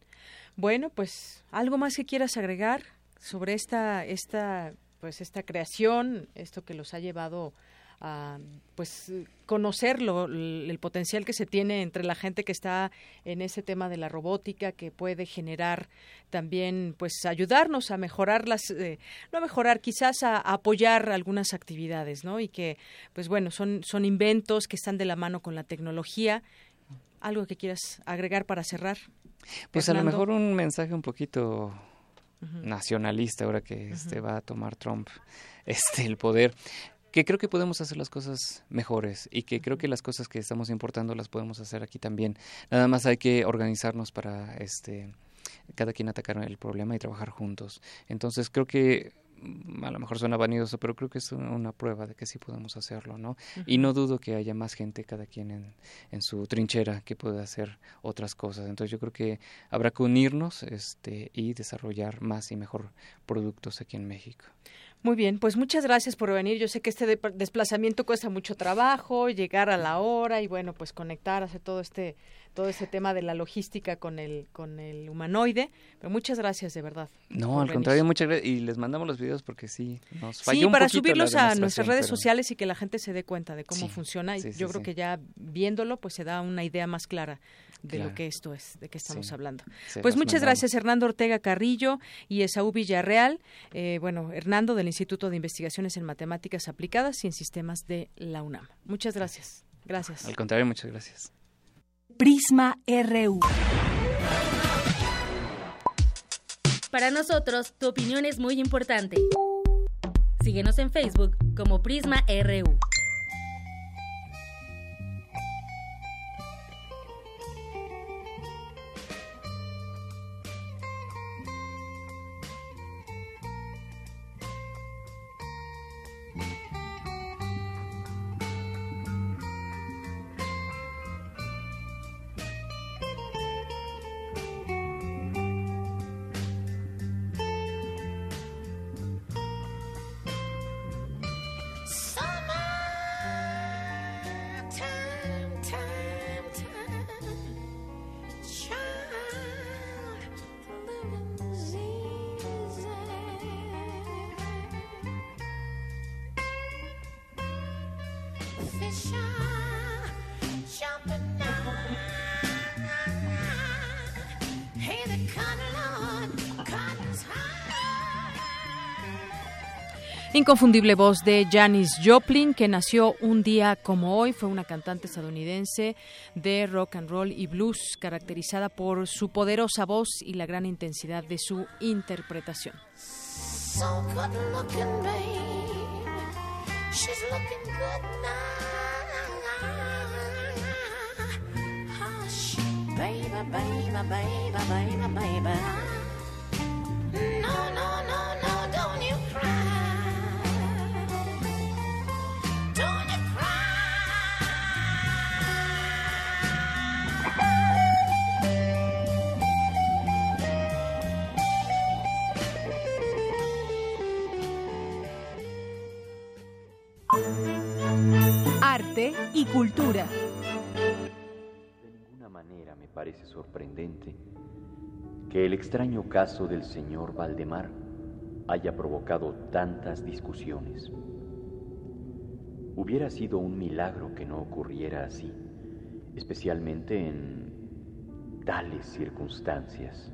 Bueno, pues, ¿algo más que quieras agregar sobre esta, esta, pues, esta creación, esto que los ha llevado a pues conocerlo el potencial que se tiene entre la gente que está en ese tema de la robótica que puede generar también pues ayudarnos a mejorar las eh, no a mejorar quizás a, apoyar algunas actividades no y que pues bueno son son inventos que están de la mano con la tecnología. Algo que quieras agregar para cerrar pues a lo mejor un mensaje un poquito nacionalista ahora que este va a tomar Trump [laughs] este el poder que creo que podemos hacer las cosas mejores y que creo que las cosas que estamos importando las podemos hacer aquí también. Nada más hay que organizarnos para este cada quien atacar el problema y trabajar juntos. Entonces creo que mm, a lo mejor suena vanidoso, pero creo que es una prueba de que sí podemos hacerlo, ¿no? Y no dudo que haya más gente, cada quien en, en, su trinchera, que pueda hacer otras cosas. Entonces yo creo que habrá que unirnos este, y desarrollar más y mejor productos aquí en México. Muy bien, pues muchas gracias por venir. Yo sé que este desplazamiento cuesta mucho trabajo, llegar a la hora y bueno, pues conectar, hacer todo este todo este tema de la logística con el con el humanoide. Pero muchas gracias de verdad. No, al contrario, muchas gracias y les mandamos los videos porque sí nos falló Sí, para subirlos a nuestras redes sociales y que la gente se dé cuenta de cómo funciona y yo creo que ya viéndolo pues se da una idea más clara de lo que esto es, de qué estamos hablando. pues muchas gracias Hernando Ortega Carrillo y Esaú Villarreal. Eh, bueno, Hernando del Instituto de Investigaciones en Matemáticas Aplicadas y en Sistemas de la UNAM. Muchas gracias. Gracias. Al contrario, muchas gracias. Prisma RU. Para nosotros, tu opinión es muy importante. Síguenos en Facebook como Prisma RU. Inconfundible voz de Janis Joplin, que nació un día como hoy, fue una cantante estadounidense de rock and roll y blues, caracterizada por su poderosa voz y la gran intensidad de su interpretación. So No, no, no, no, don't you cry. Arte y cultura parece sorprendente que el extraño caso del señor Valdemar haya provocado tantas discusiones. Hubiera sido un milagro que no ocurriera así, especialmente en tales circunstancias.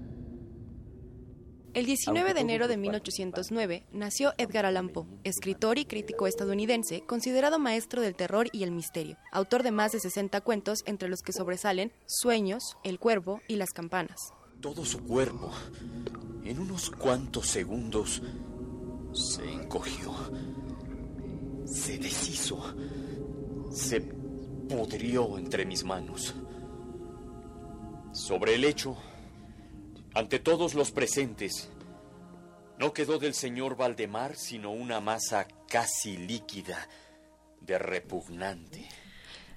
El 19 de enero de 1809 nació Edgar Allan Poe, escritor y crítico estadounidense, considerado maestro del terror y el misterio, autor de más de 60 cuentos entre los que sobresalen Sueños, El Cuervo y Las Campanas. Todo su cuerpo, en unos cuantos segundos, se encogió, se deshizo, se pudrió entre mis manos. Sobre el hecho, ante todos los presentes, no quedó del señor Valdemar sino una masa casi líquida de repugnante.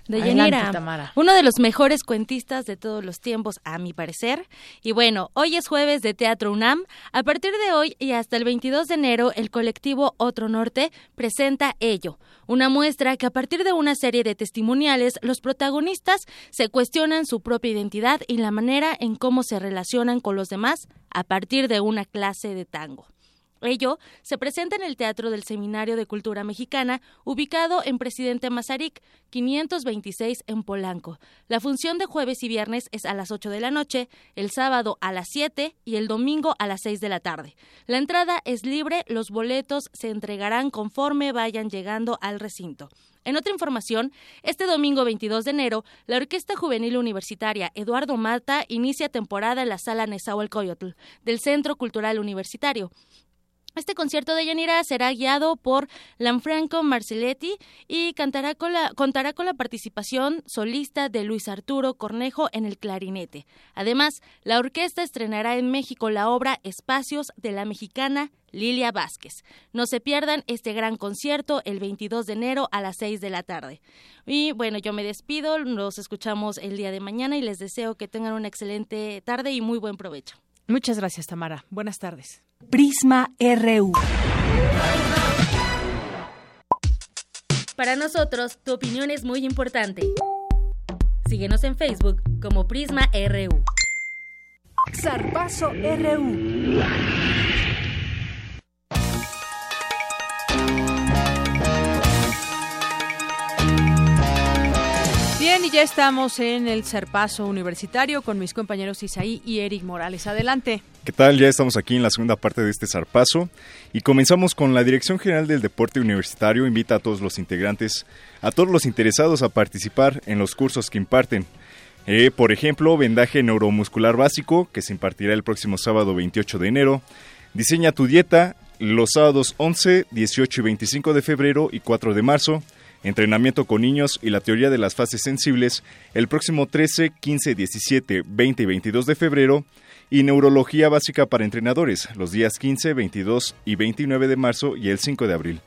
Deyanira, uno de los mejores cuentistas de todos los tiempos, a mi parecer. Y bueno, hoy es jueves de Teatro UNAM. A partir de hoy y hasta el 22 de enero, el colectivo Otro Norte presenta Ello, una muestra que a partir de una serie de testimoniales, los protagonistas se cuestionan su propia identidad y la manera en cómo se relacionan con los demás a partir de una clase de tango. Ello se presenta en el Teatro del Seminario de Cultura Mexicana, ubicado en Presidente Mazarik, 526 en Polanco. La función de jueves y viernes es a las 8 de la noche, el sábado a las 7 y el domingo a las 6 de la tarde. La entrada es libre, los boletos se entregarán conforme vayan llegando al recinto. En otra información, este domingo 22 de enero, la Orquesta Juvenil Universitaria Eduardo Mata inicia temporada en la Sala Nezahualcóyotl del Centro Cultural Universitario. Este concierto de Yanira será guiado por Lanfranco Marcelletti y cantará con la, contará con la participación solista de Luis Arturo Cornejo en el clarinete. Además, la orquesta estrenará en México la obra Espacios de la mexicana Lilia Vázquez. No se pierdan este gran concierto el 22 de enero a las 6 de la tarde. Y bueno, yo me despido, nos escuchamos el día de mañana y les deseo que tengan una excelente tarde y muy buen provecho. Muchas gracias, Tamara. Buenas tardes. Prisma RU. Para nosotros, tu opinión es muy importante. Síguenos en Facebook como Prisma RU. Zarpazo RU. Bien, y ya estamos en el Serpazo Universitario con mis compañeros Isaí y Eric Morales. Adelante. ¿Qué tal? Ya estamos aquí en la segunda parte de este zarpazo y comenzamos con la Dirección General del Deporte Universitario. Invita a todos los integrantes, a todos los interesados a participar en los cursos que imparten. Eh, por ejemplo, vendaje neuromuscular básico, que se impartirá el próximo sábado 28 de enero. Diseña tu dieta los sábados 11, 18 y 25 de febrero y 4 de marzo entrenamiento con niños y la teoría de las fases sensibles el próximo 13, 15, 17, 20 y 22 de febrero y neurología básica para entrenadores los días 15, 22 y 29 de marzo y el 5 de abril.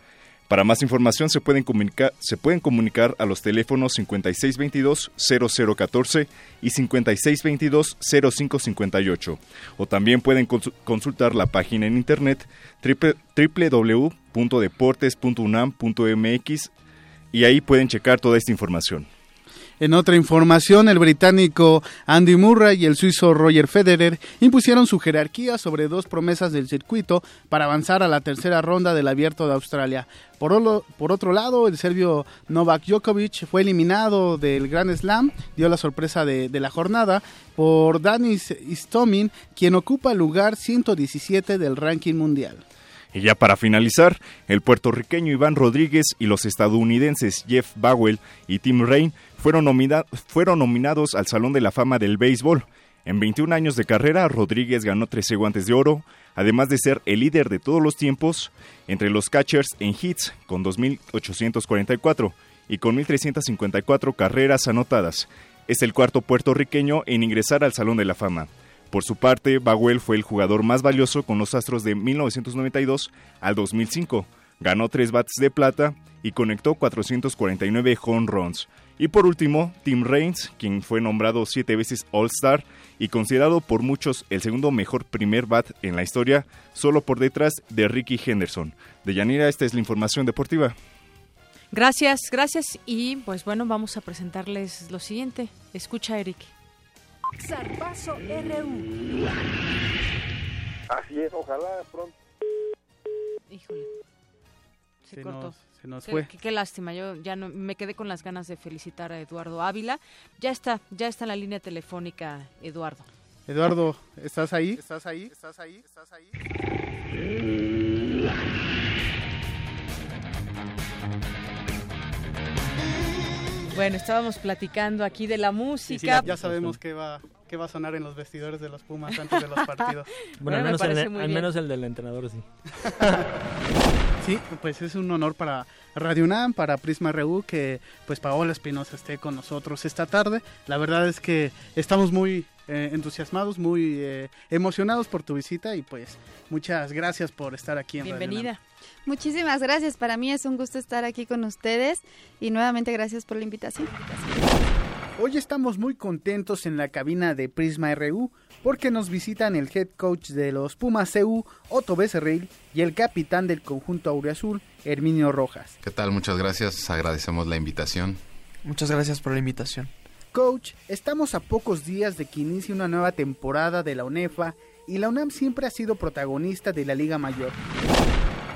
Para más información se pueden comunicar, se pueden comunicar a los teléfonos 5622-0014 y 5622-0558 o también pueden consultar la página en internet www.deportes.unam.mx y ahí pueden checar toda esta información. En otra información, el británico Andy Murray y el suizo Roger Federer impusieron su jerarquía sobre dos promesas del circuito para avanzar a la tercera ronda del Abierto de Australia. Por, otro lado, el serbio Novak Djokovic fue eliminado del Grand Slam, dio la sorpresa de, de la jornada, por Danis Istomin, quien ocupa el lugar 117 del ranking mundial. Y ya para finalizar, el puertorriqueño Iván Rodríguez y los estadounidenses Jeff Bowell y Tim Rain fueron, fueron nominados al Salón de la Fama del Béisbol. En 21 años de carrera, Rodríguez ganó 13 guantes de oro, además de ser el líder de todos los tiempos entre los catchers en hits con 2.844 y con 1.354 carreras anotadas. Es el cuarto puertorriqueño en ingresar al Salón de la Fama. Por su parte, Bagwell fue el jugador más valioso con los Astros de 1992 al 2005. Ganó tres bates de plata y conectó 449 home runs. Y por último, Tim Raines, quien fue nombrado siete veces All-Star y considerado por muchos el segundo mejor primer bat en la historia, solo por detrás de Ricky Henderson. De Yanira, esta es la información deportiva. Gracias, gracias. Y pues bueno, vamos a presentarles lo siguiente. Escucha, Eric. Zarpazo RU. Así es, ojalá pronto. Híjole. Se, Se cortó. nos- se nos Qué- fue. Qué, qué lástima, yo ya no, me quedé con las ganas de felicitar a Eduardo Ávila. Ya está, ya está en la línea telefónica, Eduardo. Eduardo, ¿estás ahí? ¿Estás ahí? ¿Estás ahí? ¿Estás ahí? Bueno, estábamos platicando aquí de la música. Sí, sí, ya, ya sabemos qué va, qué va a sonar en los vestidores de los Pumas antes de los [laughs] partidos. Bueno, al menos, el, al menos el del entrenador, sí. [laughs] Sí, pues es un honor para Radio UNAM, para Prisma RU, que pues Paola Espinosa esté con nosotros esta tarde. La verdad es que estamos muy eh, entusiasmados, muy eh, emocionados por tu visita y pues muchas gracias por estar aquí en Radio Bienvenida. UNAM. Muchísimas gracias. Para mí es un gusto estar aquí con ustedes y nuevamente gracias por la invitación. Hoy estamos muy contentos en la cabina de Prisma RU porque nos visitan el head coach de los Pumas CU, Otto Becerril, y el capitán del conjunto Aureazul, Herminio Rojas. ¿Qué tal? Muchas gracias. Agradecemos la invitación. Muchas gracias por la invitación. Coach, estamos a pocos días de que inicie una nueva temporada de la UNEFA y la UNAM siempre ha sido protagonista de la Liga Mayor.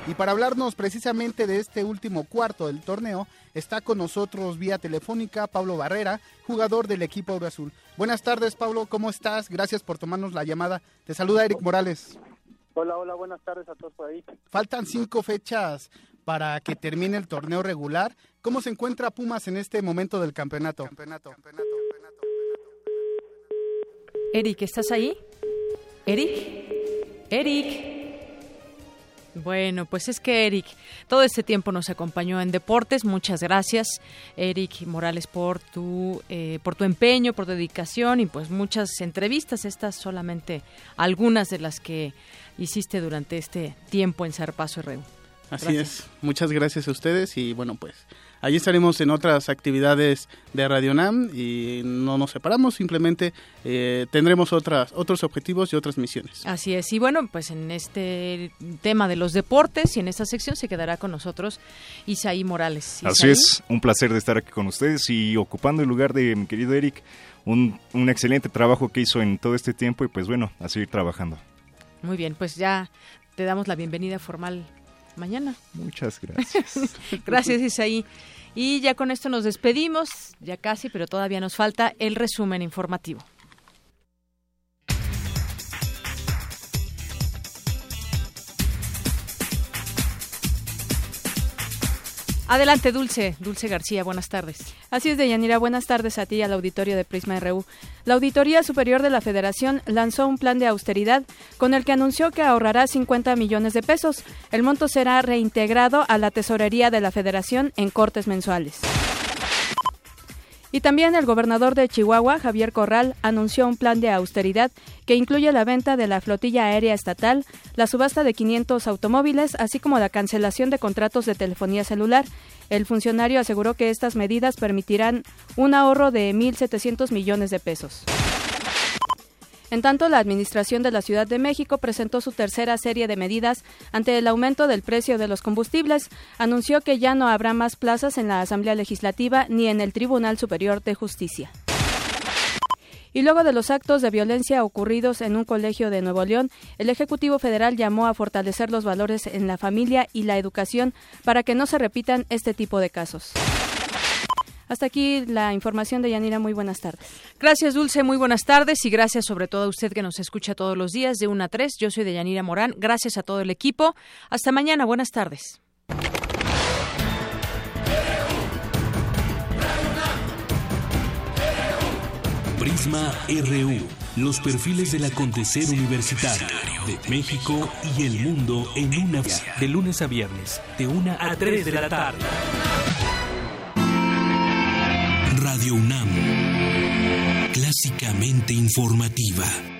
Y para hablarnos precisamente de este último cuarto del torneo, está con nosotros vía telefónica Pablo Barrera, jugador del equipo Oro Azul. Buenas tardes, Pablo, ¿cómo estás? Gracias por tomarnos la llamada. Te saluda Eric Morales. Hola, hola, buenas tardes a todos por ahí. Faltan cinco fechas para que termine el torneo regular. ¿Cómo se encuentra Pumas en este momento del campeonato? campeonato. Eric, ¿estás ahí? Eric. Eric. Bueno, pues es que Eric, todo este tiempo nos acompañó en deportes. Muchas gracias, Eric Morales, por tu, eh, por tu empeño, por tu dedicación y pues muchas entrevistas. Estas solamente algunas de las que hiciste durante este tiempo en Zarpazo RU. Así es. Muchas gracias a ustedes y bueno, pues allí estaremos en otras actividades de Radio NAM y no nos separamos, simplemente eh, tendremos otras otros objetivos y otras misiones. Así es. Y bueno, pues en este tema de los deportes y en esta sección se quedará con nosotros Isaí Morales. Así es, un placer de estar aquí con ustedes y ocupando el lugar de mi querido Eric, un, un excelente trabajo que hizo en todo este tiempo y pues bueno, a seguir trabajando. Muy bien, pues ya te damos la bienvenida formal mañana. Muchas gracias. [laughs] Gracias, Isaí. Y ya con esto nos despedimos, ya casi, pero todavía nos falta el resumen informativo. Adelante, Dulce. Dulce García, buenas tardes. Así es, Deyanira. Buenas tardes a ti y al auditorio de Prisma RU. La Auditoría Superior de la Federación lanzó un plan de austeridad con el que anunció que ahorrará 50 millones de pesos. El monto será reintegrado a la tesorería de la Federación en cortes mensuales. Y también el gobernador de Chihuahua, Javier Corral, anunció un plan de austeridad que incluye la venta de la flotilla aérea estatal, la subasta de 500 automóviles, así como la cancelación de contratos de telefonía celular. El funcionario aseguró que estas medidas permitirán un ahorro de 1.700 millones de pesos. En tanto, la Administración de la Ciudad de México presentó su tercera serie de medidas ante el aumento del precio de los combustibles. Anunció que ya no habrá más plazas en la Asamblea Legislativa ni en el Tribunal Superior de Justicia. Y luego de los actos de violencia ocurridos en un colegio de Nuevo León, el Ejecutivo Federal llamó a fortalecer los valores en la familia y la educación para que no se repitan este tipo de casos. Hasta aquí la información de Yanira. Muy buenas tardes. Gracias, Dulce. Muy buenas tardes y gracias sobre todo a usted que nos escucha todos los días de 1 a 3. Yo soy de Yanira Morán. Gracias a todo el equipo. Hasta mañana. Buenas tardes. Prisma RU. Los perfiles del acontecer universitario de México y el mundo en una de lunes a viernes, de 1 a 3 de la tarde. Radio UNAM. Clásicamente informativa.